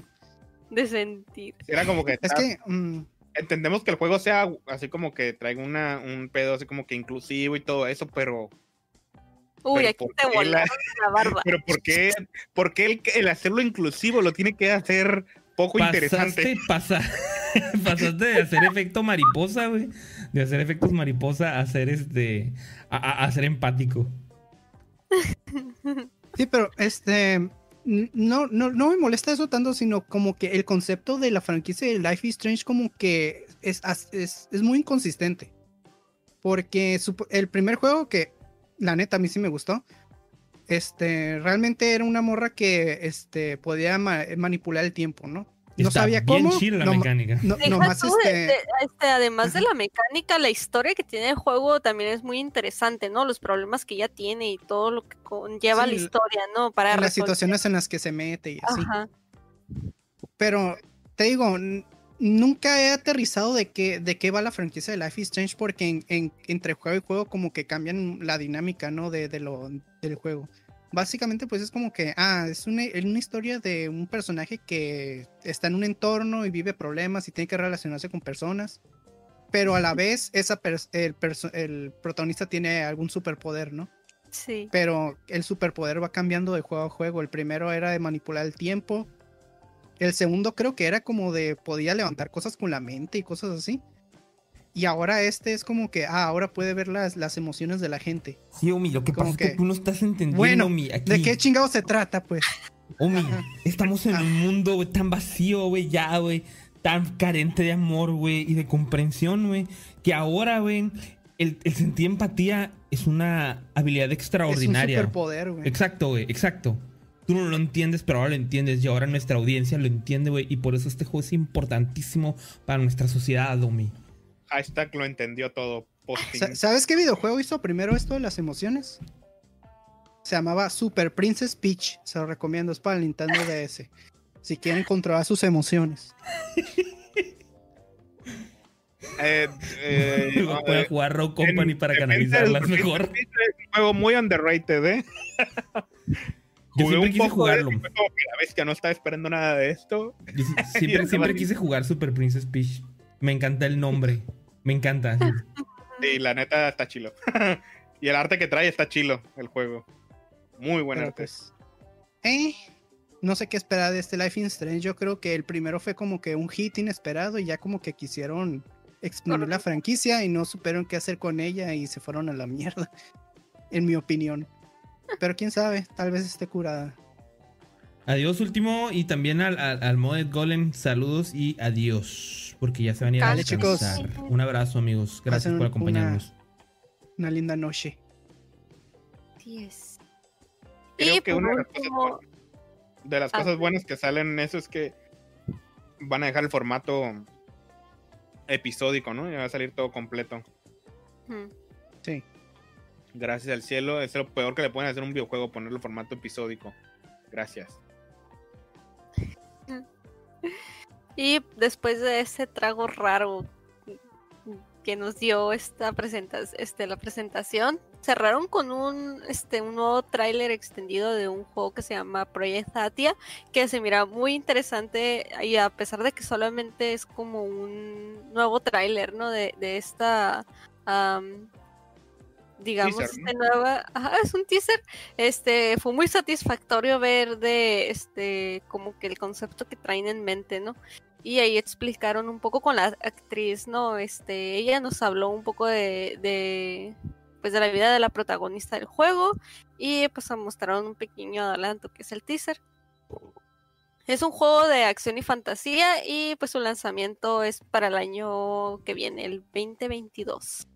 De sentir. Era como que. Es que, mm, Entendemos que el juego sea así como que traiga una, un pedo así como que inclusivo y todo eso, pero. Uy, Pero aquí ¿por te volaron la barba. [laughs] Pero ¿por qué, por qué el, el hacerlo inclusivo lo tiene que hacer poco interesante? Pasaste, pasa- [laughs] pasaste de hacer efecto mariposa, güey. De hacer efectos mariposa a hacer este. A, a- a ser empático. sí, pero este. No, no, no me molesta eso tanto, sino como que el concepto de la franquicia de Life is Strange como que es, es, es muy inconsistente. Porque el primer juego que, la neta, a mí sí me gustó. Este, realmente era una morra que este, podía ma- manipular el tiempo, ¿no? No Está sabía bien cómo. la no- mecánica. no- tú este. de- este, además de la mecánica, la historia que tiene el juego también es muy interesante, ¿no? Los problemas que ya tiene y todo lo que conlleva Sí, la historia, ¿no? Para las resolver. situaciones en las que se mete y así. Ajá. Pero te digo, nunca he aterrizado de qué, de qué va la franquicia de Life is Strange porque en, en- entre juego y juego como que cambian la dinámica, ¿no? De, de lo, del juego. Básicamente pues es como que, ah, es una, una historia de un personaje que está en un entorno y vive problemas y tiene que relacionarse con personas. Pero a la vez esa pers- el, el protagonista tiene algún superpoder, ¿no? Sí. pero el superpoder va cambiando de juego a juego. El primero era de manipular el tiempo. El segundo creo que era como de podía levantar cosas con la mente y cosas así. Y ahora este es como que, ah, ahora puede ver las, las emociones de la gente. Sí, Omi, lo que Como pasa es que tú no estás entendiendo, Bueno, Omi. Aquí, ¿De qué chingado se trata, pues? Omi, Ajá. estamos en un mundo güey, tan vacío, güey, ya, güey. Tan carente de amor, güey, y de comprensión, güey. Que ahora, güey, el, el sentir empatía es una habilidad Es un extraordinaria. superpoder, güey. Exacto, güey, exacto. Tú no lo entiendes, pero ahora lo entiendes. Y ahora nuestra audiencia lo entiende, güey. Y por eso este juego es importantísimo para nuestra sociedad, Omi. Hashtag lo entendió todo. Posting. Sa- ¿Sabes qué videojuego hizo primero esto de las emociones? Se llamaba Super Princess Peach. Se lo recomiendo, es para el Nintendo DS. Si quieren controlar sus emociones. [laughs] Eh, eh, poder eh, jugar Rogue en Company para canalizarlas del mejor. Es un juego muy underrated, ¿eh? [laughs] Yo Jugué siempre un quise poco jugarlo. como que la bestia no estaba esperando nada de esto. Yo si- [laughs] siempre, siempre quise jugar Super Princess Peach. Me encanta el nombre. Me encanta. [laughs] Y la neta está chilo. [laughs] y el arte que trae está chilo, el juego. Muy buen Pero arte. pues, eh, no sé qué esperar de este Life is Strange. Yo creo que el primero fue como que un hit inesperado y ya como que quisieron exprimir la franquicia y no supieron qué hacer con ella y se fueron a la mierda, [laughs] en mi opinión. Pero quién sabe, tal vez esté curada. Adiós, último. Y también al, al, al Modet Golem, saludos y adiós. Porque ya se van a ir a Dale, chicos. descansar. Un abrazo, amigos. Gracias Pasen por acompañarnos. Una linda noche. Así es. Creo y que una de las cosas de las Ah. cosas buenas que salen en eso es que van a dejar el formato episódico, ¿no? Ya va a salir todo completo. Sí. Gracias al cielo. Es lo peor que le pueden hacer a un videojuego, ponerle el formato episódico. Gracias. Y después de ese trago raro que nos dio esta presenta este, la presentación, cerraron con un, este, un nuevo tráiler extendido de un juego que se llama Project Atia, que se mira muy interesante y a pesar de que solamente es como un nuevo tráiler, ¿no? De, de esta... am, digamos, Teaser, ¿no? este nueva, ajá, es un teaser, este, fue muy satisfactorio ver de, este, como que el concepto que traen en mente, ¿no? Y ahí explicaron un poco con la actriz, ¿no? Este, ella nos habló un poco de, de pues de la vida de la protagonista del juego y pues mostraron un pequeño adelanto que es el teaser. Es un juego de acción y fantasía y pues su lanzamiento es para el año que viene, el 2022.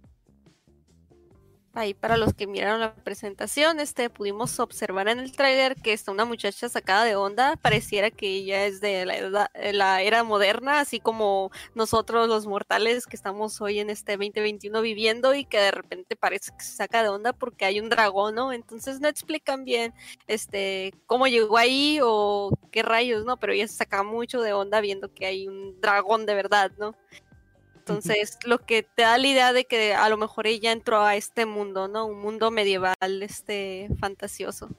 Ahí para los que miraron la presentación, este, pudimos observar en el tráiler que está una muchacha sacada de onda, pareciera que ella es de la, edad- la era moderna, así como nosotros los mortales que estamos hoy en este 2021 viviendo y que de repente parece que se saca de onda porque hay un dragón, ¿no? Entonces no explican bien este cómo llegó ahí o qué rayos, ¿no? Pero ella se saca mucho de onda viendo que hay un dragón de verdad, ¿no? Entonces, lo que te da la idea de que a lo mejor ella entró a este mundo, ¿no? Un mundo medieval, este, fantasioso.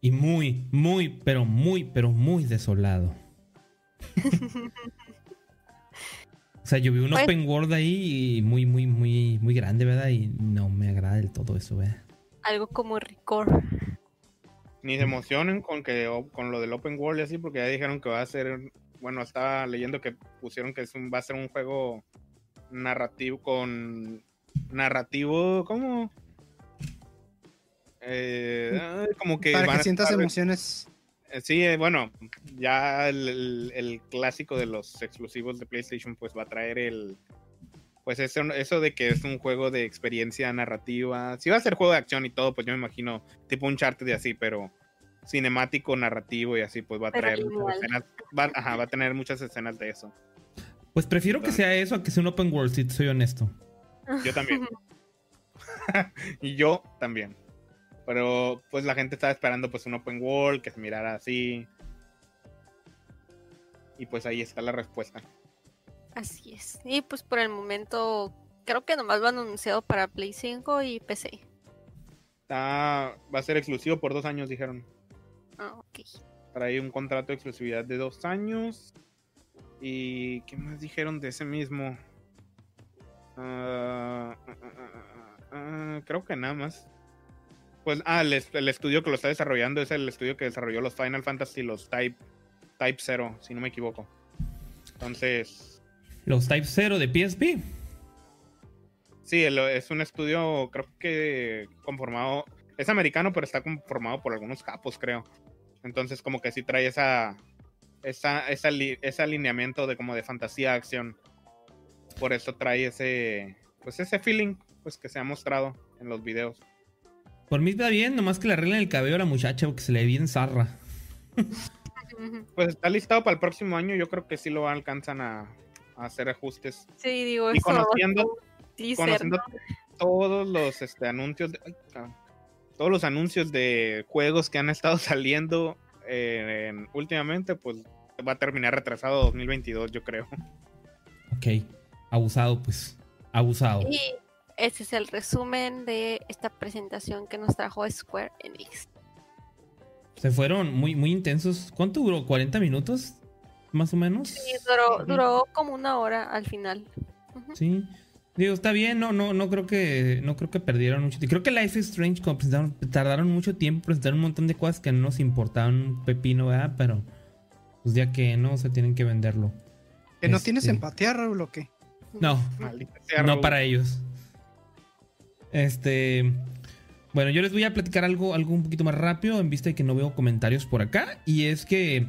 Y muy, muy, pero muy, pero muy desolado. [laughs] o sea, yo vi un Pues- open world ahí y muy, muy, muy, muy grande, ¿verdad? Y no me agrada del todo eso, ¿verdad? Algo como Record. Ni se emocionen con que con lo del open world y así, porque ya dijeron que va a ser, bueno, estaba leyendo que pusieron que es un- va a ser un juego narrativo con narrativo, ¿cómo? Eh, ay, como que Para van que sientas estar- emociones. Eh, Sí, eh, bueno, ya el, el- el clásico de los exclusivos de PlayStation pues va a traer el pues eso, eso de que es un juego de experiencia narrativa. Si va a ser juego de acción y todo, pues yo me imagino tipo un chart de así, pero cinemático, narrativo y así, pues va a Pero traer muchas escenas, va, ajá, va a tener muchas escenas de eso. Pues prefiero que Ah. sea eso a que sea un open world, si te soy honesto. Yo también. [laughs] [laughs] y yo también. Pero pues la gente estaba esperando pues un open world que se mirara así. Y pues ahí está la respuesta. Así es. Y pues por el momento, creo que nomás lo han anunciado para Play 5 y PC. Está, va a ser exclusivo por dos años, dijeron. Ah, ok. Trae un contrato de exclusividad de dos años. ¿Y qué más dijeron de ese mismo? Ah, ah, ah, creo que nada más. Pues, ah, el, est- el estudio que lo está desarrollando es el estudio que desarrolló los Final Fantasy, los Type, Type 0, si no me equivoco. Entonces, Los Type 0 de PSP. sí, el- es un estudio, creo que conformado, es americano, pero está conformado por algunos capos, creo. Entonces, como que sí trae esa, esa, esa li- ese alineamiento de como de fantasía, acción. Por eso trae ese, pues ese feeling, pues que se ha mostrado en los videos. Por mí está bien, nomás que le arreglen el cabello a la muchacha porque se le ve bien zarra. [laughs] Pues está listado para el próximo año, yo creo que sí lo alcanzan a, a hacer ajustes. Sí, digo, Y eso conociendo- teaser, conociendo ¿no? todos los este, anuncios de- ay. Todos los anuncios de juegos que han estado [laughs] saliendo eh, en- últimamente pues va a terminar retrasado 2022 yo creo Ok, abusado, pues. Abusado. Y ese es el resumen de esta presentación que nos trajo Square Enix. Se fueron muy, muy intensos. ¿Cuánto duró? ¿40 minutos? Más o menos. Sí, duró, como una hora al final. Sí. Digo, está bien, no, no, no creo que, no creo que perdieron mucho tiempo. Creo que Life is Strange como presentaron- tardaron mucho tiempo, presentaron un montón de cosas que no nos importaban un pepino, ¿verdad? Pero, pues ya que no, se tienen que venderlo. ¿Que no Este- tienes empatía, Raúl, o qué? No, [laughs] sea, no para ellos. Este. Bueno, yo les voy a platicar algo, algo un poquito más rápido en vista de que no veo comentarios por acá. Y es que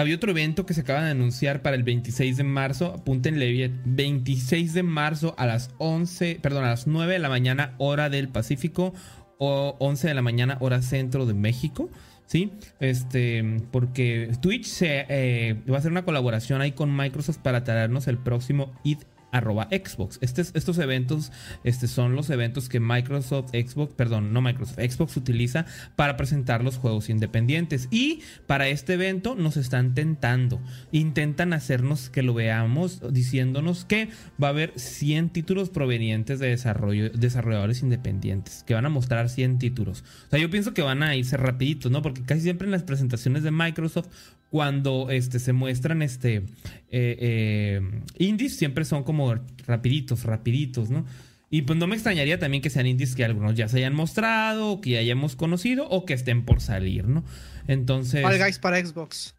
había otro evento que se acaba de anunciar para el 26 de marzo. Apúntenle bien. 26 de marzo a las 11, perdón, a las 9 de la mañana, hora del Pacífico. O 11 de la mañana, hora centro de México. ¿Sí? Este, porque Twitch se, eh, va a hacer una colaboración ahí con Microsoft para traernos el próximo id arroba Xbox. Estes- estos eventos este, son los eventos que Microsoft, Xbox, perdón, no Microsoft, Xbox utiliza para presentar los juegos independientes. Y para este evento nos están tentando, intentan hacernos que lo veamos diciéndonos que va a haber 100 títulos provenientes de desarrollo, desarrolladores independientes, que van a mostrar 100 títulos. O sea, yo pienso que van a irse rapiditos, ¿no? Porque casi siempre en las presentaciones de Microsoft cuando este, se muestran este, eh, eh, indies, siempre son como rapiditos, rapiditos, ¿no? Y pues no me extrañaría también que sean indies que algunos ya se hayan mostrado, o que ya hayamos conocido, o que estén por salir, ¿no? Entonces... Fall Guys para Xbox.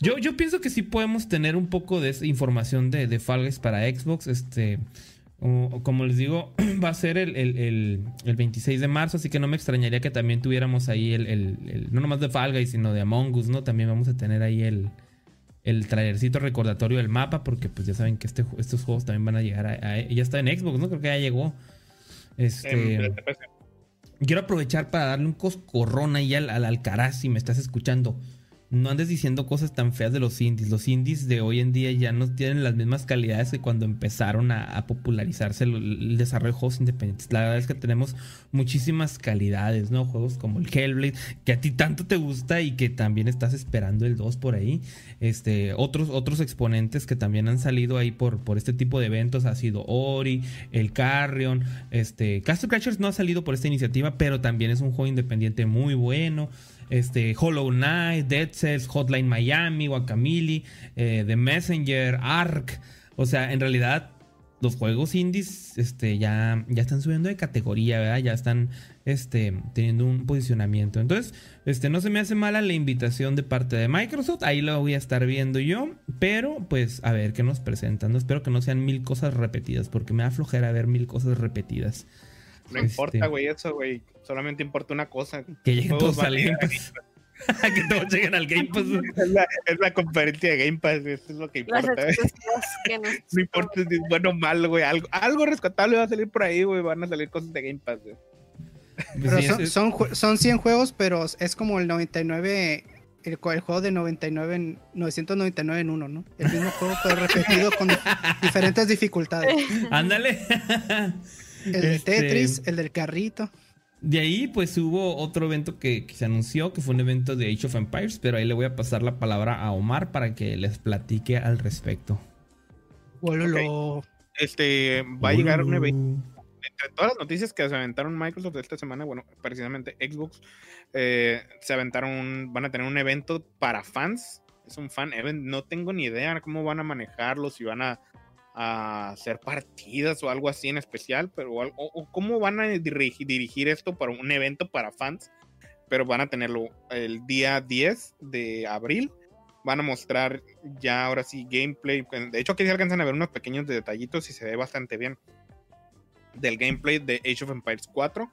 Yo, yo pienso que sí podemos tener un poco de información de, de Fall Guys para Xbox. Este, o- como les digo, [clears throat] va a ser el, el- el- el 26 de marzo, así que no me extrañaría que también tuviéramos ahí el, el- el- no nomás de Fall Guys, sino de Among Us, ¿no? También vamos a tener ahí el, el trailercito recordatorio del mapa, porque pues ya saben que este, estos juegos también van a llegar a, Ya está en Xbox, ¿no? Creo que ya llegó. Este. Quiero aprovechar para darle un coscorrón ahí al, al Alcaraz si me estás escuchando no andes diciendo cosas tan feas de los indies. Los indies de hoy en día ya no tienen las mismas calidades que cuando empezaron a, popularizarse el, desarrollo de juegos independientes. La verdad es que tenemos muchísimas calidades, ¿no? Juegos como el Hellblade, que a ti tanto te gusta y que también estás esperando el 2 por ahí. Este, otros, otros exponentes que también han salido ahí por, por este tipo de eventos ha sido Ori, el Carrion, este, Castle Crashers no ha salido por esta iniciativa, pero también es un juego independiente muy bueno este, Hollow Knight, Dead Cells, Hotline Miami, Guacamole, eh, The Messenger, Ark. O sea, en realidad los juegos indies este, ya, ya están subiendo de categoría, ¿verdad? Ya están este, teniendo un posicionamiento. Entonces, este, no se me hace mala la invitación de parte de Microsoft. Ahí lo voy a estar viendo yo. Pero, pues, a ver qué nos presentan. No espero que no sean mil cosas repetidas, porque me da flojera ver mil cosas repetidas. No importa, este, güey, eso, güey. Solamente importa una cosa. Que lleguen todos al Game Pass. [laughs] que todos lleguen al Game Pass. es, la, conferencia de Game Pass, eso es lo que importa. [laughs] no importa si es bueno o malo, güey. Algo, algo rescatable va a salir por ahí, güey. Van a salir cosas de Game Pass, güey. Pues son, son, 100 juegos, pero es como el 99 el, el, juego de 99 999 en uno, ¿no? El mismo juego pero repetido con [laughs] diferentes dificultades. Ándale. El de este, Tetris, el del carrito. De ahí, pues hubo otro evento que, se anunció, que fue un evento de Age of Empires, pero ahí le voy a pasar la palabra a Omar para que les platique al respecto. Este, va a llegar un evento. Entre todas las noticias que se aventaron Microsoft esta semana, bueno, precisamente Xbox, eh, se aventaron, van a tener un evento para fans. Es un fan event, no tengo ni idea cómo van a manejarlo, si van a a hacer partidas o algo así en especial, pero o, cómo van a dirigir, esto para un evento para fans, pero van a tenerlo el día 10 de abril. Van a mostrar ya ahora sí gameplay. De hecho, aquí se alcanzan a ver unos pequeños detallitos y se ve bastante bien del gameplay de Age of Empires 4.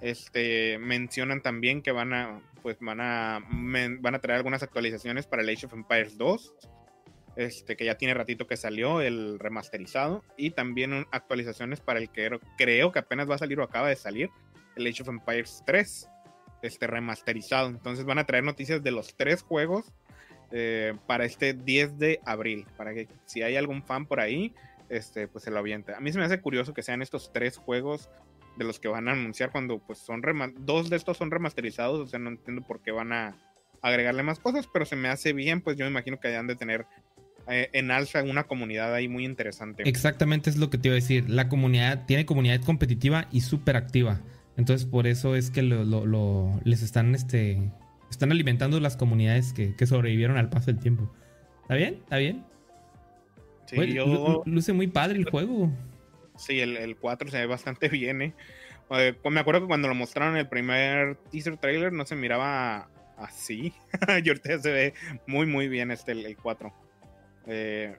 Este mencionan también que van a pues van a van a traer algunas actualizaciones para el Age of Empires 2 este, que ya tiene ratito que salió, el remasterizado, y también actualizaciones para el que creo que apenas va a salir o acaba de salir, el Age of Empires 3, este remasterizado. Entonces van a traer noticias de los tres juegos eh, para este 10 de abril, para que si hay algún fan por ahí, este, pues se lo aviente. A mí se me hace curioso que sean estos tres juegos de los que van a anunciar cuando pues son dos de estos son remasterizados, o sea, no entiendo por qué van a agregarle más cosas, pero se me hace bien, pues yo me imagino que hayan de tener eh, en alza una comunidad ahí muy interesante. Exactamente es lo que te iba a decir. La comunidad tiene comunidad competitiva y súper activa. Entonces por eso es que lo, les están, este, están alimentando las comunidades que, sobrevivieron al paso del tiempo. ¿Está bien? ¿Está bien? Sí, yo... Luce muy padre el juego. Sí, el, el 4 se ve bastante [laughs] bien, ¿eh? ¿eh? Me acuerdo que cuando lo mostraron en el primer teaser trailer no se miraba así. [laughs] y ahorita se ve muy, muy bien este, el, el 4. Eh,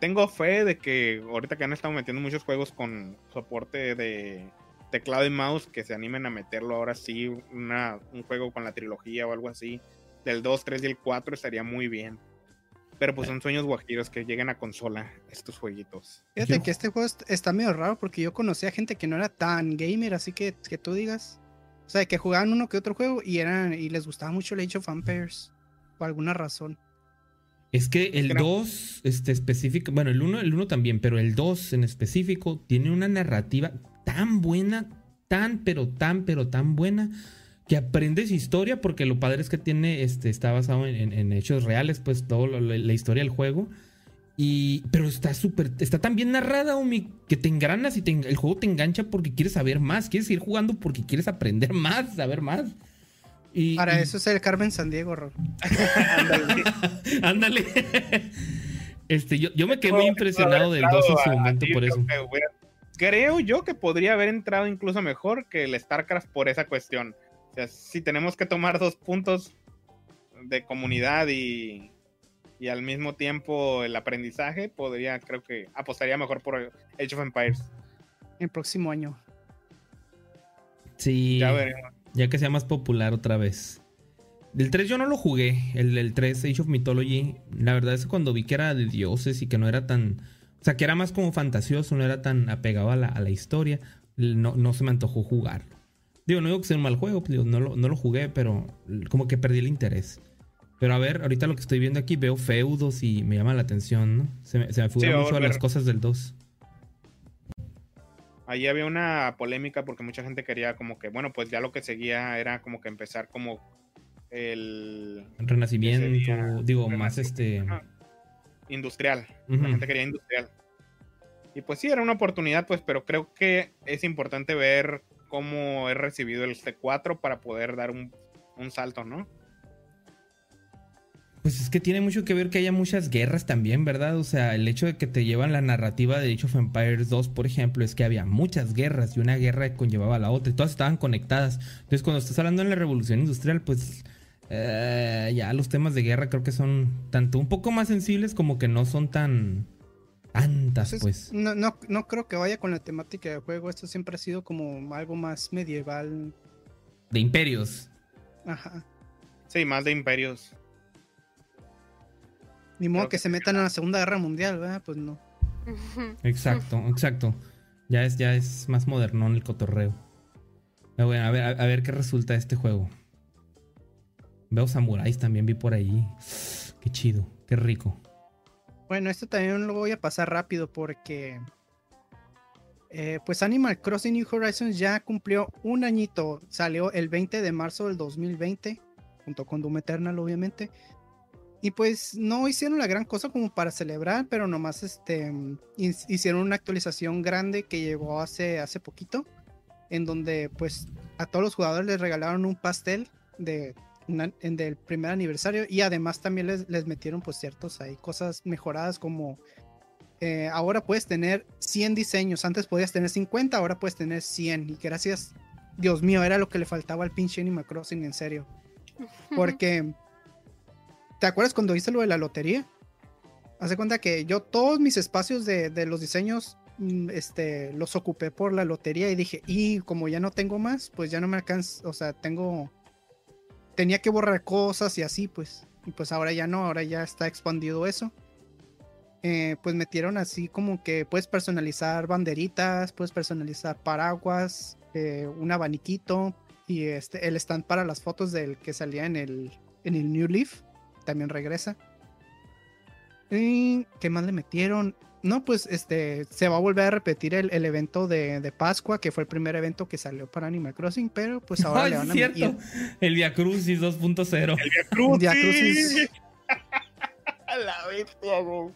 tengo fe de que ahorita que han estado metiendo muchos juegos con soporte de teclado y mouse, que se animen a meterlo ahora sí, una, un juego con la trilogía o algo así, del 2, 3 y el 4 estaría muy bien. Pero pues son sueños guajiros que lleguen a consola estos jueguitos. Fíjate que este juego está medio raro porque yo conocía gente que no era tan gamer, así que que tú digas. O sea, que jugaban uno que otro juego y eran y les gustaba mucho el Age of Empires por alguna razón. Es que el 2, este específico, bueno, el 1 el uno también, pero el 2 en específico tiene una narrativa tan buena, tan, pero tan, pero tan buena, que aprendes historia, porque lo padre es que tiene, este, está basado en, hechos reales, pues toda la, historia del juego. Y, pero está súper, está tan bien narrada, Omi, que te engranas y el juego te engancha porque quieres saber más, quieres ir jugando porque quieres aprender más, saber más. Para eso es el Carmen San Diego, [laughs] Ándale. Ándale. Este, yo, yo me quedé muy impresionado del 2 en su momento por eso. creo yo que podría haber entrado incluso mejor que el StarCraft por esa cuestión. O sea, si tenemos que tomar dos puntos de comunidad y, y al mismo tiempo el aprendizaje, podría, creo que apostaría mejor por Age of Empires. El próximo año. Sí. Ya veremos ya que sea más popular otra vez. El 3 yo no lo jugué, el, el 3 Age of Mythology. La verdad es que cuando vi que era de dioses y que no era tan... O sea, que era más como fantasioso, no era tan apegado a la, a la historia, no, no se me antojó jugar. Digo, no digo que sea un mal juego, digo, no, lo, no lo jugué, pero como que perdí el interés. Pero a ver, ahorita lo que estoy viendo aquí veo feudos y me llama la atención, ¿no? Se me, se me figuran Sí, mucho a las cosas del 2. Ahí había una polémica porque mucha gente quería como que, bueno, pues ya lo que seguía era como que empezar como el Renacimiento, Sería digo, más este. Industrial. Ujú. La gente quería industrial. Y pues sí, era una oportunidad, pues, pero creo que es importante ver cómo es recibido el C4 para poder dar un, un salto, ¿no? Pues es que tiene mucho que ver que haya muchas guerras también, ¿verdad? O sea, el hecho de que te llevan la narrativa de Age of Empires 2, por ejemplo, es que había muchas guerras y una guerra conllevaba a la otra y todas estaban conectadas. Entonces, cuando estás hablando de la revolución industrial, pues eh, ya los temas de guerra creo que son tanto un poco más sensibles como que no son tan tantas, Entonces, pues. no, no, no creo que vaya con la temática del juego. Esto siempre ha sido como algo más medieval. De imperios. Ajá. Sí, más de imperios. Ni modo que que se metan a la Segunda Guerra Mundial, ¿verdad? Pues no. [laughs] Exacto, exacto. Ya es, ya es más modernón el cotorreo. Pero bueno, a ver, a, a ver qué resulta de este juego. Veo samuráis también, vi por ahí. [gasps] Qué chido, qué rico. Bueno, esto también lo voy a pasar rápido porque. eh, pues Animal Crossing New Horizons ya cumplió un añito. Salió el 20 de marzo del 2020, junto con Doom Eternal, obviamente. Y pues no hicieron la gran cosa como para celebrar, pero nomás este, mm, hi- hicieron una actualización grande que llegó hace, hace poquito, en donde pues a todos los jugadores les regalaron un pastel de, una- en- del primer aniversario y además también les, les metieron pues ciertos ahí cosas mejoradas como eh, ahora puedes tener 100 diseños, antes podías tener 50, ahora puedes tener 100 y gracias, Dios mío, era lo que le faltaba al pinche Animal Crossing, en serio. [laughs] Porque, ¿te acuerdas cuando hice lo de la lotería? Hace cuenta que yo todos mis espacios de, los diseños mm, este, los ocupé por la lotería y dije, y como ya no tengo más, pues ya no me alcanza, o sea, tengo, tenía que borrar cosas y así, pues, y pues ahora ya no, ahora ya está expandido eso. Eh, pues metieron así como que puedes personalizar banderitas, puedes personalizar paraguas, eh, un abaniquito y este, el stand para las fotos del que salía en el, en el New Leaf también regresa. ¿Y qué más le metieron? No, pues este se va a volver a repetir el, el evento de, de Pascua, que fue el primer evento que salió para Animal Crossing, pero pues [laughs] ahora le van a cierto. meter. El Via Crucis 2.0. El Via Crucis. Via Crucis. [laughs] A la bestia, güey.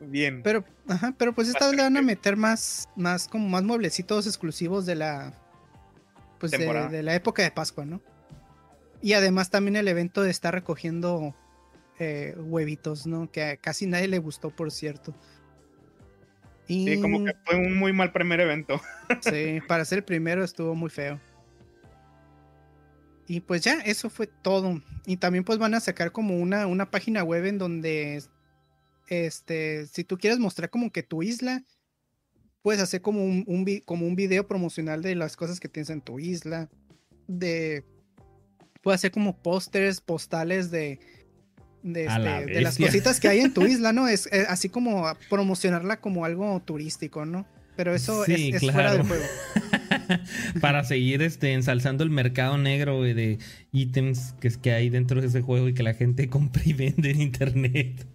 Bien. Pero, ajá, pero pues esta vez le van a meter más, más como más mueblecitos exclusivos de la pues de la época de Pascua, ¿no? Y además también el evento de estar recogiendo eh, huevitos, ¿no? Que a casi nadie le gustó, por cierto. Y Sí, como que fue un muy mal primer evento. [laughs] sí, para ser el primero estuvo muy feo. Y pues ya, eso fue todo. Y también pues van a sacar como una, una página web en donde, este, si tú quieres mostrar como que tu isla, puedes hacer como un, un como un video promocional de las cosas que tienes en tu isla. De, puedes hacer como pósters, postales de, de, la este, de las cositas que hay en tu [laughs] isla, ¿no? Es, así como promocionarla como algo turístico, ¿no? Pero eso Sí, es, es fuera del claro. juego. [laughs] Para seguir este, ensalzando el mercado negro de ítems que, que hay dentro de ese juego y que la gente [laughs] compra y vende en internet.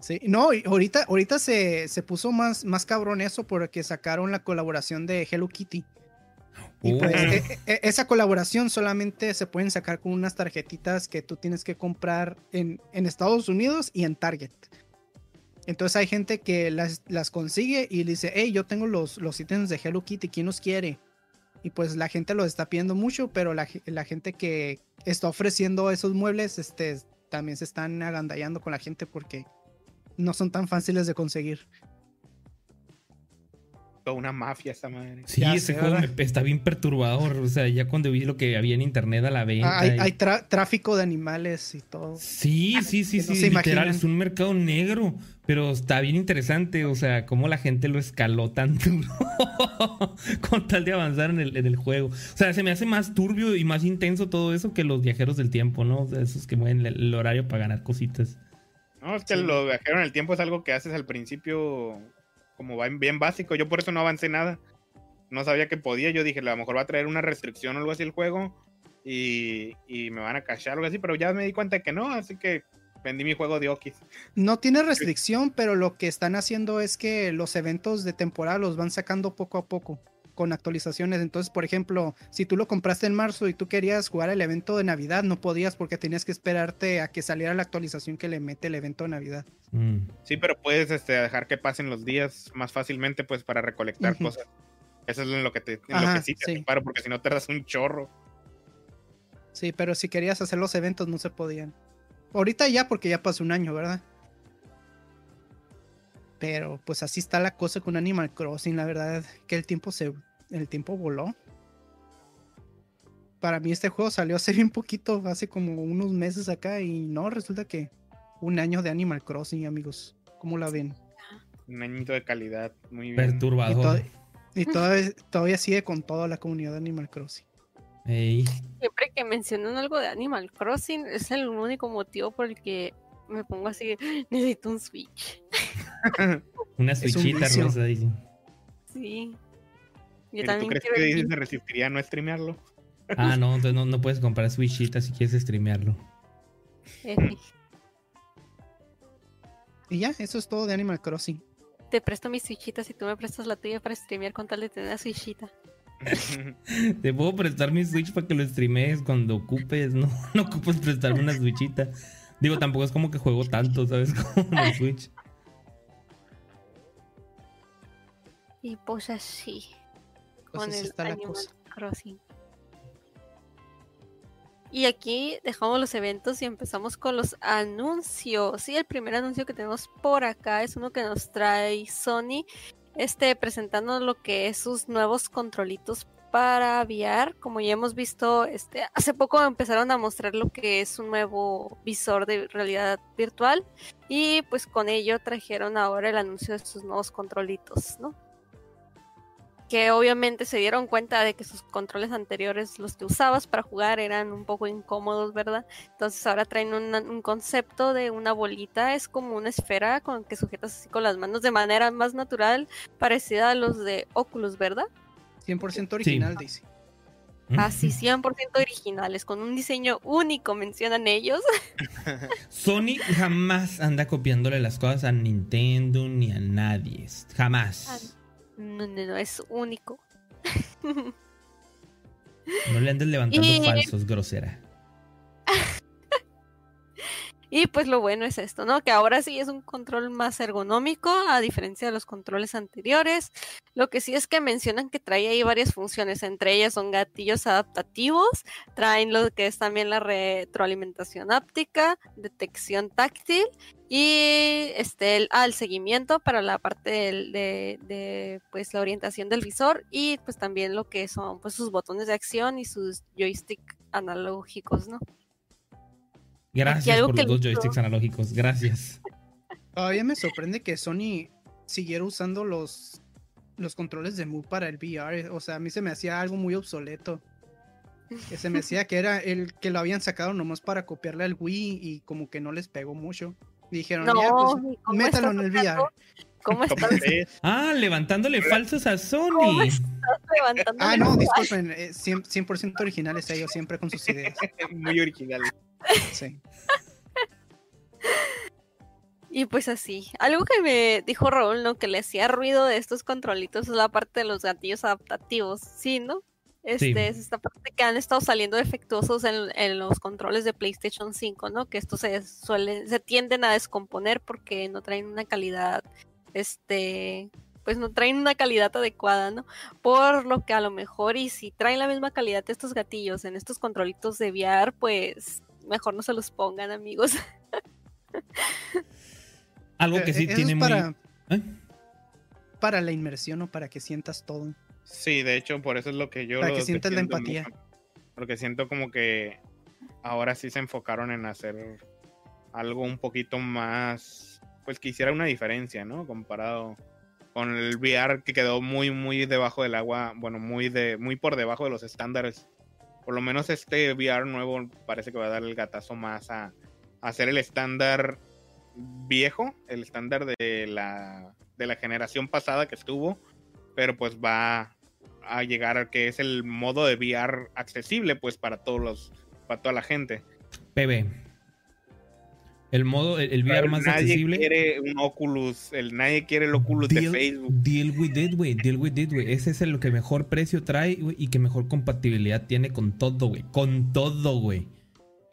Sí, no, ahorita, ahorita se, se puso más, más cabrón eso porque sacaron la colaboración de Hello Kitty. Y pues, Uh. e- e- esa colaboración solamente se pueden sacar con unas tarjetitas que tú tienes que comprar en, en Estados Unidos y en Target. Entonces hay gente que las, las consigue y dice, hey, yo tengo los, los ítems de Hello Kitty, ¿quién los quiere? Y pues la gente los está pidiendo mucho, pero la, la gente que está ofreciendo esos muebles este, también se están agandallando con la gente porque no son tan fáciles de conseguir. Toda una mafia esta madre. Sí, Ya ese sé, juego está bien perturbador. O sea, ya cuando vi lo que había en internet a la venta. Ah, hay y- hay tra- tráfico de animales y todo. Sí, sí, sí, no sí, se literal, imaginan. es un mercado negro, pero está bien interesante, o sea, cómo la gente lo escaló tan [laughs] duro con tal de avanzar en el, en el juego. O sea, se me hace más turbio y más intenso todo eso que los viajeros del tiempo, ¿no? O sea, esos que mueven el, el horario para ganar cositas. No, es que Sí. lo viajero en el tiempo es algo que haces al principio como va en- bien básico. Yo por eso no avancé nada. No sabía que podía. Yo dije, a lo mejor va a traer una restricción o algo así el juego. Y, y me van a cachar algo así. Pero ya me di cuenta que no. Así que vendí mi juego de Okis. No tiene restricción, pero lo que están haciendo es que los eventos de temporada los van sacando poco a poco con actualizaciones. Entonces, por ejemplo, si tú lo compraste en marzo y tú querías jugar el evento de Navidad, no podías porque tenías que esperarte a que saliera la actualización que le mete el evento de Navidad. Mm. Sí, pero puedes este, dejar que pasen los días más fácilmente pues para recolectar cosas. Eso es en lo que, te, en lo que sí te sí. paro, porque si no tardas un chorro. Sí, pero si querías hacer los eventos no se podían. Ahorita ya porque ya pasó un año, ¿verdad? Pero pues así está la cosa con Animal Crossing, la verdad que el tiempo se el tiempo voló. Para mí este juego salió hace bien poquito, hace como unos meses acá y no, resulta que un año de Animal Crossing, amigos. ¿Cómo la ven? Un añito de calidad. Muy bien. Y, Perturbador. to- y todavía, todavía sigue con toda la comunidad de Animal Crossing. Ey. Siempre que mencionan algo de Animal Crossing, es el único motivo por el que me pongo así, necesito un Switch. Una un switchita vicio. rosa. Sí. Yo ¿Y ¿Tú también crees quiero que Disney se resistiría a no streamearlo? Ah, no, entonces no, no puedes comprar switchita si quieres streamearlo. Y ya, eso es todo de Animal Crossing. Te presto mis switchitas y tú me prestas la tuya para streamear con tal de tener la switchita. [laughs] Te puedo prestar mi Switch para que lo streamees cuando ocupes, no, [laughs] no ocupas prestarme una Switchita. Digo, tampoco es como que juego tanto, ¿sabes? [laughs] Como en el Switch. Y pues así. Con el está la Animal cosa. Crossing. Y aquí dejamos los eventos y empezamos con los anuncios. Sí, el primer anuncio que tenemos por acá es uno que nos trae Sony, este presentando lo que es sus nuevos controlitos para VR. Como ya hemos visto, este hace poco empezaron a mostrar lo que es un nuevo visor de realidad virtual y pues con ello trajeron ahora el anuncio de sus nuevos controlitos, ¿no? Que obviamente se dieron cuenta de que sus controles anteriores, los que usabas para jugar, eran un poco incómodos, ¿verdad? Entonces ahora traen una- un concepto de una bolita, es como una esfera con que sujetas así con las manos de manera más natural, parecida a los de Oculus, ¿verdad? 100% original, dice. Así 100% originales, con un diseño único, mencionan ellos. [laughs] Sony jamás anda copiándole las cosas a Nintendo ni a nadie. Jamás. No, no, no, es único. No le andes levantando Y- falsos, grosera. [laughs] Y pues lo bueno es esto, ¿no? Que ahora sí es un control más ergonómico, a diferencia de los controles anteriores. Lo que sí es que mencionan que trae ahí varias funciones, entre ellas son gatillos adaptativos, traen lo que es también la retroalimentación áptica, detección táctil y este el, ah, seguimiento para la parte de, pues la orientación del visor y pues también lo que son pues sus botones de acción y sus joystick analógicos, ¿no? Gracias por los dos gustó. joysticks analógicos. Gracias. Todavía me sorprende que Sony siguiera usando los, los controles de Move para el VR. O sea, a mí se me hacía algo muy obsoleto. Que se me decía que era el que lo habían sacado nomás para copiarle al Wii y como que no les pegó mucho. Dijeron, No, ya, pues, ¿y cómo métalo en el VR. ¿Cómo ¿Cómo estás? Ah, levantándole falsos a ¿Cómo Sony. estás? Ah, no, disculpen, eh, 100%, 100% originales ellos, siempre con sus ideas. [laughs] Muy original. Sí. [laughs] Y pues así. Algo que me dijo Raúl, ¿no? Que le hacía ruido de estos controlitos es la parte de los gatillos adaptativos. Sí, ¿no? Este, Sí. es esta parte que han estado saliendo defectuosos en, en los controles de PlayStation 5, ¿no? Que estos se suelen, se tienden a descomponer porque no traen una calidad, este, pues no traen una calidad adecuada, ¿no? Por lo que a lo mejor, y si traen la misma calidad de estos gatillos en estos controlitos de VR, pues mejor no se los pongan, amigos. [laughs] Algo que Eh, sí eso tiene muy. para, ¿Eh? para la inmersión o para que sientas todo. Sí, de hecho, por eso es lo que yo... Para lo que sientas la empatía. mucho, porque siento como que ahora sí se enfocaron en hacer algo un poquito más, pues que hiciera una diferencia, ¿no? Comparado con el VR que quedó muy, muy debajo del agua, bueno, muy, de, muy por debajo de los estándares. Por lo menos este VR nuevo parece que va a dar el gatazo más a, hacer el estándar viejo, el estándar de la, de la generación pasada que estuvo, pero pues va a llegar a que es el modo de VR accesible pues para todos los para toda la gente. PB. El modo, el, el VR Pero más nadie accesible. quiere un Oculus, el, nadie quiere el Oculus de Facebook. deal with it, güey. Deal with it, güey. Ese es el que mejor precio trae, güey, y que mejor compatibilidad tiene con todo, güey. Con todo, güey.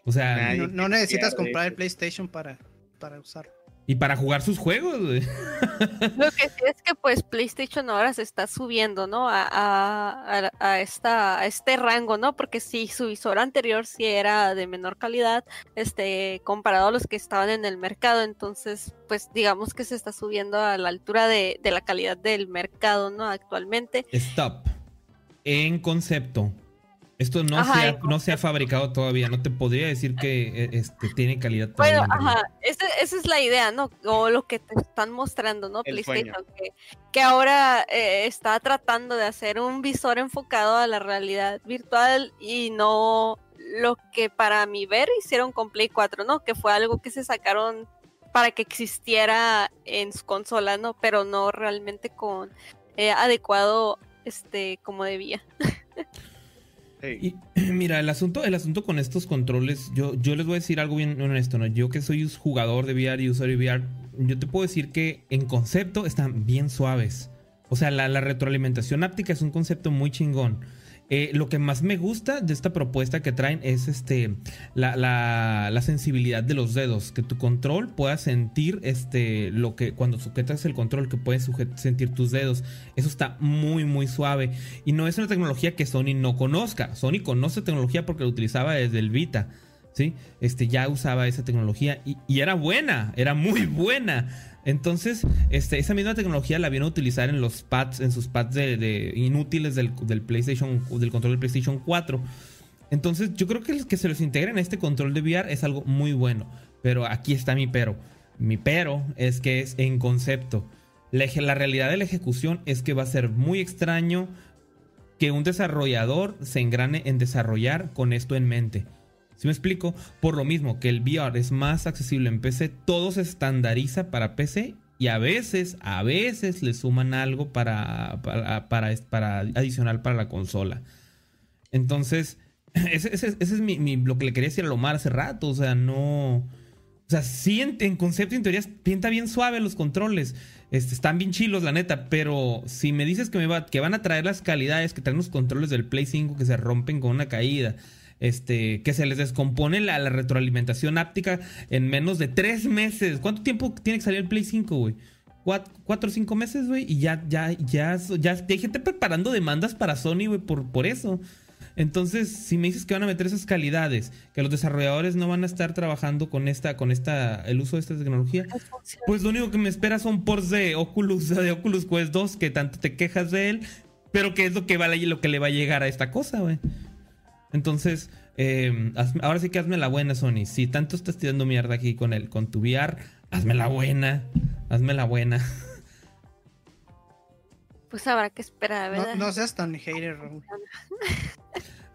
O sea, Nadie No, necesitas comprar el. PlayStation para, para usarlo. Y para jugar sus juegos, güey. Lo que sí es que pues PlayStation ahora se está subiendo, ¿no? A, a, a- esta, a este rango, ¿no? Porque sí, su visor anterior sí era de menor calidad, este, comparado a los que estaban en el mercado. Entonces, pues digamos que se está subiendo a la altura de, de la calidad del mercado, ¿no? Actualmente. Stop. En concepto. Esto no, Ajá, se ha, no se ha fabricado todavía. No te podría decir que eh, este, tiene calidad todavía. Bueno, ajá, esa, esa es la idea, ¿no? O lo que te están mostrando, ¿no? El PlayStation, que, que ahora eh, está tratando de hacer un visor enfocado a la realidad virtual y no lo que para mi ver hicieron con Play 4, ¿no? Que fue algo que se sacaron para que existiera en su consola, ¿no? Pero no realmente con eh, adecuado, este, como debía. [laughs] Y [clears throat] mira, el asunto, el asunto con estos controles, yo, yo les voy a decir algo bien honesto, ¿no? Yo que soy jugador de VR y usuario de VR, yo te puedo decir que en concepto están bien suaves. O sea, la, la retroalimentación áptica es un concepto muy chingón. Eh, lo que más me gusta de esta propuesta que traen es este la, la- la sensibilidad de los dedos. Que tu control pueda sentir este lo que cuando sujetas el control, que puedes sentir tus dedos. Eso está muy, muy suave. Y no es una tecnología que Sony no conozca. Sony conoce tecnología porque lo utilizaba desde el Vita. ¿Sí? Este ya usaba esa tecnología y era buena, era muy [laughs] buena. Entonces, este, esa misma tecnología la vino a utilizar en los pads, en sus pads de, inútiles del, PlayStation, del control del PlayStation 4. Entonces, yo creo que el que se los integre en este control de VR es algo muy bueno. Pero aquí está mi pero. Mi pero es que es en concepto. La realidad de la ejecución es que va a ser muy extraño que un desarrollador se engrane en desarrollar con esto en mente. ¿Sí me explico? Por lo mismo que el VR es más accesible en PC, todo se estandariza para PC y a veces, a veces le suman algo para, para, para, adicional para la consola. Entonces, [clears throat] ese, es mi, lo que le quería decir a Lomar hace rato. O sea, no. O sea, sí, en, concepto, en teoría, pinta bien suave los controles. Este, están bien chilos, la neta. Pero si me dices que, me va, que van a traer las calidades que traen los controles del Play 5 que se rompen con una caída. Este, que se les descompone la, la retroalimentación áptica en menos de tres meses. ¿Cuánto tiempo tiene que salir el Play 5, güey? Cuat- ¿Cuatro o cinco meses, güey? Y ya, ya, ya, ya, ya hay gente preparando demandas para Sony, güey, por, por eso. Entonces, si me dices que van a meter esas calidades, que los desarrolladores no van a estar trabajando con esta, con esta, el uso de esta tecnología, pues lo único que me espera son ports de Oculus, de Oculus Quest 2, que tanto te quejas de él, pero que es lo que vale lo que le va a llegar a esta cosa, güey. Entonces, eh, hazme- ahora sí que hazme la buena, Sony. Si tanto estás tirando mierda aquí con el, con tu VR, hazme la buena. Hazme la buena. Pues habrá que esperar, No, ¿verdad? no seas tan hater, Raúl.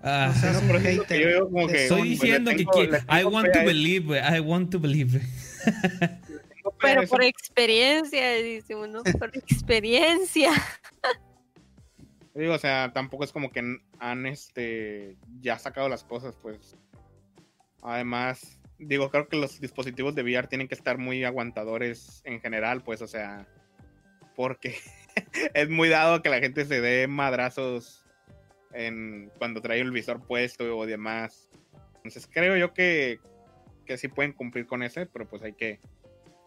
Ah, No seas No, un que yo como que- estoy diciendo que tengo- quiero. le I want to believe. I want to believe. Pero por experiencia, dice uno, por experiencia. [laughs] Digo, o sea, tampoco es como que han este ya sacado las cosas, pues. Además, digo, creo que los dispositivos de VR tienen que estar muy aguantadores en general, pues, o sea, porque [laughs] es muy dado que la gente se dé madrazos en cuando trae el visor puesto o demás. Entonces, creo yo que, que sí pueden cumplir con ese, pero pues hay que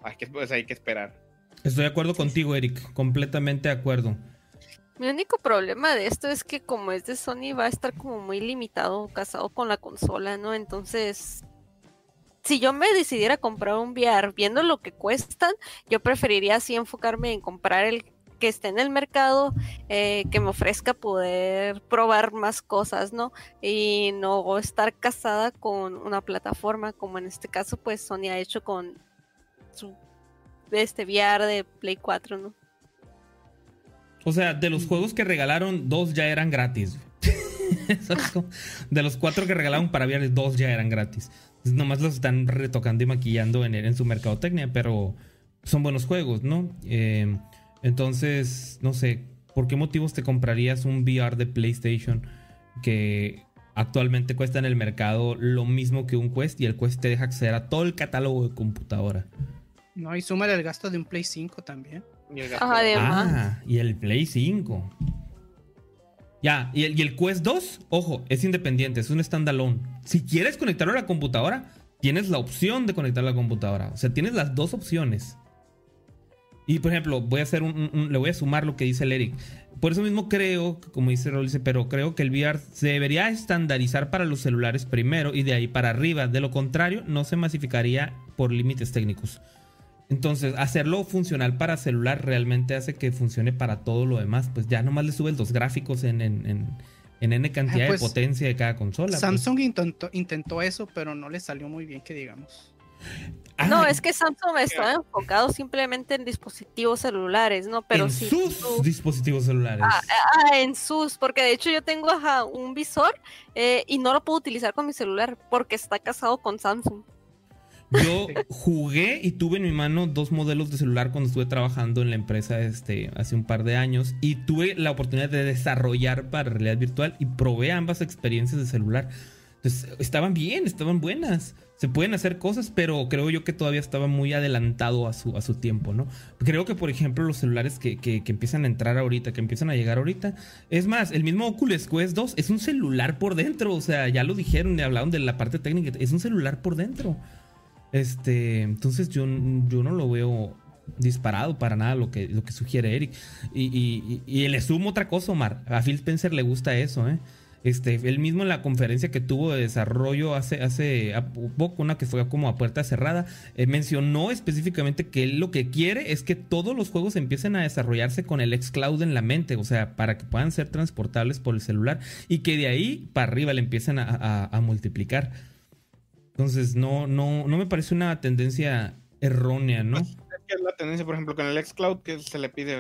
hay que, pues, hay que esperar. Estoy de acuerdo contigo, Eric. Completamente de acuerdo. Mi único problema de esto es que como es de Sony va a estar como muy limitado, casado con la consola, ¿no? Entonces, si yo me decidiera comprar un VR viendo lo que cuestan, yo preferiría así enfocarme en comprar el que esté en el mercado, eh, que me ofrezca poder probar más cosas, ¿no? Y no estar casada con una plataforma, como en este caso, pues Sony ha hecho con su este VR de Play 4, ¿no? O sea, de los juegos que regalaron, dos ya eran gratis. [laughs] de los cuatro que regalaron para VR, dos ya eran gratis. Nomás los están retocando y maquillando en, en su mercadotecnia, pero son buenos juegos, ¿no? Eh, entonces, no sé, ¿por qué motivos te comprarías un VR de PlayStation que actualmente cuesta en el mercado lo mismo que un Quest y el Quest te deja acceder a todo el catálogo de computadora? No, y súmale el gasto de un Play 5 también. Y el Ajá, Ah, y el Play 5. Ya, y el, y el Quest 2, ojo, es independiente, es un standalone. Si quieres conectarlo a la computadora, tienes la opción de conectarlo a la computadora. O sea, tienes las dos opciones. Y por ejemplo, voy a hacer un, un- un- le voy a sumar lo que dice el Eric. Por eso mismo creo, como dice Rolice, pero creo que el VR se debería estandarizar para los celulares primero y de ahí para arriba. De lo contrario, no se masificaría por límites técnicos. Entonces, hacerlo funcional para celular realmente hace que funcione para todo lo demás. Pues ya nomás le subes los gráficos en, en, en- en N cantidad Ah, pues, de potencia de cada consola. pues. Samsung intentó, intentó eso, pero no le salió muy bien, que digamos. Ah, No, es que Samsung está enfocado simplemente en dispositivos celulares, ¿no? Pero en sí. sus tú- dispositivos celulares. Ah, ah, en sus, porque de hecho yo tengo ajá, un visor eh, y no lo puedo utilizar con mi celular porque está casado con Samsung. Yo [laughs] jugué y tuve en mi mano dos modelos de celular cuando estuve trabajando en la empresa este, hace un par de años y tuve la oportunidad de desarrollar para realidad virtual y probé ambas experiencias de celular. Entonces, estaban bien, estaban buenas. Se pueden hacer cosas, pero creo yo que todavía estaba muy adelantado a su, a su tiempo, ¿no? Creo que, por ejemplo, los celulares que, que- que empiezan a entrar ahorita, que empiezan a llegar ahorita, es más, el mismo Oculus Quest 2 es un celular por dentro, o sea, ya lo dijeron, y hablaron de la parte técnica, es un celular por dentro. Este, entonces yo, yo no lo veo disparado para nada lo que, lo que sugiere Eric. Y, y- y- y le sumo otra cosa, Omar. A Phil Spencer le gusta eso, ¿eh? Este, él mismo en la conferencia que tuvo de desarrollo hace, hace poco, una que fue como a puerta cerrada, eh, mencionó específicamente que él lo que quiere es que todos los juegos empiecen a desarrollarse con el xCloud en la mente, o sea, para que puedan ser transportables por el celular y que de ahí para arriba le empiecen a- a multiplicar. Entonces, no, no, no me parece una tendencia errónea, ¿no? Pues, es la tendencia, por ejemplo, con el xCloud, que se le pide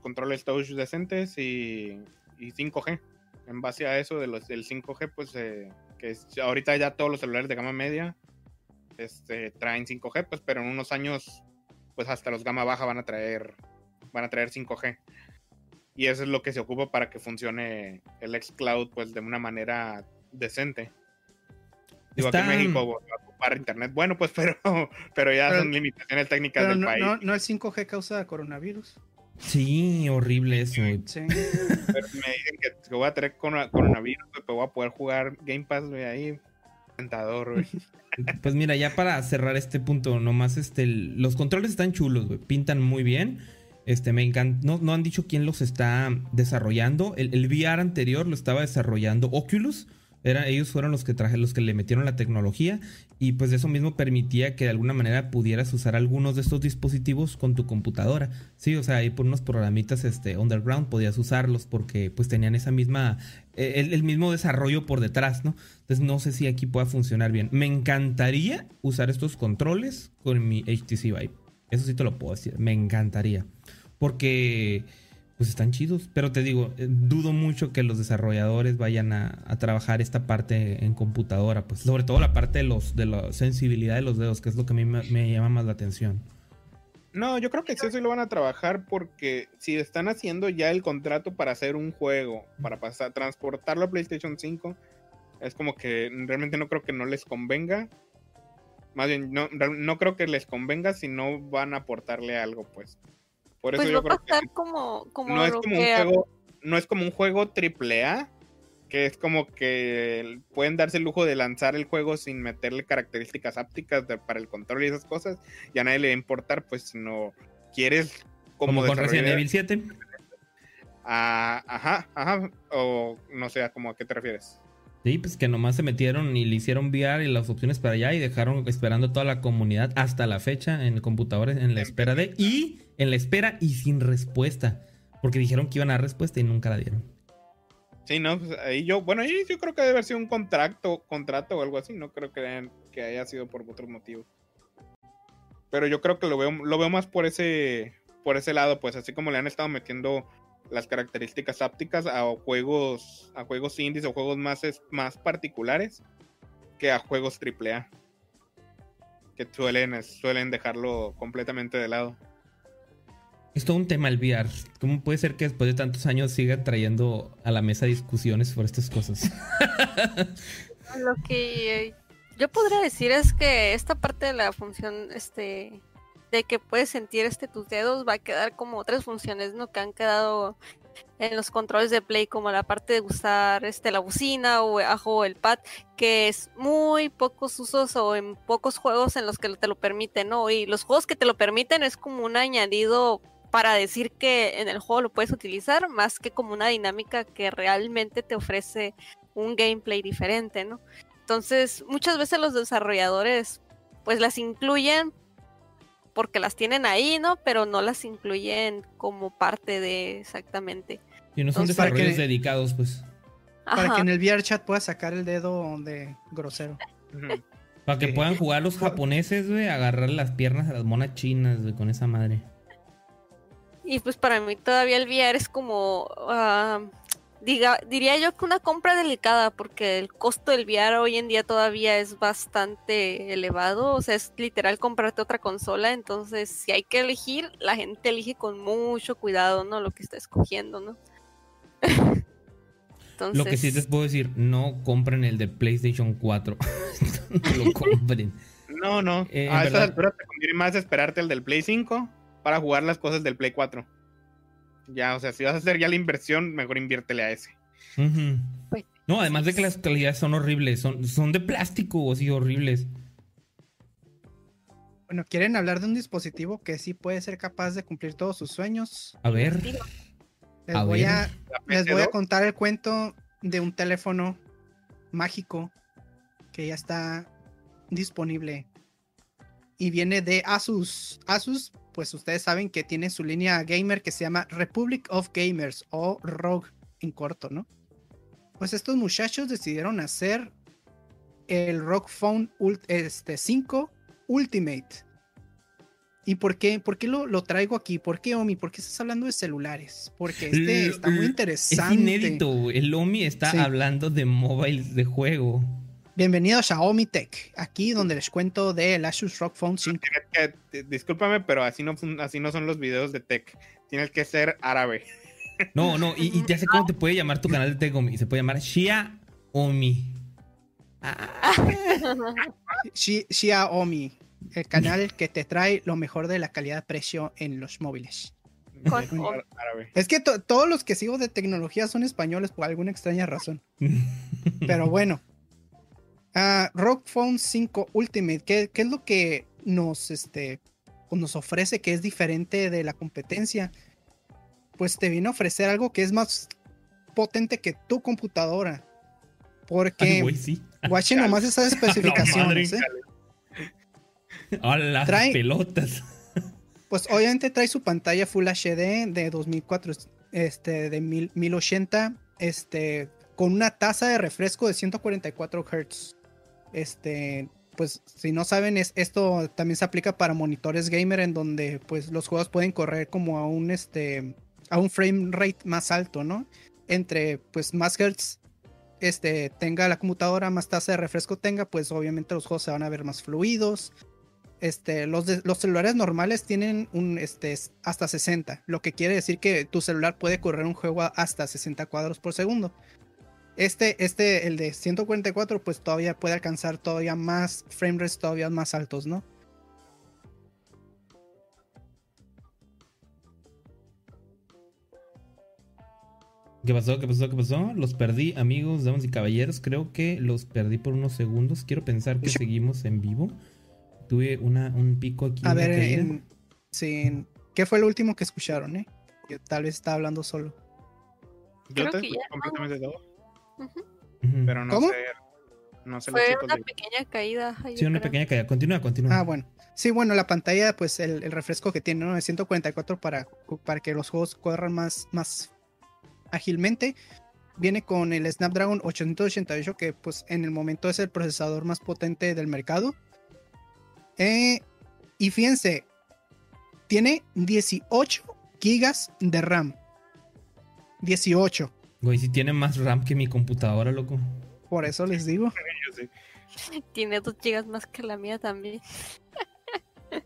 controles touch decentes y, y 5G. En base a eso de los, del 5G, pues eh, que ahorita ya todos los celulares de gama media este, traen 5G, pues, pero en unos años, pues hasta los gama baja van a traer, van a traer 5G. Y eso es lo que se ocupa para que funcione el xCloud, pues, de una manera decente. Digo, aquí en México va a ocupar internet. Bueno, pues, pero, [laughs] pero ya Pero- son limitaciones técnicas Pero del no, país. no, no el 5G causa coronavirus. Sí, horrible eso. Sí. [laughs] Pero me dicen que, que voy a tener corona- coronavirus, güey, pero voy a poder jugar Game Pass, güey, ahí. Tentador, güey. [laughs] Pues mira, ya para cerrar este punto, nomás este, el- los controles están chulos, güey, pintan muy bien. Este, me encanta. No, no han dicho quién los está desarrollando. El, el VR anterior lo estaba desarrollando Oculus. Era, ellos fueron los que traje, los que le metieron la tecnología. Y pues eso mismo permitía que de alguna manera pudieras usar algunos de estos dispositivos con tu computadora. Sí, o sea, ahí por unos programitas este, underground podías usarlos porque pues tenían esa misma. eh, El, el mismo desarrollo por detrás, ¿no? Entonces no sé si aquí pueda funcionar bien. Me encantaría usar estos controles con mi HTC Vive. Eso sí te lo puedo decir. Me encantaría. Porque pues están chidos. Pero te digo, eh, dudo mucho que los desarrolladores vayan a, a trabajar esta parte en computadora. Pues sobre todo la parte de los de la sensibilidad de los dedos, que es lo que a mí me, llama más la atención. No, yo creo que sí, sí lo van a trabajar porque si están haciendo ya el contrato para hacer un juego, para pasar, transportarlo a PlayStation 5, es como que realmente no creo que no les convenga. Más bien, no, no creo que les convenga si no van a aportarle algo, pues. Por eso Pues va yo a creo que pasar como, como no es como un que juego, no es como un juego triple A, que es como que pueden darse el lujo de lanzar el juego sin meterle características ápticas de- para el control y esas cosas, y a nadie le va a importar, pues si no quieres como, Como con Resident Evil 7. Ah, ajá, ajá, o no sé, como a qué te refieres. Sí, pues que nomás se metieron y le hicieron VR y las opciones para allá y dejaron esperando toda la comunidad hasta la fecha en computadores en la espera de y en la espera y sin respuesta. Porque dijeron que iban a dar respuesta y nunca la dieron. Sí, no, pues ahí yo, bueno, ahí yo creo que debe haber sido un contrato, contrato o algo así, no creo que, que haya sido por otro motivo. Pero yo creo que lo veo, lo veo más por ese, por ese lado, pues así como le han estado metiendo las características ápticas a juegos a juegos indies o juegos más, más particulares que a juegos AAA que suelen, suelen dejarlo completamente de lado. Es todo un tema el VR. ¿Cómo puede ser que después de tantos años siga trayendo a la mesa discusiones sobre estas cosas? [laughs] Lo que yo podría decir es que esta parte de la función este de que puedes sentir este tus dedos va a quedar como otras funciones, ¿no? Que han quedado en los controles de Play, como la parte de usar este, la bocina o, el pad, que es muy pocos usos o en pocos juegos en los que te lo permiten, ¿no? Y los juegos que te lo permiten es como un añadido para decir que en el juego lo puedes utilizar, más que como una dinámica que realmente te ofrece un gameplay diferente, ¿no? Entonces, muchas veces los desarrolladores pues las incluyen porque las tienen ahí, ¿no? Pero no las incluyen como parte de exactamente. Y no son desarrollos dedicados, pues. Para que en el VR chat puedas sacar el dedo de grosero. Para que puedan jugar los japoneses, güey, agarrar las piernas a las monas chinas, güey, con esa madre. Y pues para mí todavía el VR es como ah, diga, diría yo que una compra delicada, porque el costo del VR hoy en día todavía es bastante elevado, o sea, es literal comprarte otra consola, entonces si hay que elegir, la gente elige con mucho cuidado, ¿no? Lo que está escogiendo, ¿no? [laughs] Lo que sí les puedo decir, no compren el de PlayStation 4. [laughs] no lo compren. No, no. Eh, a esta altura te conviene más esperarte el del Play 5 para jugar las cosas del Play 4. Ya, o sea, si vas a hacer ya la inversión, mejor inviértele a ese. Pues, no, además de que las calidades son horribles, son, son de plástico, así horribles. Bueno, ¿quieren hablar de un dispositivo que sí puede ser capaz de cumplir todos sus sueños? A ver. Les, voy, A, les voy a contar el cuento de un teléfono mágico que ya está disponible. Y viene de Asus. Asus pues ustedes saben que tiene su línea gamer que se llama Republic of Gamers o ROG en corto, ¿no? Pues estos muchachos decidieron hacer el ROG Phone este, 5 Ultimate. ¿Y por qué, por qué lo, traigo aquí? ¿Por qué, Omi? ¿Por qué estás hablando de celulares? Porque este está muy interesante. Es inédito, el Omi está hablando de móviles de juego. Bienvenido a Xiaomi Tech, aquí donde les cuento del Asus ROG Phone 5. Discúlpame, pero así no, así no son los videos de Tech. Tienes que ser árabe. No, no, y, ya sé cómo te puede llamar tu canal de Tech, Omi. Se puede llamar Xiaomi. Xiaomi, el canal que te trae lo mejor de la calidad-precio en los móviles. Es que todos los que sigo de tecnología son españoles por alguna extraña razón. [laughs] Pero bueno, Uh, Rock Phone 5 Ultimate, ¿qué, es lo que nos, este, pues nos ofrece que es diferente de la competencia? Pues te viene a ofrecer algo que es más potente que tu computadora. Porque, Ay, nomás esas [laughs] especificaciones. ¿eh? las pelotas. Pues obviamente trae su pantalla Full HD de 2004, este, de 1080, este, con una tasa de refresco de 144 Hz. Este, pues si no saben, es, esto también se aplica para monitores gamer en donde pues los juegos pueden correr como a un este a un frame rate más alto, ¿no? Entre pues más hertz este tenga la computadora, más tasa de refresco tenga, pues obviamente los juegos se van a ver más fluidos. Este, los, los celulares normales tienen un este hasta 60, lo que quiere decir que tu celular puede correr un juego hasta 60 cuadros por segundo. Este, este, el de 144, pues todavía puede alcanzar todavía más frame rates todavía más altos, ¿no? ¿Qué pasó? ¿Qué pasó? ¿Qué pasó? Los perdí, amigos, damas y caballeros. Creo que los perdí por unos segundos. Quiero pensar que seguimos en vivo. Tuve una, un pico aquí. A ver, sí, ¿qué fue lo último que escucharon, eh? tal vez está hablando solo. Yo te completamente todo. Pero no ¿Cómo? sé. No sé Fue una de- pequeña caída. ay, Sí, una pequeña caída. Continúa, continúa. Ah, bueno. Sí, bueno, la pantalla, pues el, el refresco que tiene, ¿no? De 144 para, para que los juegos corran más, más ágilmente. Viene con el Snapdragon 888, que pues en el momento es el procesador más potente del mercado. Eh, y fíjense, tiene 18 gigas de RAM. 18. Güey, si tiene más RAM que mi computadora, loco. Por eso les digo. Yo [laughs] sé. Tiene dos gigas más que la mía también. [laughs]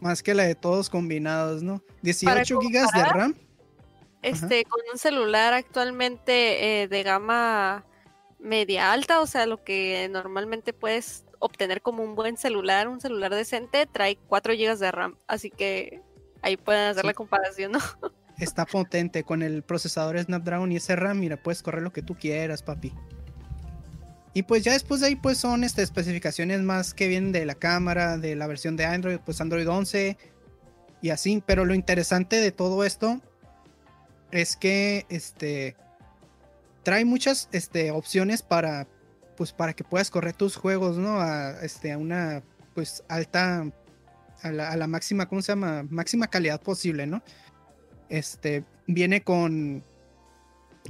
Más que la de todos combinados, ¿no? 18 gigas de RAM. Este, con un celular actualmente eh, de gama media alta, o sea, lo que normalmente puedes obtener como un buen celular, un celular decente, trae 4 GB de RAM. Así que ahí pueden hacer Sí. la comparación, ¿no? [laughs] Está potente con el procesador Snapdragon y ese RAM, mira, puedes correr lo que tú quieras, papi. Y pues ya después de ahí pues son este, especificaciones más que vienen de la cámara, de la versión de Android, pues Android 11 y así, pero lo interesante de todo esto es que este trae muchas este, opciones para pues para que puedas correr tus juegos, ¿no? A este a una pues alta a la, a la máxima, ¿cómo se llama? Máxima calidad posible, ¿no? Este viene con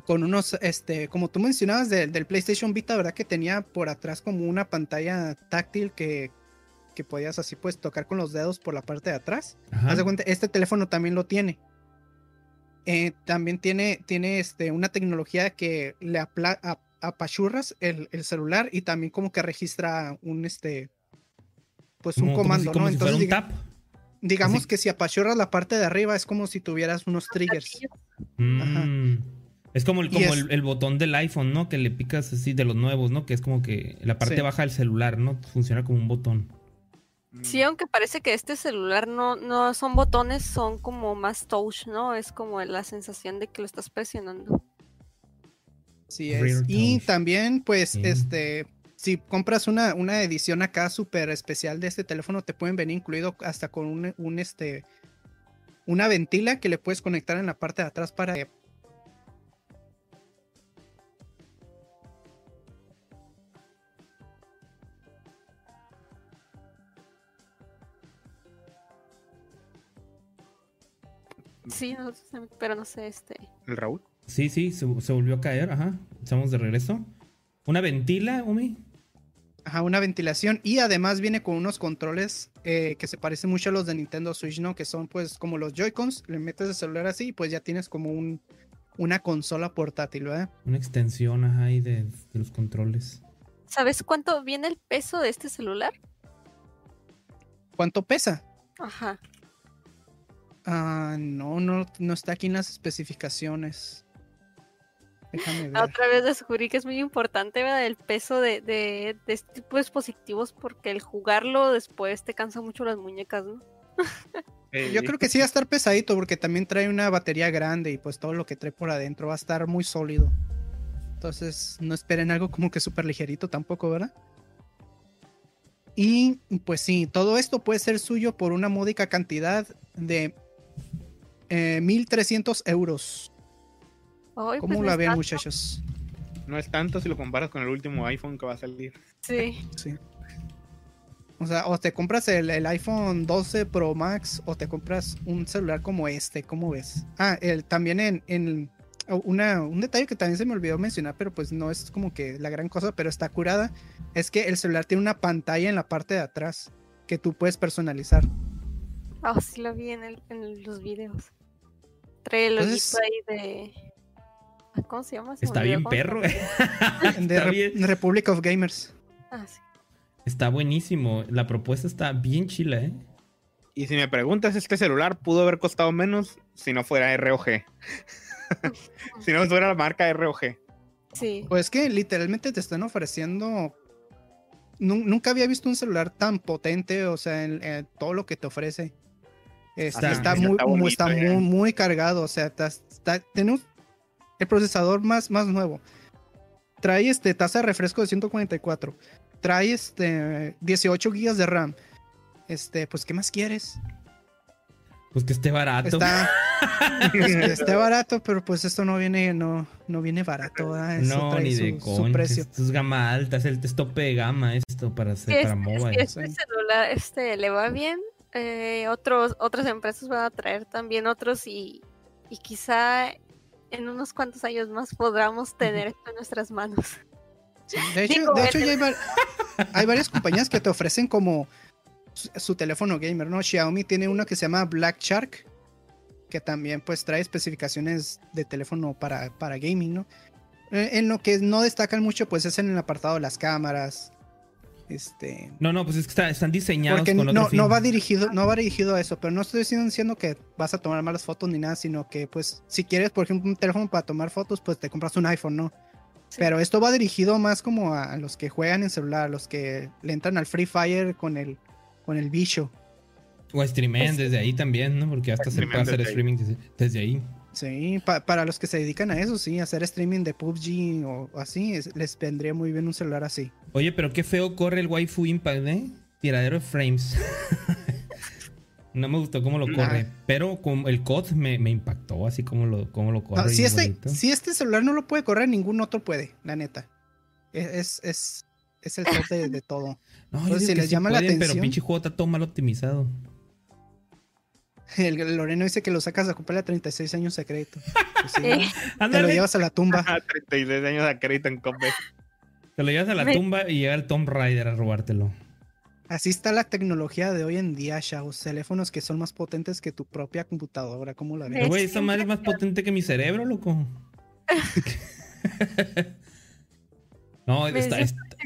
con unos, este, como tú mencionabas de- del PlayStation Vita, ¿verdad? Que tenía por atrás como una pantalla táctil que, que podías así pues tocar con los dedos por la parte de atrás. Haz de cuenta, este teléfono también lo tiene. Eh, también tiene, tiene este, una tecnología que le apla- apachurras el, el celular y también como que registra un este pues un Como- como comando, si- como ¿no? si fuera Entonces un tap. Digamos Así- que si apachurras la parte de arriba es como si tuvieras unos triggers. Mm. Es como, el, como es- el, el botón del iPhone, ¿no? Que le picas así de los nuevos, ¿no? Que es como que la parte Sí. baja del celular, ¿no? Funciona como un botón. Sí, aunque parece que este celular no, no son botones, son como más touch, ¿no? Es como la sensación de que lo estás presionando. Sí es. Y también, pues, Sí. este, si compras una, una edición acá súper especial de este teléfono, te pueden venir incluido hasta con un, un, este, una ventila que le puedes conectar en la parte de atrás para Sí, pero no sé, este. ¿El Raúl? Sí, sí, se, se volvió a caer, ajá. Estamos de regreso. ¿Una ventila, Umi? ajá, una ventilación. Y además viene con unos controles eh, que se parecen mucho a los de Nintendo Switch, ¿no? Que son pues como los Joy-Cons. Le metes el celular así y pues ya tienes como un, una consola portátil, ¿verdad? Una extensión, ajá, ahí de, de los controles. ¿Sabes cuánto viene el peso de este celular? ¿Cuánto pesa? Ajá. Ah, no, no, no está aquí en las especificaciones. Déjame La ver. otra vez descubrí que es muy importante, ¿verdad? El peso de, de, de este tipo de dispositivos porque el jugarlo después te cansa mucho las muñecas, ¿no? [laughs] Yo creo que sí va a estar pesadito porque también trae una batería grande y pues todo lo que trae por adentro va a estar muy sólido. Entonces no esperen algo como que súper ligerito tampoco, ¿verdad? Y pues sí, todo esto puede ser suyo por una módica cantidad de eh, 1.300 euros. ¿Cómo pues no la ven tanto. muchachos? No es tanto si lo comparas con el último iPhone que va a salir. Sí. Sí. O sea, o te compras el, el iPhone 12 Pro Max o te compras un celular como este, ¿cómo ves? Ah, el, también en, en una, un detalle que también se me olvidó mencionar, pero pues no es como que la gran cosa, pero está curada, es que el celular tiene una pantalla en la parte de atrás que tú puedes personalizar. Ah, sí lo vi en, el- en los videos. Trae el Entonces- ahí de. ¿Cómo se llama? Está bien perro. [laughs] Está Re- bien. Republic of Gamers. Ah, sí. Está buenísimo. La propuesta está bien chila, ¿eh? Y si me preguntas, este celular pudo haber costado menos si no fuera ROG. [laughs] si no fuera la marca ROG. Sí. Pues que literalmente te están ofreciendo. Nu- nunca había visto un celular tan potente, o sea, en, en todo lo que te ofrece. Este, Está- está, está muy, bonito, muy- está eh. muy, muy cargado, o sea, está, está- tenemos el procesador más, más nuevo. Trae este tasa de refresco de 144. Trae este 18 GB de RAM. Este, pues, ¿qué más quieres? Pues que esté barato. Está, [laughs] pues, que esté barato, pero pues esto no viene, no, no viene barato, no, trae ni su- de su coña. precio. Esto es gama alta, es el es tope de gama esto para, hacer, es- para si mobile. este Sí. celular este, le va bien, eh, otros, otras empresas van a traer también otros y, y quizá en unos cuantos años más podamos tener esto en nuestras manos. Sí, De hecho, Digo, de hecho el- ya hay, var- hay varias compañías que te ofrecen como su, su teléfono gamer, ¿no? Xiaomi tiene uno que se llama Black Shark, que también pues trae especificaciones de teléfono para, para gaming, ¿no? Eh, En lo que no destacan mucho pues es en el apartado de las cámaras. Este, No, no, pues es que está- están diseñados porque con otro no, fin. no va dirigido, no va dirigido a eso, pero no estoy diciendo- diciendo que vas a tomar malas fotos ni nada, sino que pues si quieres, por ejemplo, un teléfono para tomar fotos, pues te compras un iPhone, ¿no? Sí. Pero esto va dirigido más como a, los que juegan en celular, a los que le entran al Free Fire con el con el bicho. O streamen Es- desde ahí también, ¿no? Porque hasta se puede hacer streaming desde, desde ahí. Sí, pa- para los que se dedican a eso, sí, hacer streaming de PUBG o, así, es- les vendría muy bien un celular así. Oye, pero qué feo corre el Waifu Impact, ¿eh? Tiradero de frames. [laughs] no me gustó cómo lo corre. Pero con el COD me, me impactó, así como lo, como lo corre. No, si, este, bonito. si este celular no lo puede correr, ningún otro puede, la neta. Es, es, es, es el top de, de todo. No, digo si les sí llama la pueden, Pero atención. pinche juego está todo mal optimizado. [laughs] El, Loreno dice que lo sacas a comprarle a 36 años de crédito. Pues sí, Eh. Te lo llevas a la tumba. 36 años de crédito en Cope. Te lo llevas a la Me- tumba y llega el Tomb Raider a robártelo. Así está la tecnología de hoy en día, chavos. Teléfonos que son más potentes que tu propia computadora. ¿Cómo la ves? Güey, esa madre es más potente que mi cerebro, loco. [laughs] [laughs] no, está, es está-.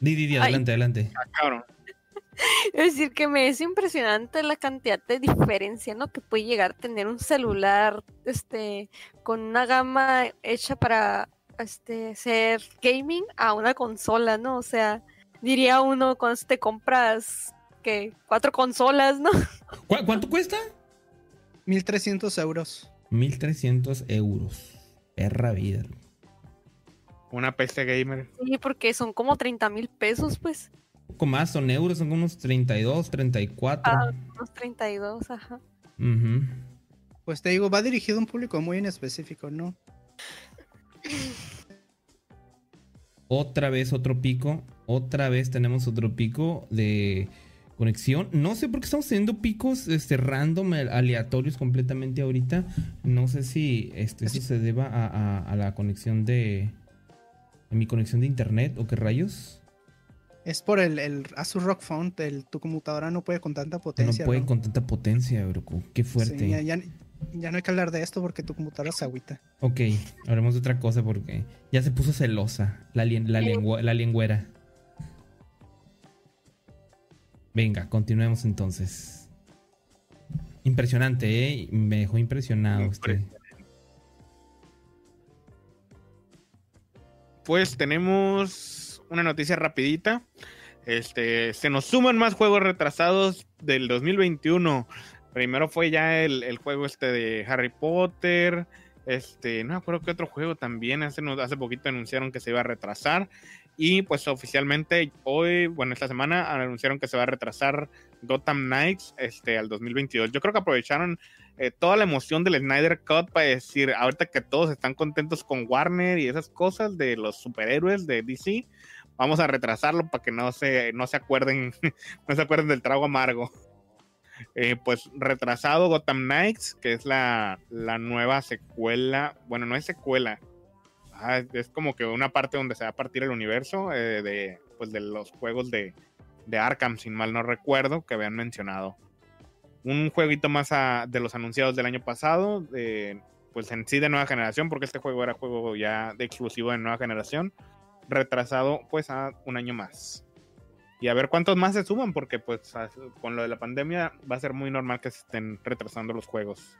Di, di, di, Ay. adelante, adelante. Ah, cabrón. [laughs] Es decir, que me es impresionante la cantidad de diferencia, ¿no? Que puede llegar a tener un celular, este, con una gama hecha para, este, ser gaming a una consola, ¿no? O sea, diría uno cuando te compras, que cuatro consolas, ¿no? [laughs] ¿Cu- ¿Cuánto cuesta? 1300 euros. 1300 euros. Perra vida. Una PC gamer. Sí, porque son como 30 mil pesos, pues, poco más, son euros, son como unos 32, 34. Ah. unos 32, ajá. Ujú. Pues te digo, va dirigido a un público muy en específico, ¿no? Otra vez otro pico. Otra vez tenemos otro pico de conexión. No sé por qué estamos teniendo picos este, random, eh, aleatorios completamente ahorita. No sé si este, eso se deba a, a- a la conexión de... A mi conexión de internet o qué rayos. Es por el, el Asus ROG Phone. el- tu computadora no puede con tanta No potencia. puede ¿no? con tanta potencia, bro. Qué fuerte. Sí, ya, ya- ya no hay que hablar de esto porque tu computadora se agüita. Ok, hablemos de otra cosa porque ya se puso celosa la, lien- la, lengua- la lengüera. Venga, continuemos entonces. Impresionante, ¿eh? Me dejó impresionado usted. Pues tenemos una noticia rapidita. Este, se nos suman más juegos retrasados del 2021. Primero fue ya el, el juego este de Harry Potter. Este, no me acuerdo qué otro juego también. Hace, hace poquito anunciaron que se iba a retrasar. Y pues oficialmente hoy, bueno, esta semana anunciaron que se va a retrasar Gotham Knights este, al 2022. Yo creo que aprovecharon eh, toda la emoción del Snyder Cut para decir, ahorita que todos están contentos con Warner y esas cosas de los superhéroes de DC, vamos a retrasarlo para que no se, no se acuerden, [laughs] no se acuerden del trago amargo. Eh, pues retrasado Gotham Knights, que es la, la nueva secuela, bueno, no es secuela, ah, es como que una parte donde se va a partir el universo eh, de, pues de los juegos de, de Arkham, sin mal no recuerdo, que habían mencionado. Un jueguito más de los anunciados del año pasado, de, pues en sí de nueva generación, porque este juego era juego ya de exclusivo de nueva generación, retrasado pues a un año más. Y a ver cuántos más se suman, porque pues con lo de la pandemia va a ser muy normal que se estén retrasando los juegos.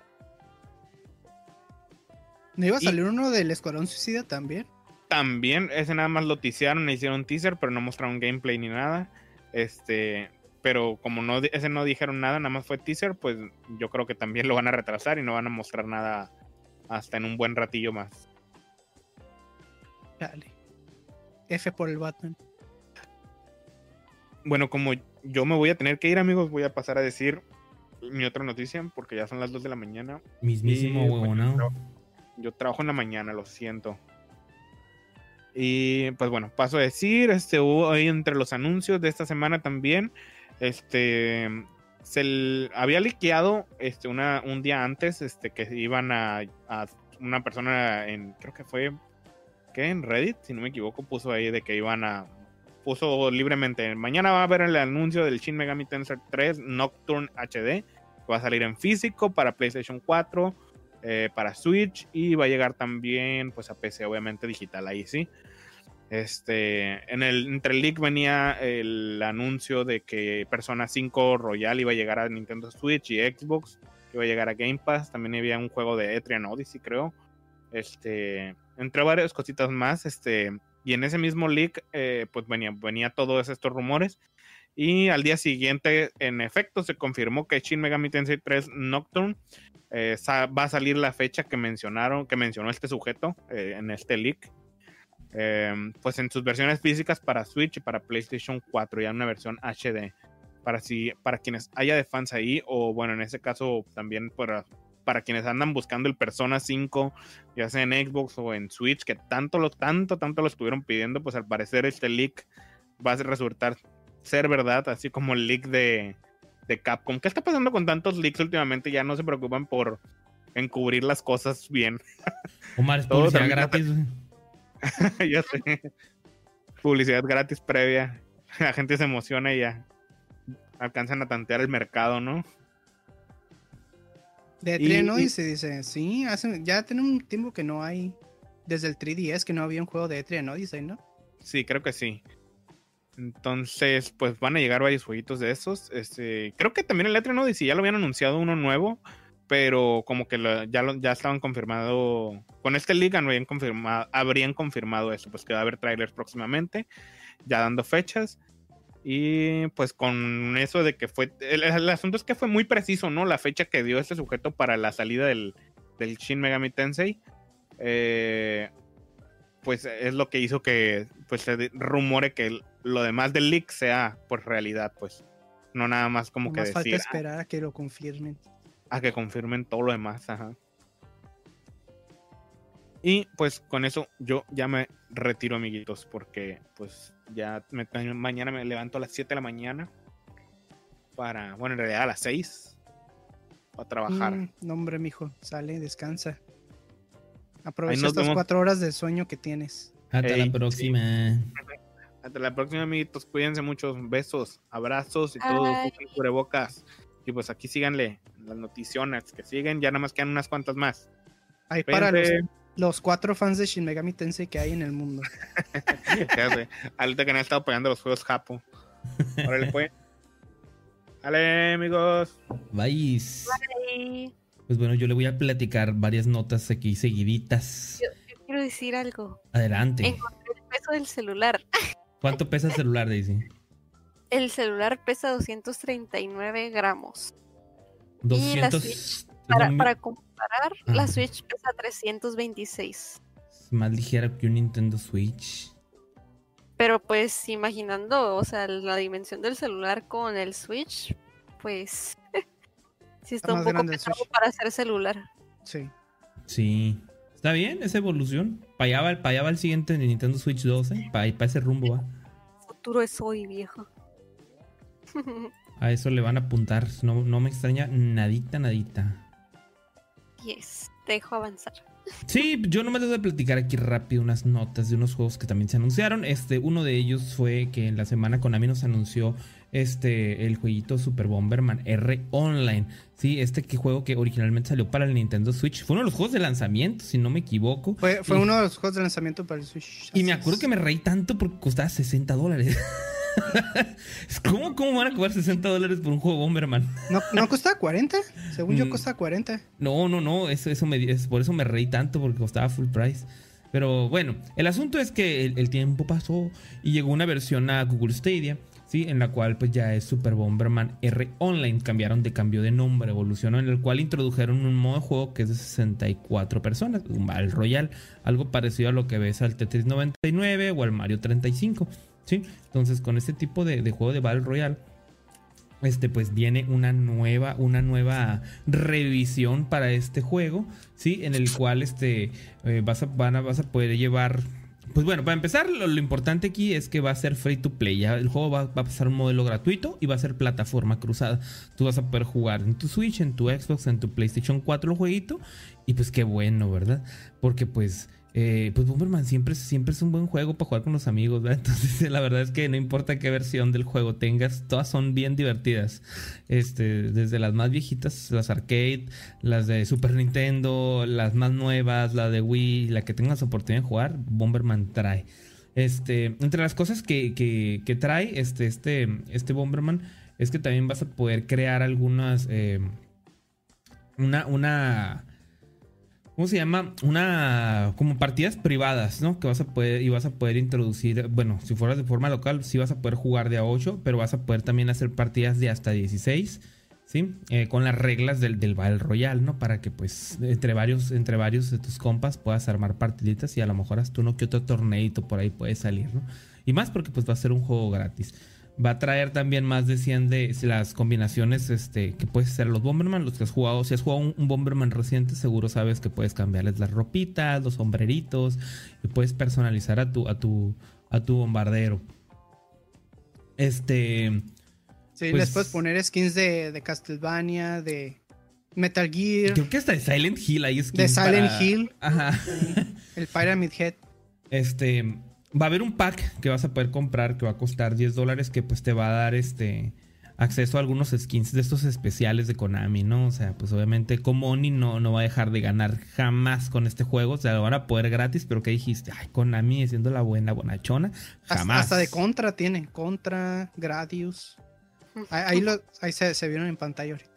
¿No iba a Y- salir uno del Escuadrón Suicida también? También ese nada más lo teasearon, hicieron teaser, pero no mostraron gameplay ni nada. Este, pero como no ese no dijeron nada, nada más fue teaser, pues yo creo que también lo van a retrasar y no van a mostrar nada hasta en un buen ratillo más. Dale. F por el Batman. Bueno, como yo me voy a tener que ir, amigos, voy a pasar a decir mi otra noticia, porque ya son las 2 de la mañana. Mismísimo Y, bueno, Yo trabajo en la mañana, lo siento. Y pues bueno, paso a decir, este hubo ahí entre los anuncios de esta semana también, este se había liqueado este una un día antes este que iban a, a una persona en creo que fue que en Reddit, si no me equivoco, puso ahí de que iban a puso libremente, mañana va a haber el anuncio del Shin Megami Tensei 3 Nocturne HD, que va a salir en físico para PlayStation 4, eh, para Switch y va a llegar también pues a PC, obviamente digital ahí sí. Este, en el entre el leak venía el anuncio de que Persona 5 Royal iba a llegar a Nintendo Switch y Xbox, iba a llegar a Game Pass, también había un juego de Etrian Odyssey, creo. Este, entre varias cositas más, este, y en ese mismo leak eh, pues venía todos estos rumores y al día siguiente en efecto se confirmó que Shin Megami Tensei 3 Nocturne eh, va a salir la fecha que mencionaron, que mencionó este sujeto eh, en este leak. Eh, pues en sus versiones físicas para Switch y para PlayStation 4, ya una versión HD. Para, si, para quienes haya de fans ahí, o bueno, en ese caso también para, para quienes andan buscando el Persona 5, ya sea en Xbox o en Switch, que tanto lo, tanto, tanto lo estuvieron pidiendo, pues al parecer este leak va a resultar ser verdad, así como el leak de, de Capcom. ¿Qué está pasando con tantos leaks últimamente? Ya no se preocupan por encubrir las cosas bien. [laughs] Omar, es publicidad gratis. [laughs] ya sé. Publicidad gratis previa. La gente se emociona y ya alcanzan a tantear el mercado, ¿no? De Y- Etrian y- Odyssey dice, sí, hace, ya tiene un tiempo que no hay, desde el 3DS que no había un juego de Etrian Odyssey, ¿no? Sí, creo que sí. Entonces, pues van a llegar varios jueguitos de esos. Este, creo que también el Etrian Odyssey ya lo habían anunciado uno nuevo, pero como que lo- ya, lo- ya estaban confirmado. Con este League habrían confirmado, habrían confirmado eso, pues que va a haber trailers próximamente, ya dando fechas. Y pues con eso de que fue. El, el asunto es que fue muy preciso, ¿no? La fecha que dio este sujeto para la salida del, del Shin Megami Tensei. Eh, pues es lo que hizo que pues se rumore que lo demás del leak sea pues realidad, pues. No nada más como que Más falta decir esperar a que lo confirmen. a que confirmen todo lo demás, ajá. Y pues con eso yo ya me retiro, amiguitos, porque pues ya me- mañana me levanto a las 7 de la mañana para, bueno, en realidad a las 6 para trabajar. Mm, no, hombre, mijo, sale, descansa. Aprovecha estas vemos. cuatro horas de sueño que tienes. Hasta Ey, la próxima. Hasta la próxima, amiguitos. Cuídense muchos. Besos, abrazos y todo. Cubrebocas. Y pues aquí síganle las noticiones que siguen. Ya nada más quedan unas cuantas más. Ahí para los, cuatro fans de Shin Megami Tensei que hay en el mundo. [laughs] Ya sé. Ahorita que no han estado pegando los juegos Japo. Órale, pues. Dale, amigos. Vais. Y Pues bueno, yo le voy a platicar varias notas aquí seguiditas. yo quiero decir algo. Adelante. Encontré el peso del celular. [laughs] ¿Cuánto pesa el celular, Daisy? El celular pesa 239 gramos. Y la 200. Switch, Para, para comparar, la. Switch pesa 326. mi- más ligera que un Nintendo Switch. Pero pues imaginando, o sea, la dimensión del celular con el Switch, pues [laughs] sí está, Está un poco pesado para hacer celular. Sí. Sí. Está bien esa evolución. Para allá va, pa' allá va el siguiente de Nintendo Switch 12. Para ese rumbo va. futuro es hoy, viejo. [laughs] A eso le van a apuntar. No, no me extraña nadita, nadita. Yes, te dejo avanzar. Sí, yo nomás les voy a platicar aquí rápido unas notas de unos juegos que también se anunciaron. Este, uno de ellos fue que en la semana Konami nos anunció este, el jueguito Super Bomberman R Online. Sí, este que juego que originalmente salió para el Nintendo Switch. Fue uno de los juegos de lanzamiento, si no me equivoco. Fue, fue Y- uno de los juegos de lanzamiento para el Switch. Y me acuerdo que me reí tanto porque costaba 60 dólares. [laughs] [laughs] ¿Cómo, ¿Cómo van a cobrar 60 dólares por un juego Bomberman? ¿No, ¿No [laughs] costaba 40? Según yo Mm. costaba 40. No, no, no, eso, eso me, es, por eso me reí tanto porque costaba full price. Pero bueno, el asunto es que el, el tiempo pasó y llegó una versión a Google Stadia, ¿sí? En la cual pues ya es Super Bomberman R Online. Cambiaron de cambio de nombre, evolucionó, en el cual introdujeron un modo de juego que es de 64 personas, un Battle Royale, algo parecido a lo que ves al Tetris 99 o al Mario 35, ¿sí? Entonces con este tipo de, juego de Battle Royale este pues viene una nueva una nueva revisión para este juego sí en el cual este eh, vas a van a, vas a poder llevar pues bueno, para empezar, lo, importante aquí es que va a ser free to play. El juego va, va a pasar un modelo gratuito y va a ser plataforma cruzada. Tú vas a poder jugar en tu Switch, en tu Xbox, en tu PlayStation 4 el jueguito. Y pues qué bueno, ¿verdad? Porque pues eh, pues Bomberman siempre, siempre es un buen juego para jugar con los amigos, ¿verdad? [laughs] Entonces la verdad es que no importa qué versión del juego tengas, todas son bien divertidas. Este, desde las más viejitas, las arcade, las de Super Nintendo, las más nuevas, la de Wii, la que tengas oportunidad de jugar, Bomberman trae. Este, entre las cosas que, que, trae este, este, este Bomberman es que también vas a poder crear algunas... Eh, una, una ¿Cómo se llama? Una. como partidas privadas, ¿no? Que vas a poder. Y vas a poder introducir. Bueno, si fueras de forma local, sí vas a poder jugar de a 8, pero vas a poder también hacer partidas de hasta 16. ¿Sí? Eh, con las reglas del, del Battle Royale, ¿no? Para que, pues, entre varios, entre varios de tus compas puedas armar partiditas y a lo mejor hasta uno que otro torneito por ahí puede salir, ¿no? Y más porque, pues, va a ser un juego gratis. Va a traer también más de 100 de las combinaciones este, que puedes hacer los Bomberman. Los que has jugado, si has jugado un, un, Bomberman reciente, seguro sabes que puedes cambiarles las ropitas, los sombreritos y puedes personalizar a tu, a tu, a tu bombardero. Este. Sí, pues, les puedes poner skins de, de, Castlevania, de Metal Gear. Creo que hasta de Silent Hill hay skins. De Silent para... Hill. Ajá. El Pyramid Head. Este va a haber un pack que vas a poder comprar que va a costar 10 dólares que pues te va a dar este acceso a algunos skins de estos especiales de Konami, ¿no? O sea, pues obviamente Komoni no, no va a dejar de ganar jamás con este juego, o sea, lo van a poder gratis, pero ¿qué dijiste? Ay, Konami siendo la buena bonachona, jamás. Hasta, hasta de Contra tiene, Contra, Gradius. Ahí, ahí, lo, ahí se, se vieron en pantalla ahorita.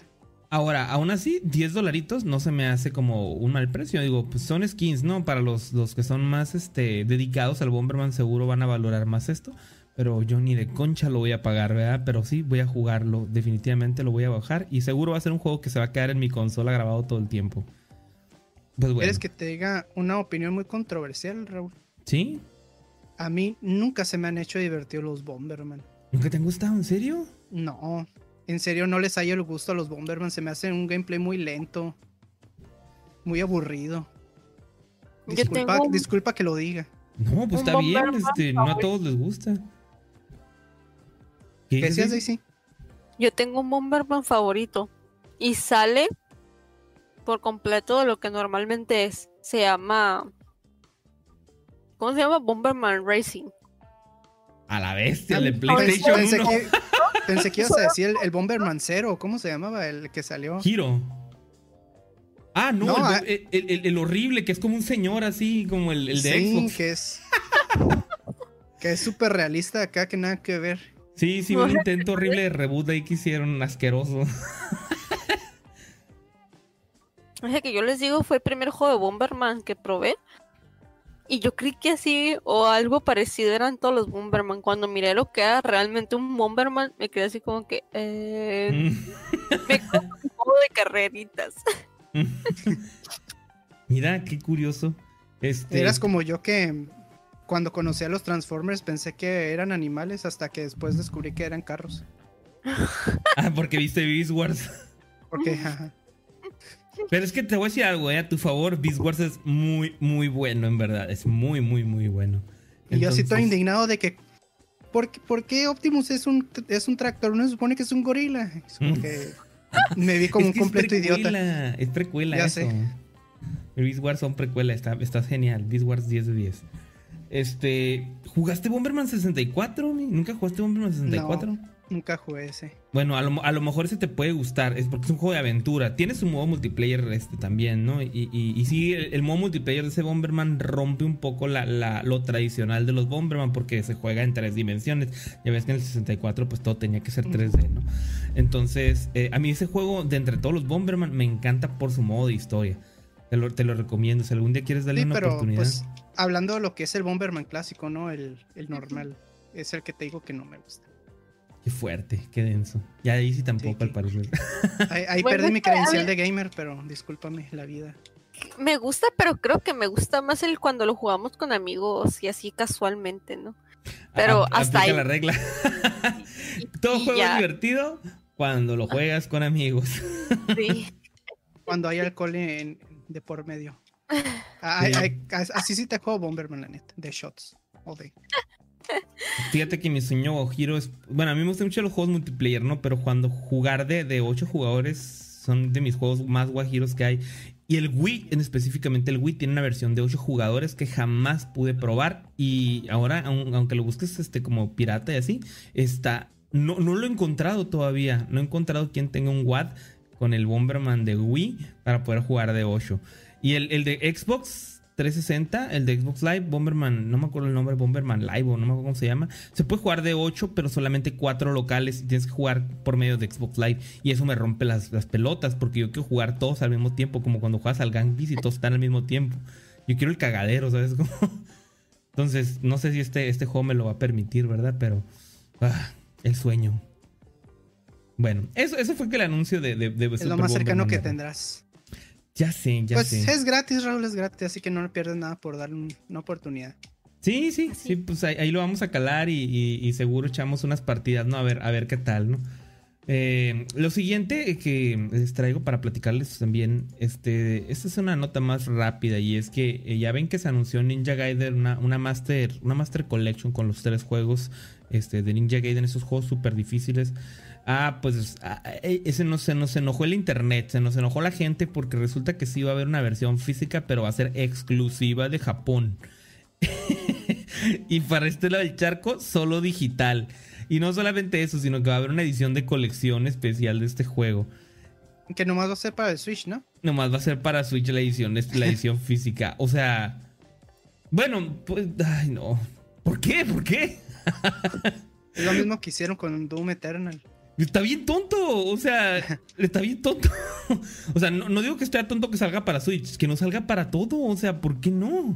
Ahora, aún así, 10 dolaritos no se me hace como un mal precio. Digo, pues son skins, ¿no? Para los, los que son más este, dedicados al Bomberman seguro van a valorar más esto. Pero yo ni de concha lo voy a pagar, ¿verdad? Pero sí voy a jugarlo. Definitivamente lo voy a bajar. Y seguro va a ser un juego que se va a quedar en mi consola grabado todo el tiempo. Pues bueno. ¿Quieres que te diga una opinión muy controversial, Raúl? ¿Sí? A mí nunca se me han hecho divertidos los Bomberman. ¿Nunca te han gustado? ¿En serio? No en serio no les haya el gusto a los Bomberman. Se me hace un gameplay muy lento. Muy aburrido. Disculpa, tengo... disculpa que lo diga. No, pues está bien, este, no a todos les gusta. ¿Qué decías, Daisy? Yo tengo un Bomberman favorito. Y sale por completo de lo que normalmente es. Se llama. ¿Cómo se llama? Bomberman Racing. A la bestia, el de PlayStation pensé, 1. Que, [laughs] pensé que ibas a decir el, el, Bomberman Zero. ¿Cómo se llamaba el que salió? Hiro. Ah, no, no el, el, el, horrible, que es como un señor así, como el, de sí, Xbox. que es. que es súper realista acá, que nada que ver. Sí, sí, un [laughs] intento horrible de reboot ahí que hicieron asqueroso. [laughs] O sea, que yo les digo, fue el primer juego de Bomberman que probé. Y yo creí que así o algo parecido eran todos los Bomberman. Cuando miré lo que era realmente un Bomberman, me quedé así como que. Eh, me quedé un juego de carreritas. [laughs] Mira, qué curioso. Este... Eras como yo que cuando conocí a los Transformers pensé que eran animales hasta que después descubrí que eran carros. [laughs] ah, porque viste Beast Wars. Porque, [laughs] ajá. Pero es que te voy a decir algo, ¿eh? A tu favor, Beast Wars es muy, muy bueno, en verdad. Es muy, muy, muy bueno. Entonces... Y yo sí estoy indignado de que. ¿Por, ¿Por, qué Optimus es un, es un tractor? No se supone que es un gorila. Es como que me vi como [laughs] es un completo es idiota. Es precuela, ya eso. Sé. Beast Wars son precuela, está, está genial. Beast Wars 10 de 10. Este. ¿Jugaste Bomberman 64? ¿Nunca jugaste Bomberman 64? No. Nunca jugué ese. Bueno, a lo, a lo, mejor ese te puede gustar, es porque es un juego de aventura. Tiene su modo multiplayer este también, ¿no? Y, y, y sí, el, el, modo multiplayer de ese Bomberman rompe un poco la, la, lo tradicional de los Bomberman porque se juega en tres dimensiones. Ya ves que en el 64 pues todo tenía que ser 3D, ¿no? Entonces, eh, a mí ese juego de entre todos los Bomberman me encanta por su modo de historia. Te lo, te lo recomiendo, si algún día quieres darle sí, una pero, oportunidad. Pues, hablando de lo que es el Bomberman clásico, ¿no? El, el normal. Es el que te digo que no me gusta. Qué fuerte, qué denso. Ya ahí sí tampoco sí, al parecer. [laughs] Ahí, ahí bueno, perdí mi credencial de gamer, pero discúlpame la vida. Me gusta, pero creo que me gusta más el cuando lo jugamos con amigos y así casualmente, ¿no? Pero a, hasta ahí. la regla. [laughs] Todo juego ya. es divertido, Cuando lo juegas con amigos. Sí. [laughs] Cuando hay alcohol en- de por medio. Ah, hay- así sí te juego Bomberman, la neta. De shots. O de. Fíjate que mi sueño guajiro es. Bueno, a mí me gustan mucho los juegos multiplayer, ¿no? Pero cuando jugar de, de 8 jugadores son de mis juegos más guajiros que hay. Y el Wii, en específicamente el Wii, tiene una versión de 8 jugadores que jamás pude probar. Y ahora, aun- aunque lo busques este, como pirata y así, está. No, no lo he encontrado todavía. No he encontrado quien tenga un WAD con el Bomberman de Wii para poder jugar de 8. Y el, el de Xbox 360, el de Xbox Live, Bomberman, no me acuerdo el nombre, Bomberman Live o no me acuerdo cómo se llama. Se puede jugar de 8, pero solamente 4 locales y tienes que jugar por medio de Xbox Live. Y eso me rompe las, las pelotas porque yo quiero jugar todos al mismo tiempo, como cuando juegas al Gang Beasts y todos están al mismo tiempo. Yo quiero el cagadero, ¿sabes? [laughs] cómo? Entonces, no sé si este, este juego me lo va a permitir, ¿verdad? Pero, ah, el sueño. Bueno, eso, eso fue que el anuncio de, de, de Es lo más cercano que era. tendrás. Ya sé, ya Pues sé. es gratis, Raúl, es gratis. Así que no le pierdes nada por darle un- una oportunidad. Sí, sí, Así. sí, pues ahí, ahí lo vamos a calar y, y- y seguro echamos unas partidas, ¿no? A ver, a ver qué tal, ¿no? Eh, lo siguiente que les traigo para platicarles también, este, esta es una nota más rápida y es que eh, ya ven que se anunció Ninja Gaiden una, una master, una master collection con los tres juegos, este, de Ninja Gaiden, esos juegos súper difíciles. Ah, pues ah, eh, ese no se nos enojó el internet, se nos enojó la gente porque resulta que sí va a haber una versión física, pero va a ser exclusiva de Japón. [laughs] y para este lado del charco, solo digital. Y no solamente eso, sino que va a haber una edición de colección especial de este juego. Que nomás va a ser para el Switch, ¿no? Nomás va a ser para Switch la edición, la edición [laughs] física. O sea, bueno, pues, ay no. ¿Por qué? ¿Por qué? Es lo mismo [laughs] que hicieron con Doom Eternal. Está bien tonto, o sea, [laughs] está bien tonto. [laughs] O sea, no, no digo que esté tonto que salga para Switch, que no salga para todo, o sea, ¿por qué no?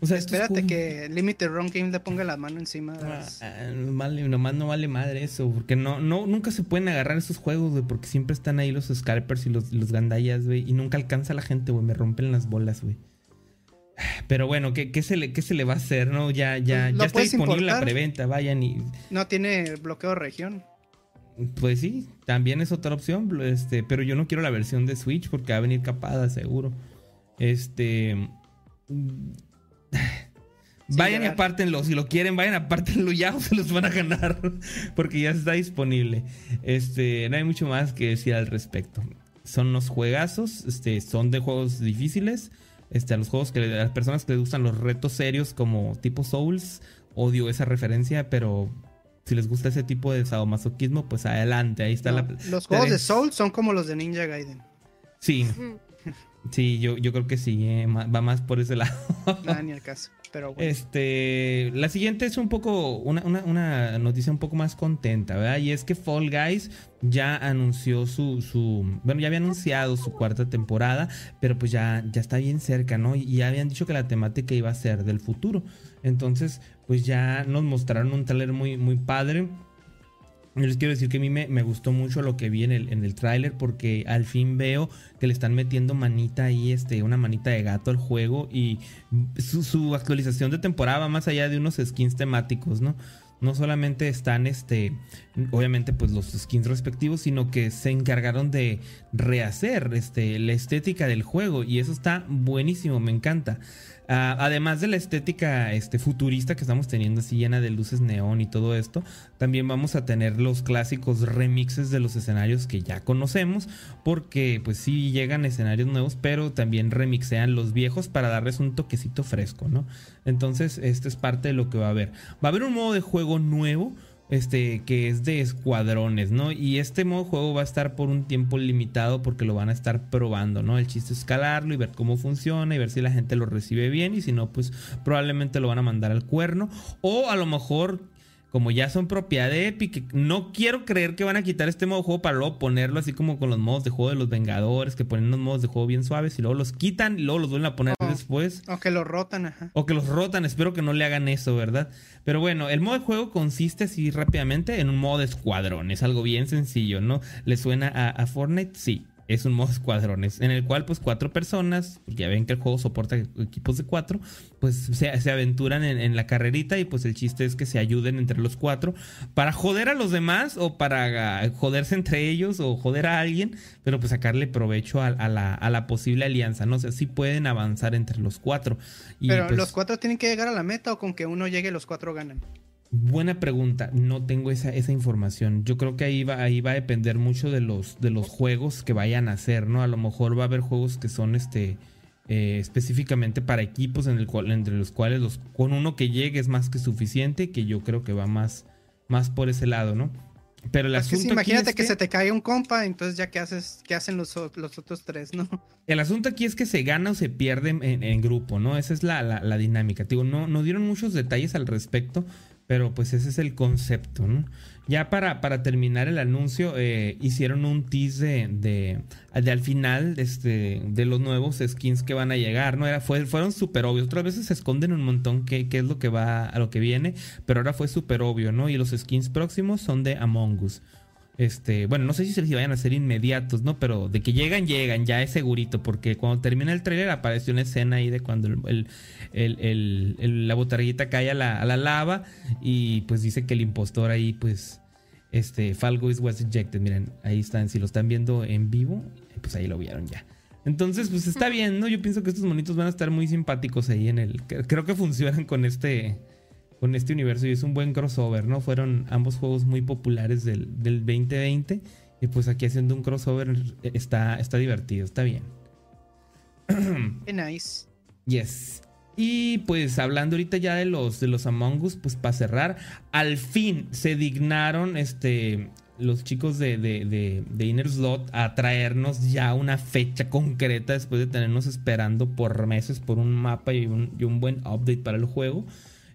O sea, Espérate que Limited Run Game le ponga la mano encima. de Ah, las- ah, vale, nomás no vale madre eso, porque no, no, nunca se pueden agarrar esos juegos, güey, porque siempre están ahí los scalpers y los, los gandallas, güey, y nunca alcanza la gente, güey, me rompen las bolas, güey. Pero bueno, ¿qué, qué se le, ¿qué se le va a hacer, no? Ya, ya, Lo ya está disponible la preventa, vayan y... No tiene bloqueo de región. Pues sí, también es otra opción, este, pero yo no quiero la versión de Switch porque va a venir capada, seguro. Este... Vayan y apártenlo, si lo quieren, vayan apártenlo ya [laughs] o se los van a ganar porque ya está disponible. Este, no hay mucho más que decir al respecto. Son unos juegazos, este, son de juegos difíciles. Este, a los juegos que le- a las personas que les gustan los retos serios como tipo Souls, odio esa referencia, pero si les gusta ese tipo de sadomasoquismo, pues adelante, ahí está No, la los juegos de tres. Soul son como los de Ninja Gaiden. Sí, sí, yo, yo creo que sí, eh, va más por ese lado. [laughs] Nada ni al caso. Pero. Este, la siguiente es un poco, una, una- una noticia un poco más contenta, ¿verdad? Y es que Fall Guys ya anunció su, su, bueno, ya había anunciado su cuarta temporada, pero pues ya, ya está bien cerca, ¿no? Y ya habían dicho que la temática iba a ser del futuro. Entonces, pues ya nos mostraron un trailer muy, muy padre. Yo les quiero decir que a mí me, gustó mucho lo que vi en el, en el tráiler porque al fin veo que le están metiendo manita ahí, este, una manita de gato al juego y su, actualización de temporada más allá de unos skins temáticos, ¿no? No solamente están, este, obviamente, pues los skins respectivos, sino que se encargaron de rehacer, este, la estética del juego y eso está buenísimo, me encanta. Ah, además de la estética este, futurista que estamos teniendo, así llena de luces neón y todo esto, también vamos a tener los clásicos remixes de los escenarios que ya conocemos, porque pues sí llegan escenarios nuevos, pero también remixean los viejos para darles un toquecito fresco, ¿no? Entonces, esto es parte de lo que va a haber. Va a haber un modo de juego nuevo. Este que es de escuadrones, ¿no? Y este modo de juego va a estar por un tiempo limitado porque lo van a estar probando, ¿no? El chiste es escalarlo y ver cómo funciona y ver si la gente lo recibe bien y si no, pues probablemente lo van a mandar al cuerno. O a lo mejor como ya son propiedad de Epic, no quiero creer que van a quitar este modo de juego para luego ponerlo así como con los modos de juego de los Vengadores, que ponen unos modos de juego bien suaves y luego los quitan y luego los vuelven a poner Oh. después. Aunque lo rotan, ajá. O que los rotan, espero que no le hagan eso, ¿verdad? Pero bueno, el modo de juego consiste así rápidamente en un modo de escuadrón, es algo bien sencillo, ¿no? ¿Le suena a, a Fortnite? Sí. Es un modo escuadrones, en el cual pues cuatro personas, ya ven que el juego soporta equipos de cuatro, pues se, se aventuran en, la carrerita y pues el chiste es que se ayuden entre los cuatro para joder a los demás o para joderse entre ellos o joder a alguien, pero pues sacarle provecho a, la, a la, posible alianza, ¿no? O sea, sí pueden avanzar entre los cuatro. pero pues los cuatro tienen que llegar a la meta o con que uno llegue los cuatro ganan. Buena pregunta, no tengo esa, esa información. Yo creo que ahí va, ahí va a depender mucho de los, de los juegos que vayan a hacer, ¿no? A lo mejor va a haber juegos que son este eh, específicamente para equipos en el cual, entre los cuales los, con uno que llegue es más que suficiente, que yo creo que va más, más por ese lado, ¿no? Pero el asunto imagínate que, se te cae un compa, entonces ya qué haces, qué hacen los, los, otros tres, ¿no? El asunto aquí es que se gana o se pierde en, grupo, ¿no? Esa es la, la, dinámica. Digo, no, no dieron muchos detalles al respecto, pero pues ese es el concepto, ¿no? Ya para, para terminar el anuncio, eh, hicieron un tease de, al final este, de los nuevos skins que van a llegar, ¿no? Era, fue, fueron súper obvios. Otras veces se esconden un montón qué, qué es lo que va a lo que viene, pero ahora fue súper obvio, ¿no? Y los skins próximos son de Among Us. Este, bueno, no sé si se vayan a hacer inmediatos, ¿no? Pero de que llegan, llegan, ya es segurito, porque cuando termina el trailer aparece una escena ahí de cuando la botarguita cae a la, a la, lava y pues dice que el impostor ahí, pues, este, Falgo is was ejected. Miren, ahí están, si lo están viendo en vivo, pues ahí lo vieron ya. Entonces, pues está bien, ¿no? Yo pienso que estos monitos van a estar muy simpáticos ahí en el... Creo que funcionan con este con este universo y es un buen crossover, ¿no? Fueron ambos juegos muy populares del, 2020 y pues aquí haciendo un crossover está, está divertido, está bien. [clears throat] Qué nice. Yes. Y pues hablando ahorita ya de los, de los Among Us, pues para cerrar, al fin se dignaron este, los chicos de, de, Inner Slot a traernos ya una fecha concreta después de tenernos esperando por meses por un mapa y un, y un buen update para el juego.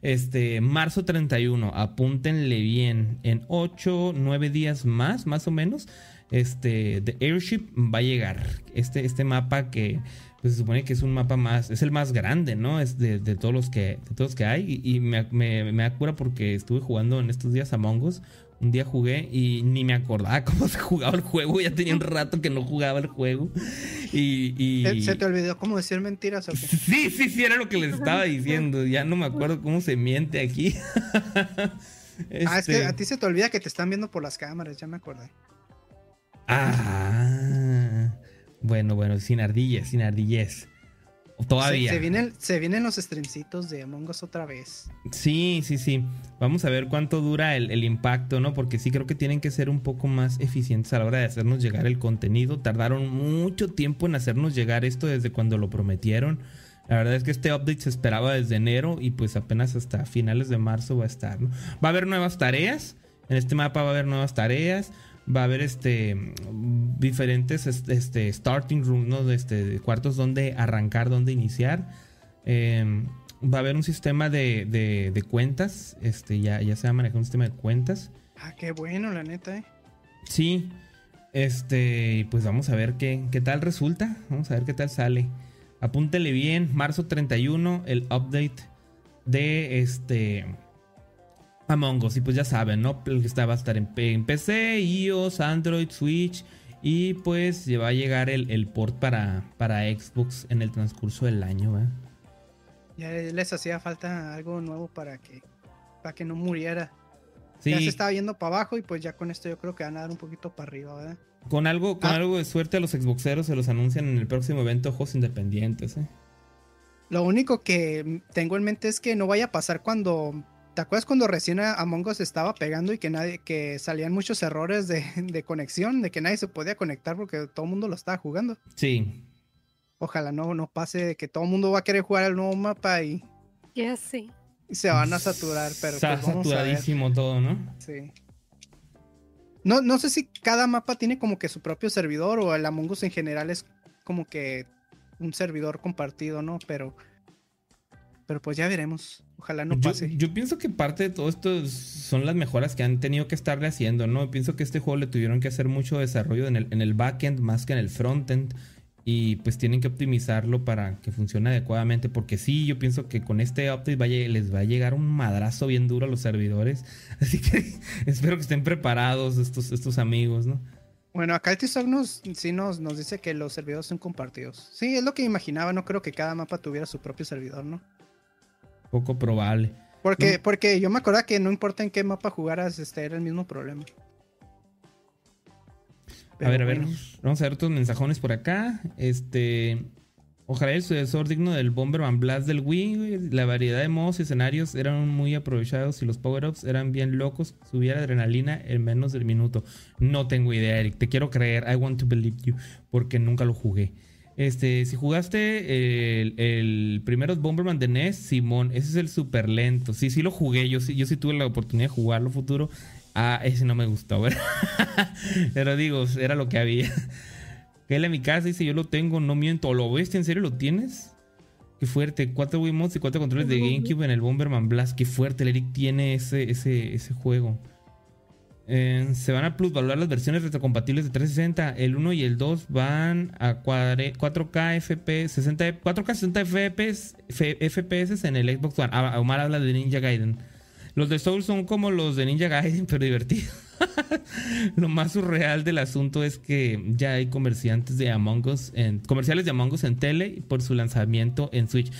Este, marzo 31, apúntenle bien. En 8, 9 días más, más o menos, este, The Airship va a llegar. Este, este mapa que pues, se supone que es un mapa más, es el más grande, ¿no? Es de, todos los que, de todos que hay. Y, me, me, me cura porque estuve jugando en estos días Among Us un día jugué y ni me acordaba [laughs] cómo se jugaba el juego. Ya tenía un rato que no jugaba el juego. Y, ¿Se te olvidó cómo decir mentiras o qué? Sí, sí, sí, era lo que les estaba diciendo. Ya no me acuerdo cómo se miente aquí. [laughs] Ah, es que este a ti se te olvida que te están viendo por las cámaras, ya me acordé. Ah. Bueno, bueno, sin ardillas, sin ardillas. Todavía. Se, vienen, se vienen los streamcitos de Among Us otra vez. Sí, sí, sí. Vamos a ver cuánto dura el, impacto, ¿no? Porque sí creo que tienen que ser un poco más eficientes a la hora de hacernos llegar el contenido. Tardaron mucho tiempo en hacernos llegar esto desde cuando lo prometieron. La verdad es que este update se esperaba desde enero y pues apenas hasta finales de marzo va a estar, ¿no? Va a haber nuevas tareas. En este mapa va a haber nuevas tareas va a haber este diferentes este, starting rooms, ¿no? Este, cuartos donde arrancar, donde iniciar. Em, va a haber un sistema de, de, cuentas. Este, ya, ya se va a manejar un sistema de cuentas. Ah, qué bueno, la neta, eh. Sí. Este, pues vamos a ver qué, qué tal resulta. Vamos a ver qué tal sale. Apúntele bien, marzo 31, el update de este Among Us. Y pues ya saben, ¿no? El que va a estar en, PC, iOS, Android, Switch. Y pues va a llegar el, port para, para Xbox en el transcurso del año, ¿eh? Ya les hacía falta algo nuevo para que, para que no muriera. Ya se estaba yendo para abajo y pues ya con esto yo creo que van a dar un poquito para arriba, ¿verdad? Con algo, con ah. algo de suerte a los Xboxeros se los anuncian en el próximo evento Juegos Independientes, ¿eh? Lo único que tengo en mente es que no vaya a pasar cuando ¿Te acuerdas cuando recién Among Us estaba pegando y que nadie, que salían muchos errores de, conexión, de que nadie se podía conectar porque todo el mundo lo estaba jugando? Sí. Ojalá no, no pase de que todo el mundo va a querer jugar el nuevo mapa y. Ya sí. Y se van a saturar, pero. Está pues saturadísimo todo, ¿no? Sí. No, no sé si cada mapa tiene como que su propio servidor o el Among Us en general es como que un servidor compartido, ¿no? Pero pero pues ya veremos. Ojalá no pase. Yo, pienso que parte de todo esto son las mejoras que han tenido que estarle haciendo, ¿no? Pienso que este juego le tuvieron que hacer mucho desarrollo en el, en el backend más que en el frontend. Y pues tienen que optimizarlo para que funcione adecuadamente. Porque sí, yo pienso que con este update vaya, les va a llegar un madrazo bien duro a los servidores. [laughs] Así que espero que estén preparados estos, estos amigos, ¿no? Bueno, acá el nos, sí nos, nos dice que los servidores son compartidos. Sí, es lo que imaginaba. No creo que cada mapa tuviera su propio servidor, ¿no? Poco probable. Porque, No. porque yo me acuerdo que no importa en qué mapa jugaras, este era el mismo problema. a Pero ver, a ver. Vamos a ver otros mensajones por acá. Este. Ojalá el sucesor digno del Bomberman Blast del Wii. La variedad de modos y escenarios eran muy aprovechados y los power-ups eran bien locos. Subía la adrenalina en menos del minuto. No tengo idea, Eric. Te quiero creer. I want to believe you. Porque nunca lo jugué. Este, si jugaste el, el primero Bomberman de NES, Simón, ese es el super lento. Sí, sí lo jugué. Yo sí, yo sí tuve la oportunidad de jugarlo futuro. Ah, ese no me gustó, [laughs] ¿verdad? Pero digo, era lo que había. Él en mi casa dice, yo lo tengo, no miento. ¿Lo ves? ¿En serio lo tienes? Qué fuerte. Cuatro Wiimotes y cuatro controles de GameCube en el Bomberman Blast. Qué fuerte. El Eric tiene ese, ese, ese juego. Eh, se van a plusvalorar las versiones retrocompatibles de 360. El 1 y el 2 van a cuadre- 4K FPS, 60, 4K 60 FPS, FPS en el Xbox One. Ah, Omar habla de Ninja Gaiden. Los de Soul son como los de Ninja Gaiden, [laughs] pero divertidos. [laughs] Lo más surreal del asunto es que ya hay comerciantes de Among Us en, comerciales de Among Us en tele por su lanzamiento en Switch.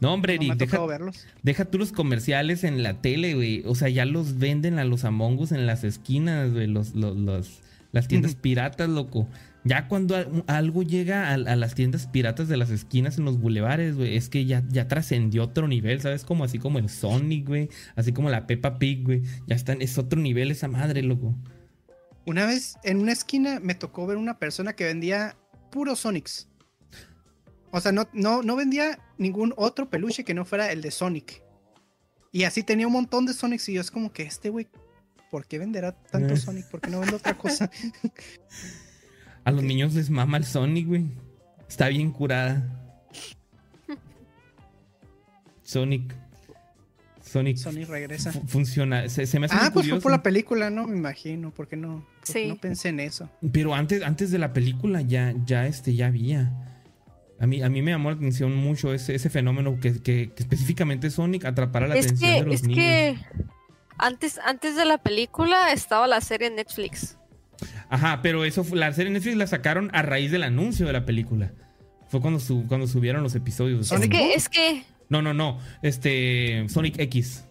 No, hombre, Eric, deja, verlos. deja tú los comerciales en la tele, güey. O sea, ya los venden a los Among Us en las esquinas, güey. Los, los, los- las tiendas [laughs] piratas, loco. Ya cuando al- algo llega a, a las tiendas piratas de las esquinas en los bulevares, güey, es que ya, ya trascendió otro nivel, ¿sabes? Como así como el Sonic, güey. Así como la Peppa Pig, güey. Ya están, es otro nivel esa madre, loco. Una vez en una esquina me tocó ver una persona que vendía puros Sonics. O sea, no, no, no vendía ningún otro peluche que no fuera el de Sonic. Y así tenía un montón de Sonics y yo es como que este güey, ¿por qué venderá tanto Eh. Sonic? ¿Por qué no vende otra cosa? [laughs] A los niños les mama el Sonic, güey. Está bien curada. Sonic. Sonic. Sonic regresa. fu- funciona. Se, se me hace Ah, muy pues fue curioso. por la película, ¿no? Me imagino. ¿Por qué no? ¿Por qué Sí. no pensé en eso? Pero antes, antes de la película ya, ya, este, ya había. A mí, a mí me llamó la atención mucho ese, ese fenómeno que, que- que específicamente Sonic atrapara la Es atención que, de los es niños. que antes, antes de la película estaba la serie en Netflix. Ajá, pero eso fue- la serie Netflix la sacaron a raíz del anuncio de la película. Fue cuando, su- cuando subieron los episodios. de Es ¿Sonic Sonic. que, es que, No, no, no. Este. Sonic X.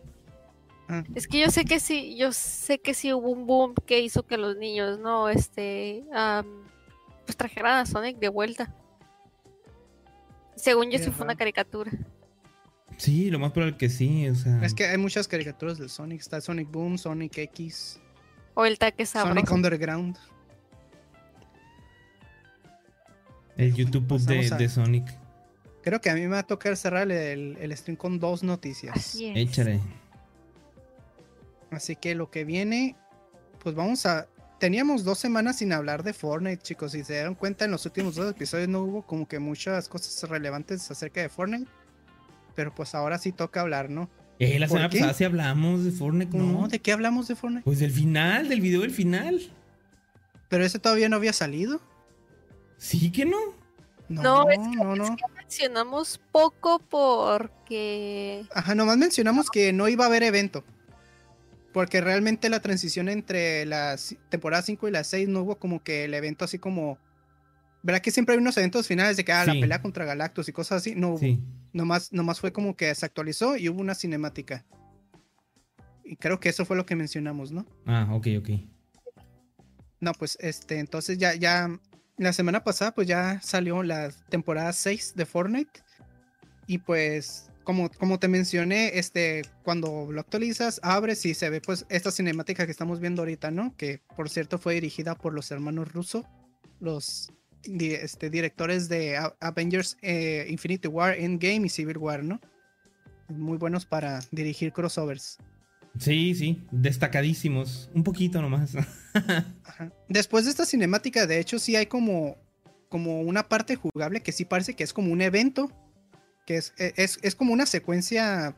Ah, es que yo sé que sí, yo sé que sí hubo un boom que hizo que los niños, no, este, pues trajeran a Sonic de vuelta. Según yo sí fue una caricatura. Sí, lo más probable que sí. O sea. Es que hay muchas caricaturas del Sonic. Está Sonic Boom, Sonic X, O el taque Sonic sabroso. Underground. el YouTube Pues de, a- de Sonic. Creo que a mí me va a tocar cerrar el, el stream con dos noticias. Así es. Échale. Así que lo que viene, pues vamos a... Teníamos dos semanas sin hablar de Fortnite, chicos. Si se dieron cuenta, en los últimos dos episodios no hubo como que muchas cosas relevantes acerca de Fortnite. Pero pues ahora sí toca hablar, ¿no? Eh, la ¿Por semana qué? pasada sí hablamos de Fortnite, ¿cómo No, no? ¿de qué hablamos de Fortnite? Pues del final, del video del final. Pero ese todavía no había salido. Sí que no. No, No, no, es que- no. es que mencionamos poco porque Ajá, nomás mencionamos que no iba a haber evento. Porque realmente la transición entre la temporada 5 y la 6 no hubo como que el evento así como... ¿Verdad que siempre hay unos eventos finales de que ah, la pelea contra Galactus y cosas así? No hubo. Sí. Nomás, nomás fue como que se actualizó y hubo una cinemática. Y creo que eso fue lo que mencionamos, ¿no? Ah, ok, ok. No, pues este, entonces ya, ya, la semana pasada pues ya salió la temporada 6 de Fortnite. Y pues, como, como te mencioné, este, cuando lo actualizas, abres y se ve pues esta cinemática que estamos viendo ahorita, ¿no? Que por cierto fue dirigida por los hermanos Russo, los este, directores de Avengers eh, Infinity War, Endgame y Civil War, ¿no? Muy buenos para dirigir crossovers. Sí, sí. Destacadísimos. Un poquito nomás. [laughs] Ajá. Después de esta cinemática, de hecho, sí hay como, como una parte jugable que sí parece que es como un evento. Que es, e, es, es como una secuencia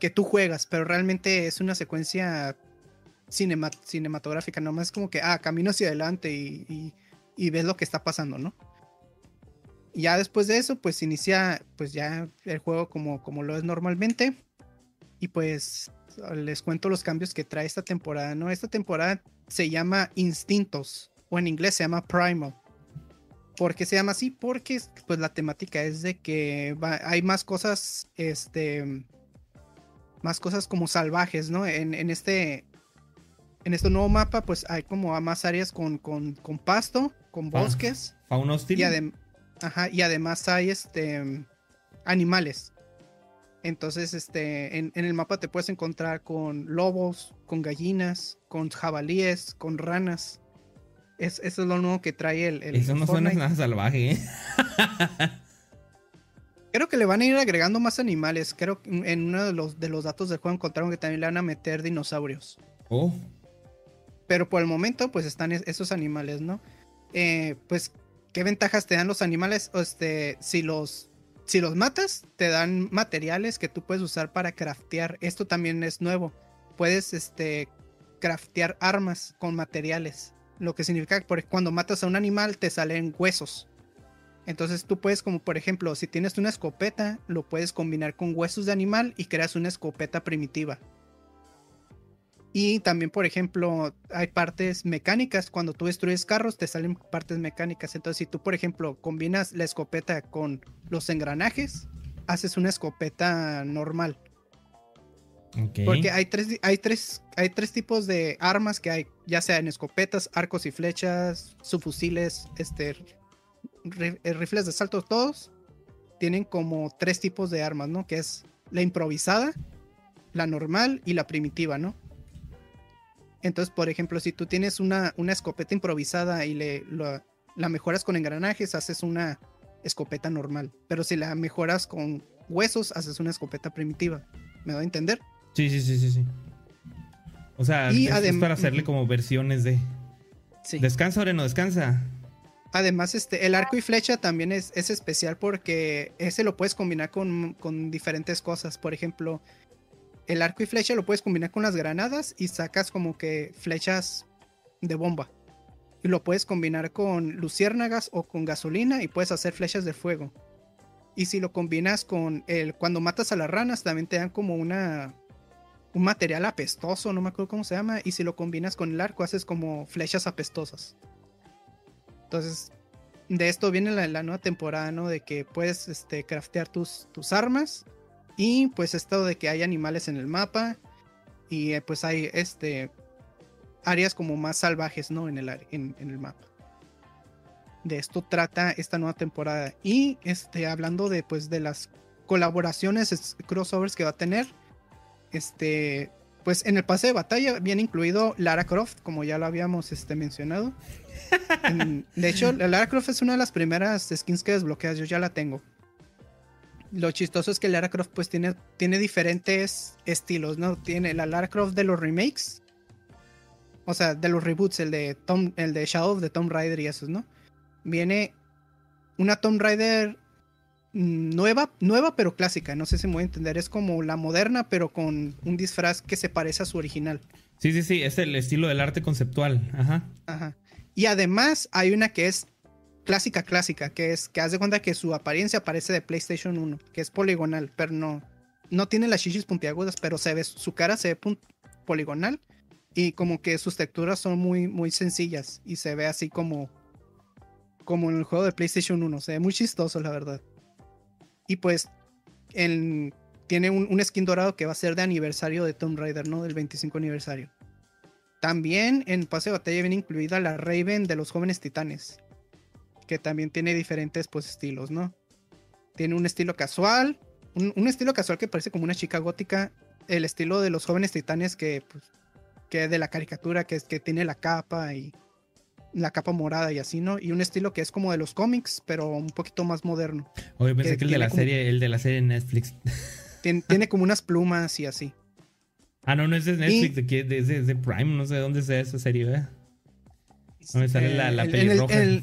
que tú juegas, pero realmente es una secuencia cinema- cinematográfica. Nomás es como que, ah, camino hacia adelante y, y- y ves lo que está pasando, ¿no? Y ya después de eso, pues inicia, pues ya el juego como, como lo es normalmente. Y pues les cuento los cambios que trae esta temporada, ¿no? Esta temporada se llama Instintos. o en inglés se llama Primal. ¿Por qué se llama así? Porque pues la temática es de que hay más cosas, este, más cosas como salvajes, ¿no? En, en este, en este nuevo mapa pues hay como más áreas con, con, con pasto, con bosques. Fauna hostil. Y, adem- ajá, y además hay este animales. Entonces, este, en, en el mapa te puedes encontrar con lobos, con gallinas, con jabalíes, con ranas. Es, eso es lo nuevo que trae el, el Eso no suena nada salvaje, ¿eh? [laughs] Creo que le van a ir agregando más animales. Creo que en uno de los, de los datos del juego encontraron que también le van a meter dinosaurios. Oh, Pero por el momento, pues están es- esos animales, ¿no? Eh, pues, ¿qué ventajas te dan los animales? Este, si los, si los matas, te dan materiales que tú puedes usar para craftear. Esto también es nuevo. Puedes, este, craftear armas con materiales. Lo que significa que cuando matas a un animal, te salen huesos. Entonces tú puedes, como por ejemplo, si tienes una escopeta, lo puedes combinar con huesos de animal y creas una escopeta primitiva. Y también, por ejemplo, hay partes mecánicas. Cuando tú destruyes carros, te salen partes mecánicas. Entonces, si tú, por ejemplo, combinas la escopeta con los engranajes, haces una escopeta normal. Porque hay tres, hay, tres, hay tres tipos de armas que hay, ya sea en escopetas, arcos y flechas, subfusiles, este, eh, rifles de asalto, todos tienen como tres tipos de armas, ¿no? Que es la improvisada, la normal y la primitiva, ¿no? Entonces, por ejemplo, si tú tienes una, una escopeta improvisada y le, lo- la mejoras con engranajes, haces una escopeta normal. Pero si la mejoras con huesos, haces una escopeta primitiva. ¿Me doy a entender? Sí, sí, sí, sí, sí. O sea, Y es, para hacerle como versiones de... Sí. Descansa, Oreno, descansa. Además, este, el arco y flecha también es, es especial porque ese lo puedes combinar con, con diferentes cosas. Por ejemplo, el arco y flecha lo puedes combinar con las granadas y sacas como que flechas de bomba. Y lo puedes combinar con luciérnagas o con gasolina y puedes hacer flechas de fuego. Y si lo combinas con el cuando matas a las ranas también te dan como una un material apestoso, no me acuerdo cómo se llama, y si lo combinas con el arco haces como flechas apestosas. Entonces, de esto viene la, la nueva temporada, ¿no? De que puedes este, craftear tus, tus armas. Y pues esto de que hay animales en el mapa. Y eh, pues hay este áreas como más salvajes, ¿no? En el, en, en el mapa. De esto trata esta nueva temporada. Y este, hablando de pues de las colaboraciones, es- crossovers que va a tener. Este. Pues en el pase de batalla viene incluido Lara Croft, como ya lo habíamos este, mencionado. [laughs] En- de hecho, la Lara Croft es una de las primeras skins que desbloqueas. Yo ya la tengo. Lo chistoso es que Lara Croft pues tiene, tiene diferentes estilos, ¿no? Tiene la Lara Croft de los remakes. O sea, de los reboots, el de, Tom, el de Shadow of the Tomb Raider y esos, ¿no? Viene una Tomb Raider nueva, nueva pero clásica. No sé si me voy a entender. Es como la moderna, pero con un disfraz que se parece a su original. Sí, sí, sí, es el estilo del arte conceptual. Ajá. Ajá. Y además hay una que es clásica, clásica, que es que haz de cuenta que su apariencia parece de PlayStation 1, que es poligonal, pero no, no tiene las chichis puntiagudas, pero se ve, su cara se ve poligonal y como que sus texturas son muy, muy sencillas y se ve así como, como en el juego de PlayStation 1, se ve muy chistoso, la verdad. Y pues en- tiene un, un skin dorado que va a ser de aniversario de Tomb Raider, ¿no? Del 25 aniversario. También en pase de batalla viene incluida la Raven de los jóvenes titanes. Que también tiene diferentes pues, estilos, ¿no? Tiene un estilo casual. Un, un estilo casual que parece como una chica gótica. El estilo de los jóvenes titanes que, pues, que de la caricatura, que es que tiene la capa y la capa morada y así, ¿no? Y un estilo que es como de los cómics, pero un poquito más moderno. Oye, pensé Que que el de tiene la como- serie, el de la serie Netflix. Tien- tiene como unas plumas y así. Ah, no, no es de Netflix, de, que- de, de- de Prime, no sé de dónde sea esa serie, ¿verdad? Donde sale la, la Eh, el- en el- pelirroja. el-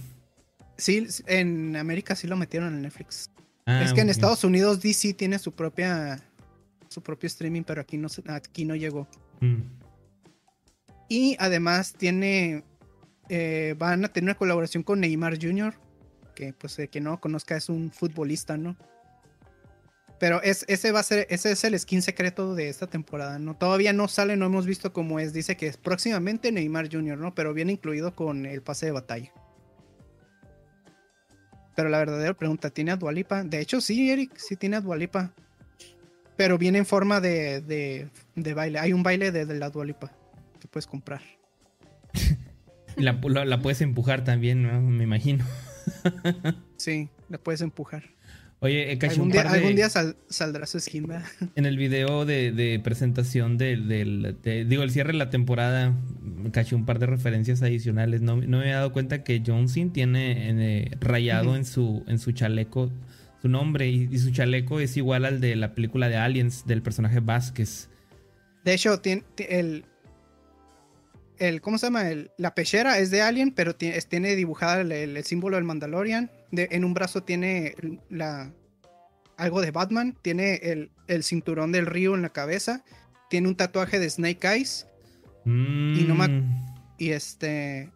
sí, en América sí lo metieron en Netflix. Ah, es que en. Estados Unidos DC tiene su propia su propio streaming, pero aquí no aquí no llegó. Mm. Y además tiene eh, van a tener una colaboración con Neymar Jr., que pues el que no conozca es un futbolista, ¿no? Pero es, ese va a ser, ese es el skin secreto de esta temporada, ¿no? Todavía no sale, no hemos visto cómo es. Dice que es próximamente Neymar Jr., ¿no? Pero viene incluido con el pase de batalla. Pero la verdadera pregunta, ¿tiene a Dualipa? De hecho, sí, Eric, sí tiene a Dualipa. Pero viene en forma de, de, de baile. Hay un baile de, de la Dualipa que puedes comprar. [laughs] La, la- la puedes empujar también, ¿no? me imagino. Sí, la puedes empujar. Oye, Cacho, Algún un día, par de- algún día sal- saldrá su skin, ¿verdad? [laughs] en el video de, de presentación del, del- de- digo, el cierre de la temporada, caché un par de referencias adicionales. No, no me había dado cuenta que Johnson tiene eh, rayado en su en su chaleco su nombre y, y su chaleco es igual al de la película de Aliens del personaje Vázquez. De hecho, tiene, ti- el, el. ¿Cómo se llama? El- la pechera es de Alien, pero tiene, tiene dibujada el símbolo del Mandalorian. De- en un brazo tiene la, algo de Batman. Tiene el, el cinturón del río en la cabeza. Tiene un tatuaje de Snake Eyes. Mm, no me- Y este.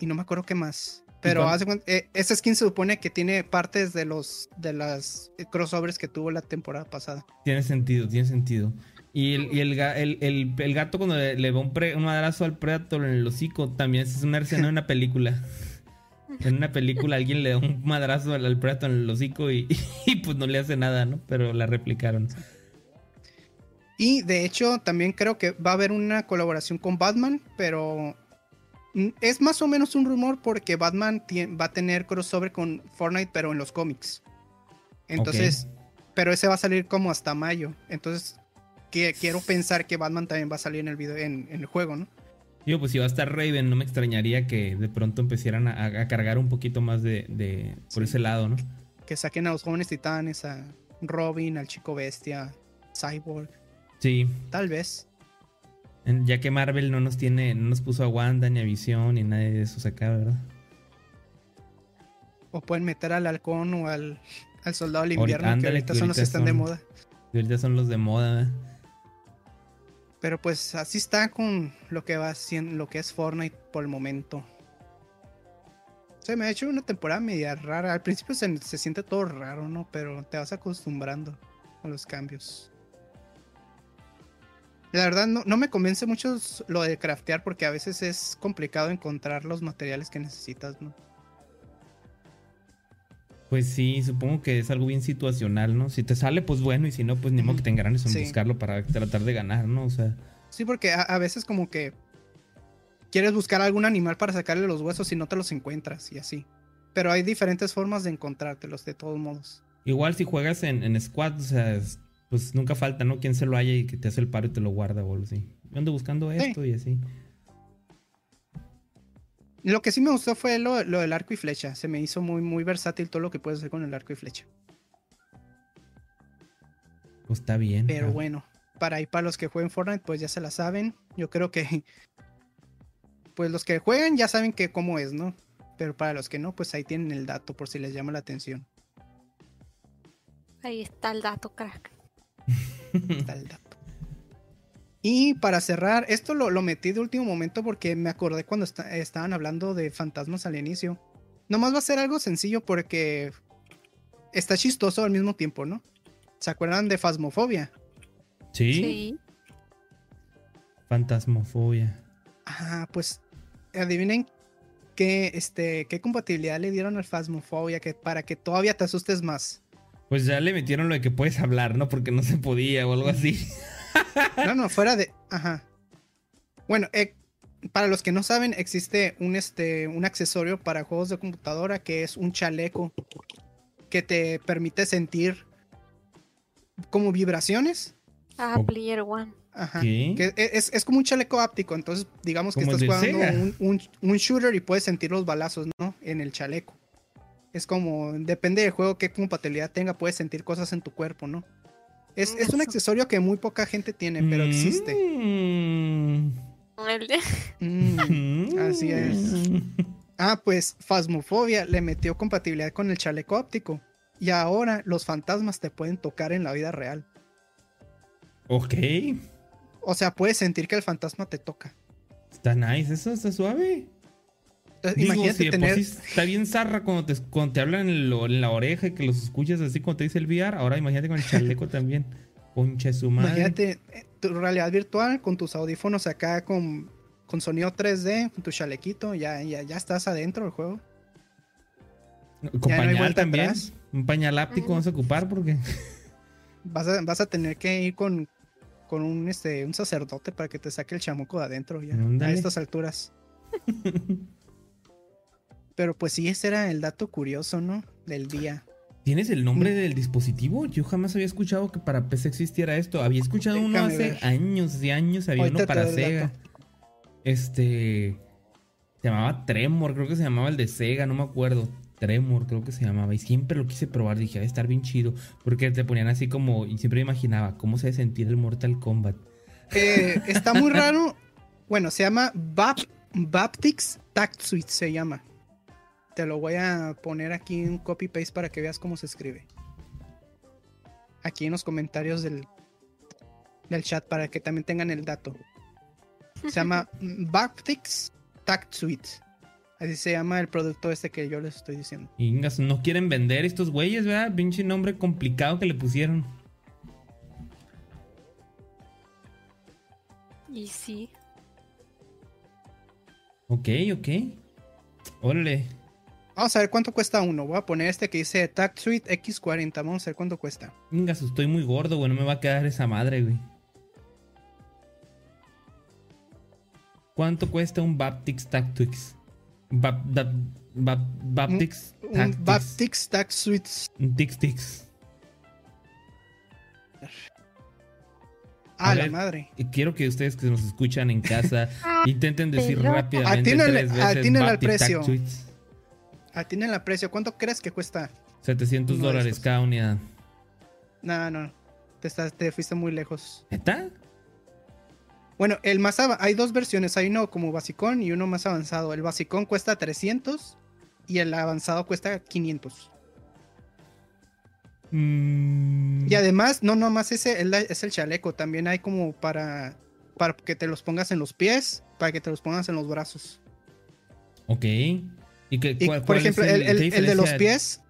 Y no me acuerdo qué más. Pero hace eh, ese skin se supone que tiene partes de los de las eh, crossovers que tuvo la temporada pasada. Tiene sentido, tiene sentido. Y el, y el, ga- el, el- el gato cuando le, le va un, pre- un madrazo al Predator en el hocico también es una escena de una película. [laughs] En una película alguien le da un madrazo al, al Predator en el hocico y, [laughs] y pues no le hace nada, ¿no? Pero la replicaron. Y de hecho, también creo que va a haber una colaboración con Batman, pero es más o menos un rumor porque Batman va a tener crossover con Fortnite, pero en los cómics. Entonces, pero ese va a salir como hasta mayo. Entonces, que, quiero pensar que Batman también va a salir en el video, en, en el juego, ¿no? Digo, pues si va a estar Raven, no me extrañaría que de pronto empezaran a, a cargar un poquito más de, de- por Sí. ese lado, ¿no? Que saquen a los jóvenes titanes, a Robin, al chico bestia, Cyborg, Sí, tal vez. ya que Marvel no nos tiene, no nos puso a Wanda ni a Visión ni nadie de esos acá, ¿verdad? O pueden meter al halcón o al, al soldado del invierno, que ándale, ahorita que son los que están de moda. Ahorita son los de moda, ¿verdad? Pero pues así está con lo que va haciendo, lo que es Fortnite por el momento. Se me ha hecho una temporada media rara. Al principio se, se siente todo raro, ¿no? Pero te vas acostumbrando a los cambios. La verdad no, no me convence mucho lo de craftear porque a veces es complicado encontrar los materiales que necesitas, ¿no? Pues sí, supongo que es algo bien situacional, ¿no? Si te sale, pues bueno, y si no, pues ni modo que te engranes en Sí. buscarlo para tratar de ganar, ¿no? O sea, Sí, porque a, a veces como que quieres buscar algún animal para sacarle los huesos y no te los encuentras y así. Pero hay diferentes formas de encontrártelos de todos modos. igual si juegas en, en squad, o sea, es- pues nunca falta, ¿no? Quien se lo haya y que te hace el paro y te lo guarda o algo así. Yo ando buscando Sí. esto y así. Lo que sí me gustó fue lo, lo del arco y flecha. Se me hizo muy, muy versátil todo lo que puedes hacer con el arco y flecha. Pues está bien. Pero Ah, bueno, para ahí para los que jueguen Fortnite, pues ya se la saben. Yo creo que. [laughs] Pues los que juegan ya saben que cómo es, ¿no? Pero para los que no, pues ahí tienen el dato por si les llama la atención. Ahí está el dato, crack. Está el dato. Y para cerrar, esto lo, lo metí de último momento porque me acordé cuando esta- estaban hablando de fantasmas al inicio. Nomás va a ser algo sencillo porque está chistoso al mismo tiempo, ¿no? ¿Se acuerdan de Fasmofobia? ¿Sí? Sí. Fantasmofobia. Ah, pues adivinen qué, este, qué compatibilidad le dieron al Phasmophobia que, para que todavía te asustes más. Pues ya le metieron lo de que puedes hablar, ¿no? Porque no se podía o algo así. [laughs] No, no, fuera de. Ajá. Bueno, eh, para los que no saben, existe un, este, un accesorio para juegos de computadora que es un chaleco que te permite sentir como vibraciones. Ah. Player One. Ajá. ¿Qué? Que e, es, es como un chaleco áptico, entonces digamos que estás jugando un, un- un shooter y puedes sentir los balazos, ¿no? En el chaleco. Es como, depende del juego qué compatibilidad tenga, puedes sentir cosas en tu cuerpo, ¿no? Es, es un Eso. accesorio que muy poca gente tiene, pero existe. Mm. El de- Mm, [laughs] Así es. Ah, pues Phasmophobia le metió compatibilidad con el chaleco óptico. Y ahora los fantasmas te pueden tocar en la vida real. Ok. O sea, puedes sentir que el fantasma te toca. Está nice, eso está suave. Entonces, Digo, imagínate si tener. está bien zarra cuando te, cuando te hablan en, lo- en la oreja y que los escuchas así cuando te dice el VR. Ahora imagínate con el chaleco [laughs] también. Concha su madre. Imagínate eh, tu realidad virtual con tus audífonos acá con, con sonido 3D, con tu chalequito, ya, ya, ya estás adentro del juego. Con ya pañal también. atrás. Un pañal áptico vamos a ocupar porque. [laughs] Vas a, vas a tener que ir con, con un, este, un sacerdote para que te saque el chamuco de adentro ya, a estas alturas. [laughs] Pero pues sí, ese era el dato curioso, ¿no? Del día. ¿Tienes el nombre Mm. del dispositivo? Yo jamás había escuchado que para PC existiera esto. Había escuchado uno Déjame hace ver. años y años. Había Ahorita uno para Sega. Este. Se llamaba Tremor, creo que se llamaba el de Sega, no me acuerdo. Tremor, creo que se llamaba. Y siempre lo quise probar. Dije, debe estar bien chido. Porque te ponían así como. Y siempre me imaginaba cómo se sentir el Mortal Kombat. Eh, está muy [laughs] raro. Bueno, se llama Bap Baptix Tact Suite, se llama. Te lo voy a poner aquí en copy paste para que veas cómo se escribe. Aquí en los comentarios del, del chat para que también tengan el dato. Se llama [laughs] Baptix Tact Suite. Así se llama el producto este que yo les estoy diciendo. Ingas, no quieren vender estos güeyes, ¿verdad? Pinche nombre complicado que le pusieron. Y sí. Ok, ok. Órale. Vamos a ver cuánto cuesta uno. Voy a poner este que dice Tact Suite X40. Vamos a ver cuánto cuesta. Ingas, estoy muy gordo, güey. No me va a quedar esa madre, güey. ¿Cuánto cuesta un Baptix Tactics? Bap, Bap- Bap- Baptix Un Tactics. Baptix Tact Suite Un Tix Tix. Ah, A la ver. madre. Y Quiero que ustedes que nos escuchan en casa [laughs] intenten decir rápidamente Atínale- tres veces atínale al precio. Tactics. Ah, tienen el precio. ¿Cuánto crees que cuesta? 700 Uno de dólares cada unidad. No, no. Te, estás, te fuiste muy lejos. ¿Está? Bueno, el más hay dos versiones. Hay uno como basicón y uno más avanzado. El basicón cuesta 300 y el avanzado cuesta 500. Mm, Y además, no nomás ese el- es el chaleco. También hay como para, para que te los pongas en los pies, para que te los pongas en los brazos. Ok. ¿Y, qué, Y, cuál- por cuál ejemplo, el, el- el de los pies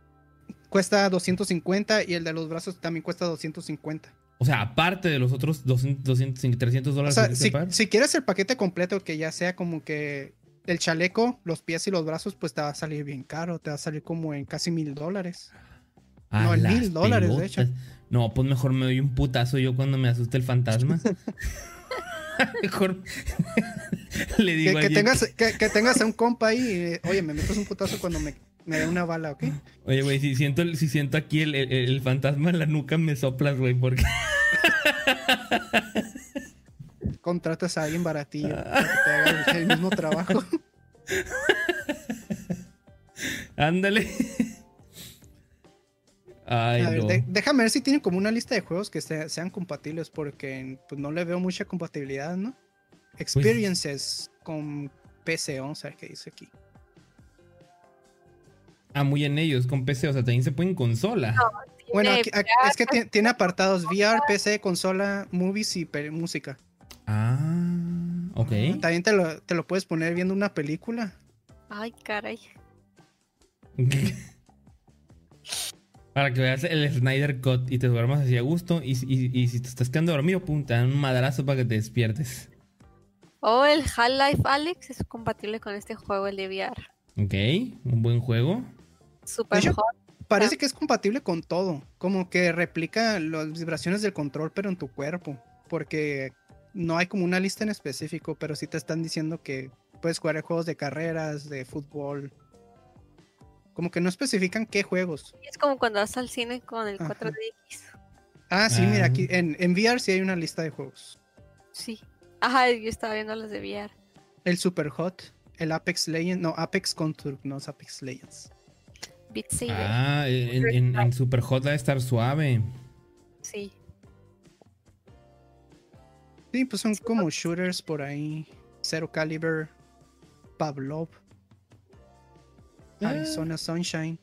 cuesta 250 y el de los brazos también cuesta 250. O sea, aparte de los otros 200, 200 300 O dólares sea, que que si, si quieres el paquete completo, que ya sea como que el chaleco, los pies y los brazos, pues te va a salir bien caro. Te va a salir como en casi mil dólares. No, en mil dólares, de hecho. No, pues mejor me doy un putazo yo cuando me asuste el fantasma. [laughs] [laughs] mejor [laughs] le Que, digo que allí, tengas, que, que tengas a un compa ahí. eh, Oye, me metes un putazo cuando me, me dé una bala, ¿ok? Oye, güey, si siento, si siento aquí el, el- el fantasma en la nuca, me soplas, güey, porque... [laughs] Contratas a alguien baratillo [laughs] para que te haga el, el mismo trabajo. Ándale. Ay, A ver, no. de- déjame ver si tienen como una lista de juegos que se- sean compatibles, porque pues, no le veo mucha compatibilidad, ¿no? Pues Experiences con PC, vamos a ver qué dice aquí. Ah, muy en ellos, con PC, o sea, también se pueden en consola. [laughs] Bueno, aquí- aquí- es que ti- tiene apartados VR, PC, consola, movies y música. Ah, ok. También te lo, te lo puedes poner viendo una película. Ay, caray. [laughs] Para que veas el Snyder Cut y te duermas así a gusto. Y, y- y si te estás quedando dormido, pum, te dan un madrazo para que te despiertes. O el Half-Life Alex es compatible con este juego, el de VR. Ok, un buen juego. Super hecho, hot. Parece que es compatible con todo. Como que replica las vibraciones del control, pero en tu cuerpo. Porque no hay como una lista en específico, pero sí te están diciendo que puedes jugar juegos de carreras, de fútbol. Como que no especifican qué juegos. Es como cuando vas al cine con el Ajá. 4DX. Ah, sí, Ah. mira, aquí en, en VR sí hay una lista de juegos. Sí. Ajá, yo estaba viendo las de VR. El Super Hot, el Apex Legends, no, Apex Contour, no es Apex Legends. Beat Saber. Ah, en, en, en Super Hot va a estar suave. Sí. Sí, pues son como shooters por ahí. Zero Caliber, Pavlov, Ah. Arizona Sunshine,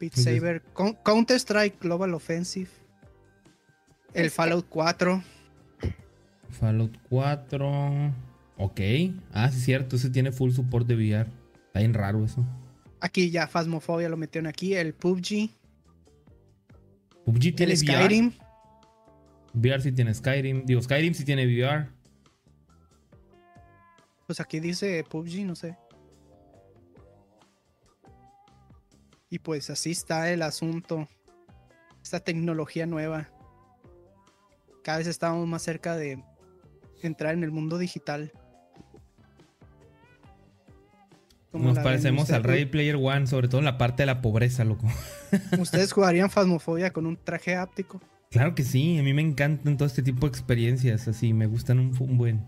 Beat Saber, Con- Counter Strike Global Offensive, el Es que- Fallout 4. Fallout 4. Ok. Ah, sí, es cierto. Ese tiene full support de VR. Está bien raro eso. Aquí ya Phasmophobia lo metieron aquí, el PUBG, PUBG tiene el VR. Skyrim. VR sí tiene Skyrim. Digo, Skyrim sí tiene VR. Pues aquí dice PUBG, no sé. Y pues así está el asunto. Esta tecnología nueva. Cada vez estamos más cerca de entrar en el mundo digital. ¿Cómo Nos parecemos ¿Usted- al Ready Player One, sobre todo en la parte de la pobreza, loco. [laughs] ¿Ustedes jugarían Phasmophobia con un traje áptico? Claro que sí, a mí me encantan todo este tipo de experiencias, así, me gustan un, un buen.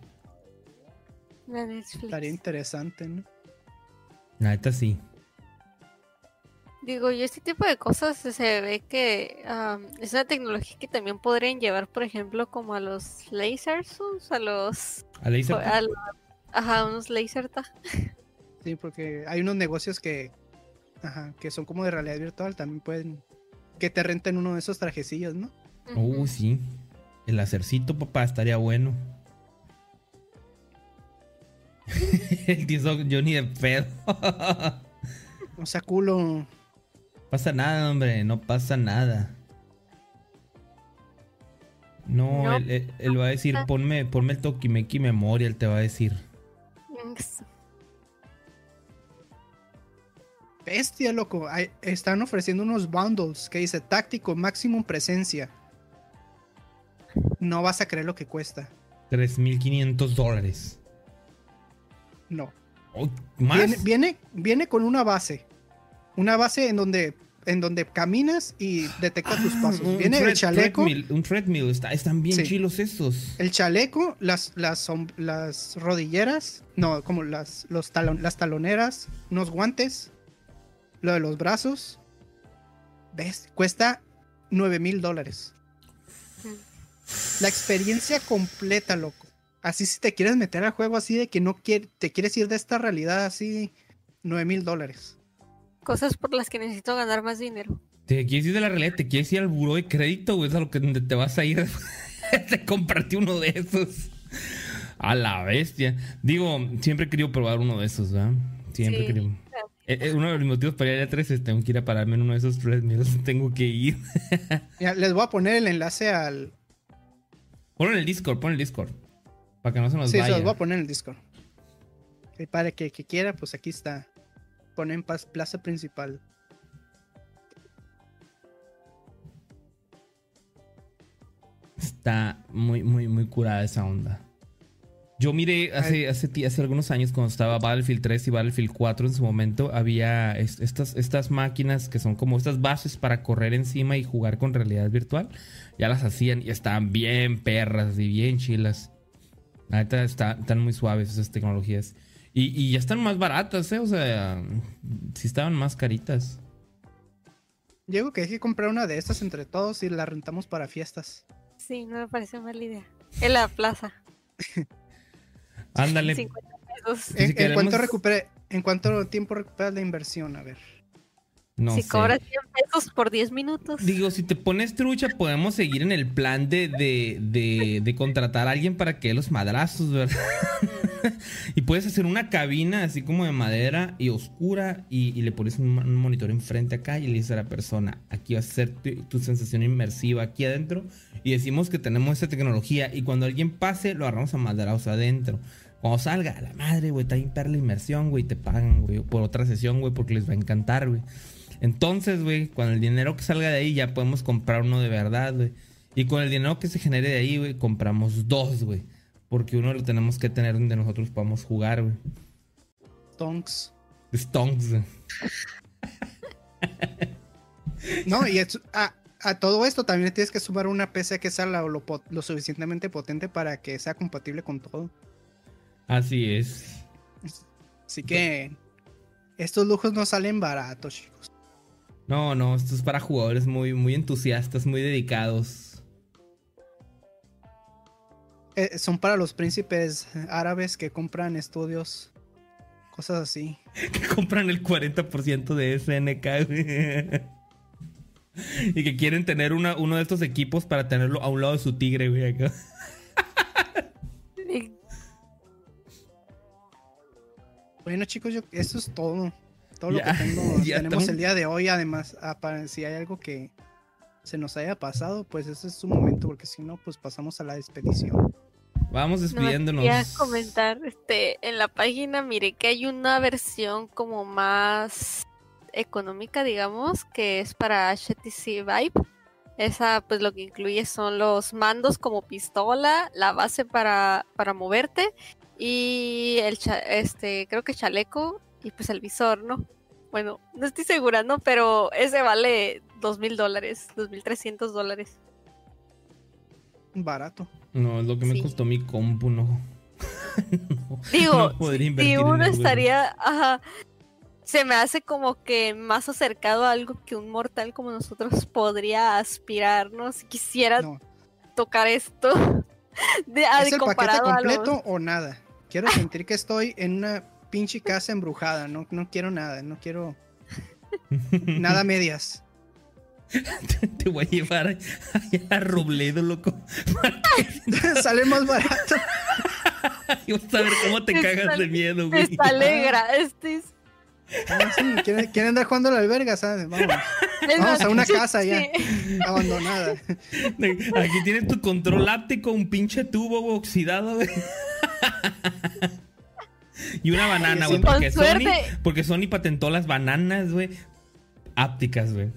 La. Estaría interesante, ¿no? La neta sí. Digo, y este tipo de cosas se ve que es una tecnología que también podrían llevar, por ejemplo, como a los lasers, a los... A laser a los- ajá, unos laser tag. [laughs] Sí, porque hay unos negocios que, ajá, que son como de realidad virtual, también pueden que te renten uno de esos trajecillos, ¿no? Uh, sí. El lacercito, papá, estaría bueno. [laughs] El tío Johnny de pedo. O sea, culo. Pasa nada, hombre, no pasa nada. No, No. él, él- él va a decir, ponme, ponme el Tokimeki Memorial, te va a decir. Bestia, loco. Hay- están ofreciendo unos bundles que dice táctico, maximum presencia. No vas a creer lo que cuesta. 3.500 dólares. No. Oh, ¿Más? Viene, viene, viene con una base. Una base en donde, en donde caminas y detecta tus Ah, pasos. Viene el chaleco. treadmill, un treadmill, está- están bien Sí. chilos esos. El chaleco, las, las, las rodilleras, no, como las, los talon- las taloneras, unos guantes, lo de los brazos. ¿Ves? Cuesta 9 mil dólares. La experiencia completa, loco. Así si te quieres meter al juego así de que no quiere, te quieres ir de esta realidad así, 9 mil dólares. Cosas por las que necesito ganar más dinero. Te quieres ir de la realidad, te quieres ir al buró de crédito, güey. Es a lo que te vas a ir. [laughs] de comprarte uno de esos. A la bestia. Digo, siempre he querido probar uno de esos, ¿verdad? Siempre he Sí. querido. Eh, eh, uno de los motivos para ir a 3 es tengo que ir a pararme en uno de esos treadmills. [laughs] Tengo que ir. [laughs] Mira, les voy a poner el enlace al. Ponlo en el Discord, pon el Discord. Para que no se nos Sí, se vaya. los voy a poner en el Discord. Y para que, que quiera, pues aquí está. Ponen plaza principal. Está muy, muy, muy curada esa onda. Yo miré hace, hace, algunos años cuando estaba Battlefield 3 y Battlefield 4 en su momento, había es- estas, estas máquinas que son como estas bases para correr encima y jugar con realidad virtual. Ya las hacían y estaban bien perras y bien chilas. Está- están muy suaves esas tecnologías. Y, y ya están más baratas, ¿eh? O sea, sí estaban más caritas. Digo que hay que comprar una de estas entre todos y la rentamos para fiestas. Sí, no me parece mala idea. En la plaza. Ándale. [laughs] 50 pesos. Si ¿En, en queremos- cuánto recupere, ¿En cuánto tiempo recuperas la inversión? A ver. No si sé. cobras 100 pesos por 10 minutos. Digo, si te pones trucha, podemos seguir en el plan de, de, de, de contratar a alguien para que dé los madrazos, ¿verdad? [laughs] y puedes hacer una cabina así como de madera y oscura y, y le pones un, un monitor enfrente acá y le dices a la persona, aquí va a ser tu, tu sensación inmersiva aquí adentro y decimos que tenemos esta tecnología y cuando alguien pase lo agarramos a madrazos adentro. Cuando salga, a la madre, güey, está bien perra la inmersión, güey, te pagan, güey, por otra sesión, güey, porque les va a encantar, güey. Entonces, güey, con el dinero que salga de ahí ya podemos comprar uno de verdad, güey. Y con el dinero que se genere de ahí, güey, compramos dos, güey. Porque uno lo tenemos que tener donde nosotros podamos jugar, güey. Tonks. Stonks, güey. No, y es- a, a todo esto también tienes que sumar una PC que sea lo, lo suficientemente potente para que sea compatible con todo. Así es. Así que estos lujos no salen baratos, chicos. No, no, esto es para jugadores muy, muy entusiastas, muy dedicados. Eh, son para los príncipes árabes que compran estudios, cosas así. [laughs] Que compran el 40% de SNK, güey. Y que quieren tener una, uno de estos equipos para tenerlo a un lado de su tigre, güey. acá. [laughs] Bueno, chicos, yo, eso es todo. Todo lo que tengo, [laughs] ya tenemos el día de hoy. Además, ah, si hay algo que se nos haya pasado, pues ese es su momento, porque si no, pues pasamos a la expedición. Vamos despidiéndonos. Quería comentar, este, en la página miré que hay una versión como más económica, digamos, que es para HTC Vive. Esa, pues lo que incluye son los mandos como pistola, la base para, para moverte y el, cha- este, creo que chaleco y pues el visor, ¿no? Bueno, no estoy segura, ¿no? Pero ese vale dos mil dólares, dos mil trescientos dólares. Barato. No, es lo que me Sí. costó mi compu, no. [laughs] No, Digo, no si uno estaría, ajá, se me hace como que más acercado a algo que un mortal como nosotros [laughs] podría aspirar, ¿no? Si quisiera No. tocar esto, [laughs] de, ¿Es de el paquete comparado a los- completo o nada? Quiero sentir que estoy en una pinche casa embrujada. No, no quiero nada. No quiero [laughs] nada medias. Te voy a llevar allá a Robledo, loco. [laughs] Sale más barato. Y vas a ver cómo te cagas de miedo, güey. alegra, este es- Ah, sí, ¿Quieren, quieren andar jugando a la alberga, ¿sabes? Vamos. Vamos a una casa ya. sí. Abandonada. Aquí tienes tu control áptico, un pinche tubo oxidado, güey. [laughs] Y una banana, güey. Porque Sony, porque Sony patentó las bananas, güey. Ápticas, güey.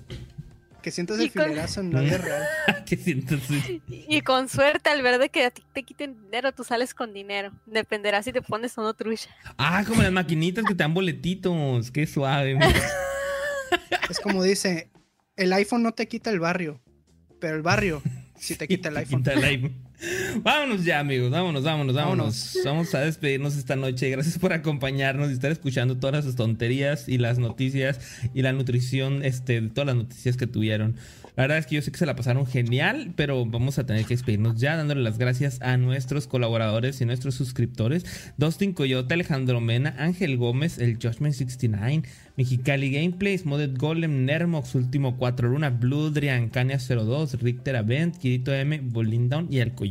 Que sientas el con- filerazo en la [laughs] vida real. [laughs] que sientes. sí. Y con suerte, al ver de que a ti te quiten dinero, tú sales con dinero. Dependerá si te pones o no trucha. Ah, como las maquinitas que te dan boletitos. Qué suave. güey. Es como dice, el iPhone no te quita el barrio, pero el barrio sí te quita el Te iPhone. quita el iPhone. [laughs] Vámonos ya, amigos. Vámonos, vámonos, vámonos. Vamos a despedirnos esta noche. Gracias por acompañarnos y estar escuchando todas las tonterías y las noticias y la nutrición este, de todas las noticias que tuvieron. La verdad es que yo sé que se la pasaron genial, pero vamos a tener que despedirnos ya, dándole las gracias a nuestros colaboradores y nuestros suscriptores: Dustin Coyote, Alejandro Mena, Ángel Gómez, el Judgment 69, Mexicali Gameplays, Modded Golem, Nermox, Último 4 Luna, Bloodrian, Cania 02, Richter Avent, Kirito M, Bolindown y el Coyote,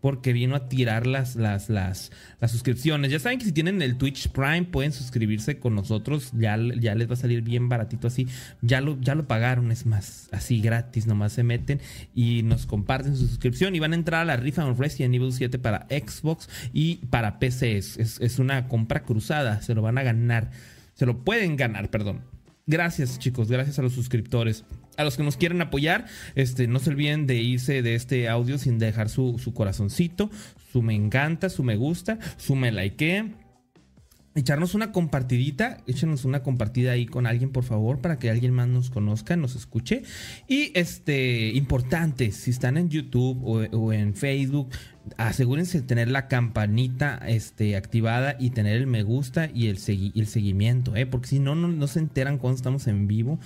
porque vino a tirar las, las, las, las suscripciones. Ya saben que si tienen el Twitch Prime pueden suscribirse con nosotros, ya, ya les va a salir bien baratito así. Ya lo, ya lo pagaron, es más, así gratis, nomás se meten y nos comparten su suscripción y van a entrar a la rifa en Resident Evil 7 para Xbox y para PC. Es, una compra cruzada, se lo van a ganar. Se lo pueden ganar, perdón. Gracias, chicos. Gracias a los suscriptores. A los que nos quieren apoyar, este, no se olviden de irse de este audio sin dejar su, su corazoncito, su me encanta, su me gusta, su me likeen. Echarnos una compartidita, échenos una compartida ahí con alguien, por favor, para que alguien más nos conozca, nos escuche. Y este, importante, si están en YouTube o, en Facebook, asegúrense de tener la campanita este, activada y tener el me gusta y el, el seguimiento, ¿eh? porque si no, no, no se enteran cuando estamos en vivo.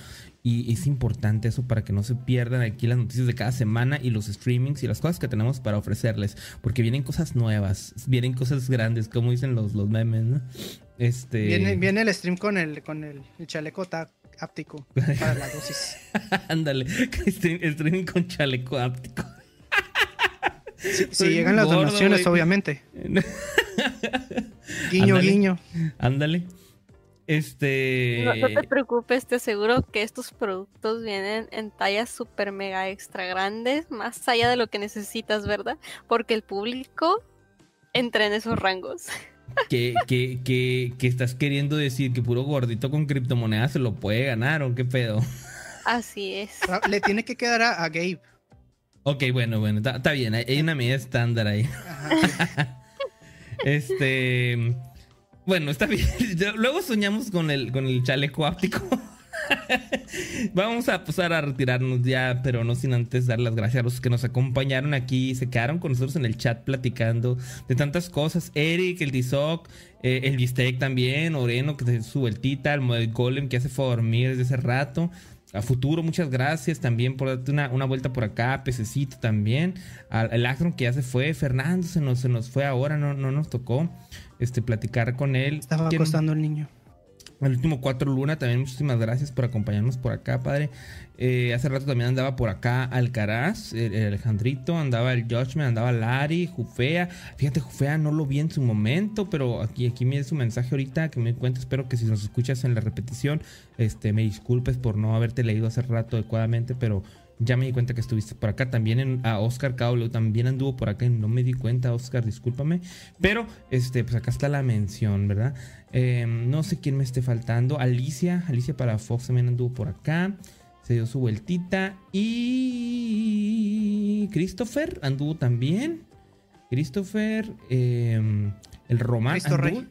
Y es importante eso para que no se pierdan aquí las noticias de cada semana y los streamings y las cosas que tenemos para ofrecerles. Porque vienen cosas nuevas, vienen cosas grandes, como dicen los, los memes, ¿no? Este. Viene, viene el stream con el, con el, el chaleco áptico para la dosis. [laughs] Ándale, [laughs] stream- streaming con chaleco áptico. Si, llegan las donaciones, obviamente. [laughs] Guiño, Ándale. guiño. Ándale. Este. No, no te preocupes, te aseguro que estos productos vienen en tallas super mega extra grandes, más allá de lo que necesitas, ¿verdad? Porque el público entra en esos rangos. [laughs] que, que, que, que estás queriendo decir que puro gordito con criptomonedas se lo puede ganar o qué pedo. Así es. Ah, Le tiene que quedar a, a Gabe. Ok, bueno, bueno, está está bien, hay, hay una medida estándar ahí. Ajá. [laughs] Este. Bueno, está bien. [laughs] Luego soñamos con el, con el chaleco áptico. [laughs] Vamos a pasar a retirarnos ya, pero no sin antes dar las gracias a los que nos acompañaron aquí se quedaron con nosotros en el chat platicando de tantas cosas. Eric, el Tizoc, eh, el Bistec también, Oreno que te su vueltita, el Golem que hace fue dormir desde hace rato. A futuro, muchas gracias también por darte una, una vuelta por acá, Pececito también. Al, Actron que ya se fue, Fernando se nos, se nos fue ahora, no, no nos tocó este, platicar con él. Estaba ¿Quién- acostando el niño. Al último cuatro Luna, también muchísimas gracias por acompañarnos por acá, padre. Eh, hace rato también andaba por acá Alcaraz, el, el Alejandrito, andaba el Judgment, andaba Lari, Jufea. Fíjate, Jufea no lo vi en su momento, pero aquí, aquí me su mensaje ahorita que me cuenta. Espero que si nos escuchas en la repetición, este, me disculpes por no haberte leído hace rato adecuadamente, pero ya me di cuenta que estuviste por acá. También en, a Oscar Caulo también anduvo por acá y no me di cuenta, Oscar, discúlpame. Pero, este, pues acá está la mención, ¿verdad? Eh, no sé quién me esté faltando. Alicia, Alicia para Fox también anduvo por acá. Se dio su vueltita. Y Christopher anduvo también. Christopher, eh, el Román. Cristo ¿Anduvo, Rey.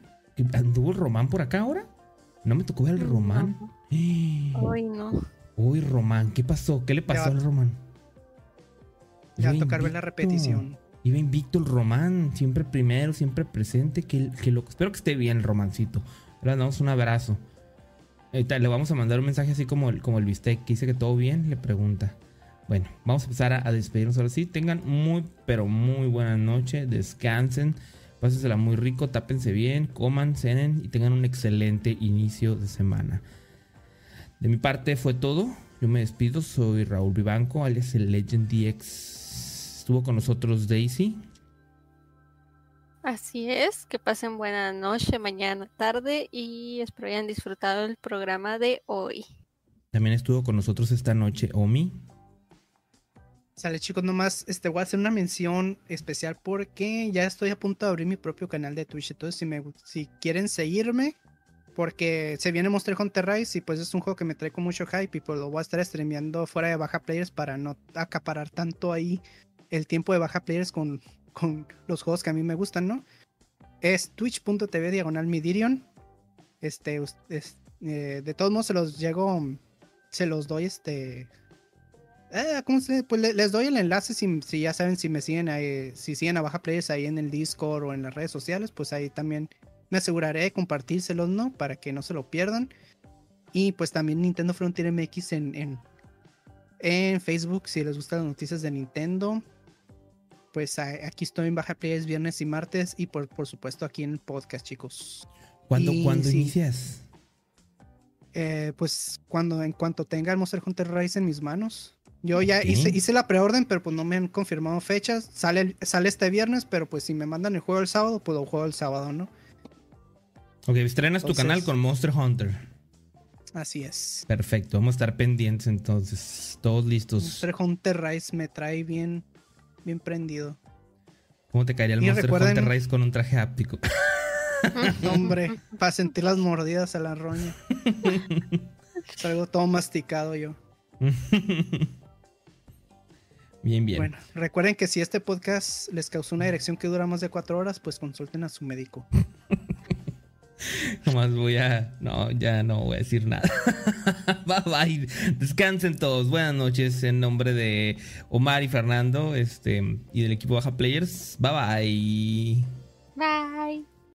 ¿Anduvo el Román por acá ahora? No me tocó ver el Román. [gasps] Ay, no. Uy, Román, ¿qué pasó? ¿Qué le pasó al Román? Ya va a tocar ver la repetición. Iba invicto el Román, siempre primero, siempre presente. Que, que lo, espero que esté bien el Romancito. Le damos un abrazo. Ahorita le vamos a mandar un mensaje así como el, como el bistec que dice que todo bien. Le pregunta. Bueno, vamos a empezar a, a despedirnos ahora sí. Tengan muy, pero muy buena noche. Descansen. Pásensela muy rico. Tápense bien. Coman, cenen y tengan un excelente inicio de semana. De mi parte fue todo. Yo me despido. Soy Raúl Vivanco, alias el Legend DX. Estuvo con nosotros Daisy. Así es, que pasen buena noche, mañana, tarde y espero hayan disfrutado el programa de hoy. También estuvo con nosotros esta noche Omi. Sale chicos, nomás este, voy a hacer una mención especial porque ya estoy a punto de abrir mi propio canal de Twitch. Entonces, si, me, si quieren seguirme, porque se viene Monster Hunter Rise y pues es un juego que me trae con mucho hype y pues lo voy a estar streameando fuera de baja players para no acaparar tanto ahí el tiempo de baja players con, con los juegos que a mí me gustan, ¿no? Es twitch.tv diagonal midirion. Este, es- eh, de todos modos se los llego, se los doy este eh, ¿cómo se? Pues le- les doy el enlace si, si ya saben si me siguen ahí, si siguen a Baja Players ahí en el Discord o en las redes sociales, pues ahí también me aseguraré de compartírselos, ¿no? Para que no se lo pierdan. Y pues también Nintendo Frontier MX en, en, en Facebook, si les gustan las noticias de Nintendo. Pues a- aquí estoy en Baja Players viernes y martes y por, por supuesto aquí en el podcast, chicos. ¿Cuándo, Y ¿cuándo sí. inicias? Eh, pues cuando en cuanto tenga el Monster Hunter Rise en mis manos. Yo ya hice, hice la preorden, pero pues no me han confirmado fechas. Sale, sale este viernes, pero pues si me mandan el juego el sábado, pues lo juego el sábado, ¿no? Ok, estrenas tu canal con Monster Hunter. Así es. Perfecto, vamos a estar pendientes entonces. Todos listos. Monster Hunter Rise me trae bien, bien prendido. ¿Cómo te caería el Y Monster recuerden- Hunter Rise con un traje áptico? No, [laughs] hombre, para sentir las mordidas a la roña. [laughs] Salgo todo masticado yo. [laughs] bien, bien. Bueno, recuerden que si este podcast les causó una dirección que dura más de cuatro horas, pues consulten a su médico. [laughs] Nomás voy a. No, ya no voy a decir nada. [laughs] bye bye. Descansen todos. Buenas noches en nombre de Omar y Fernando este, y del equipo Baja Players. Bye bye. Bye.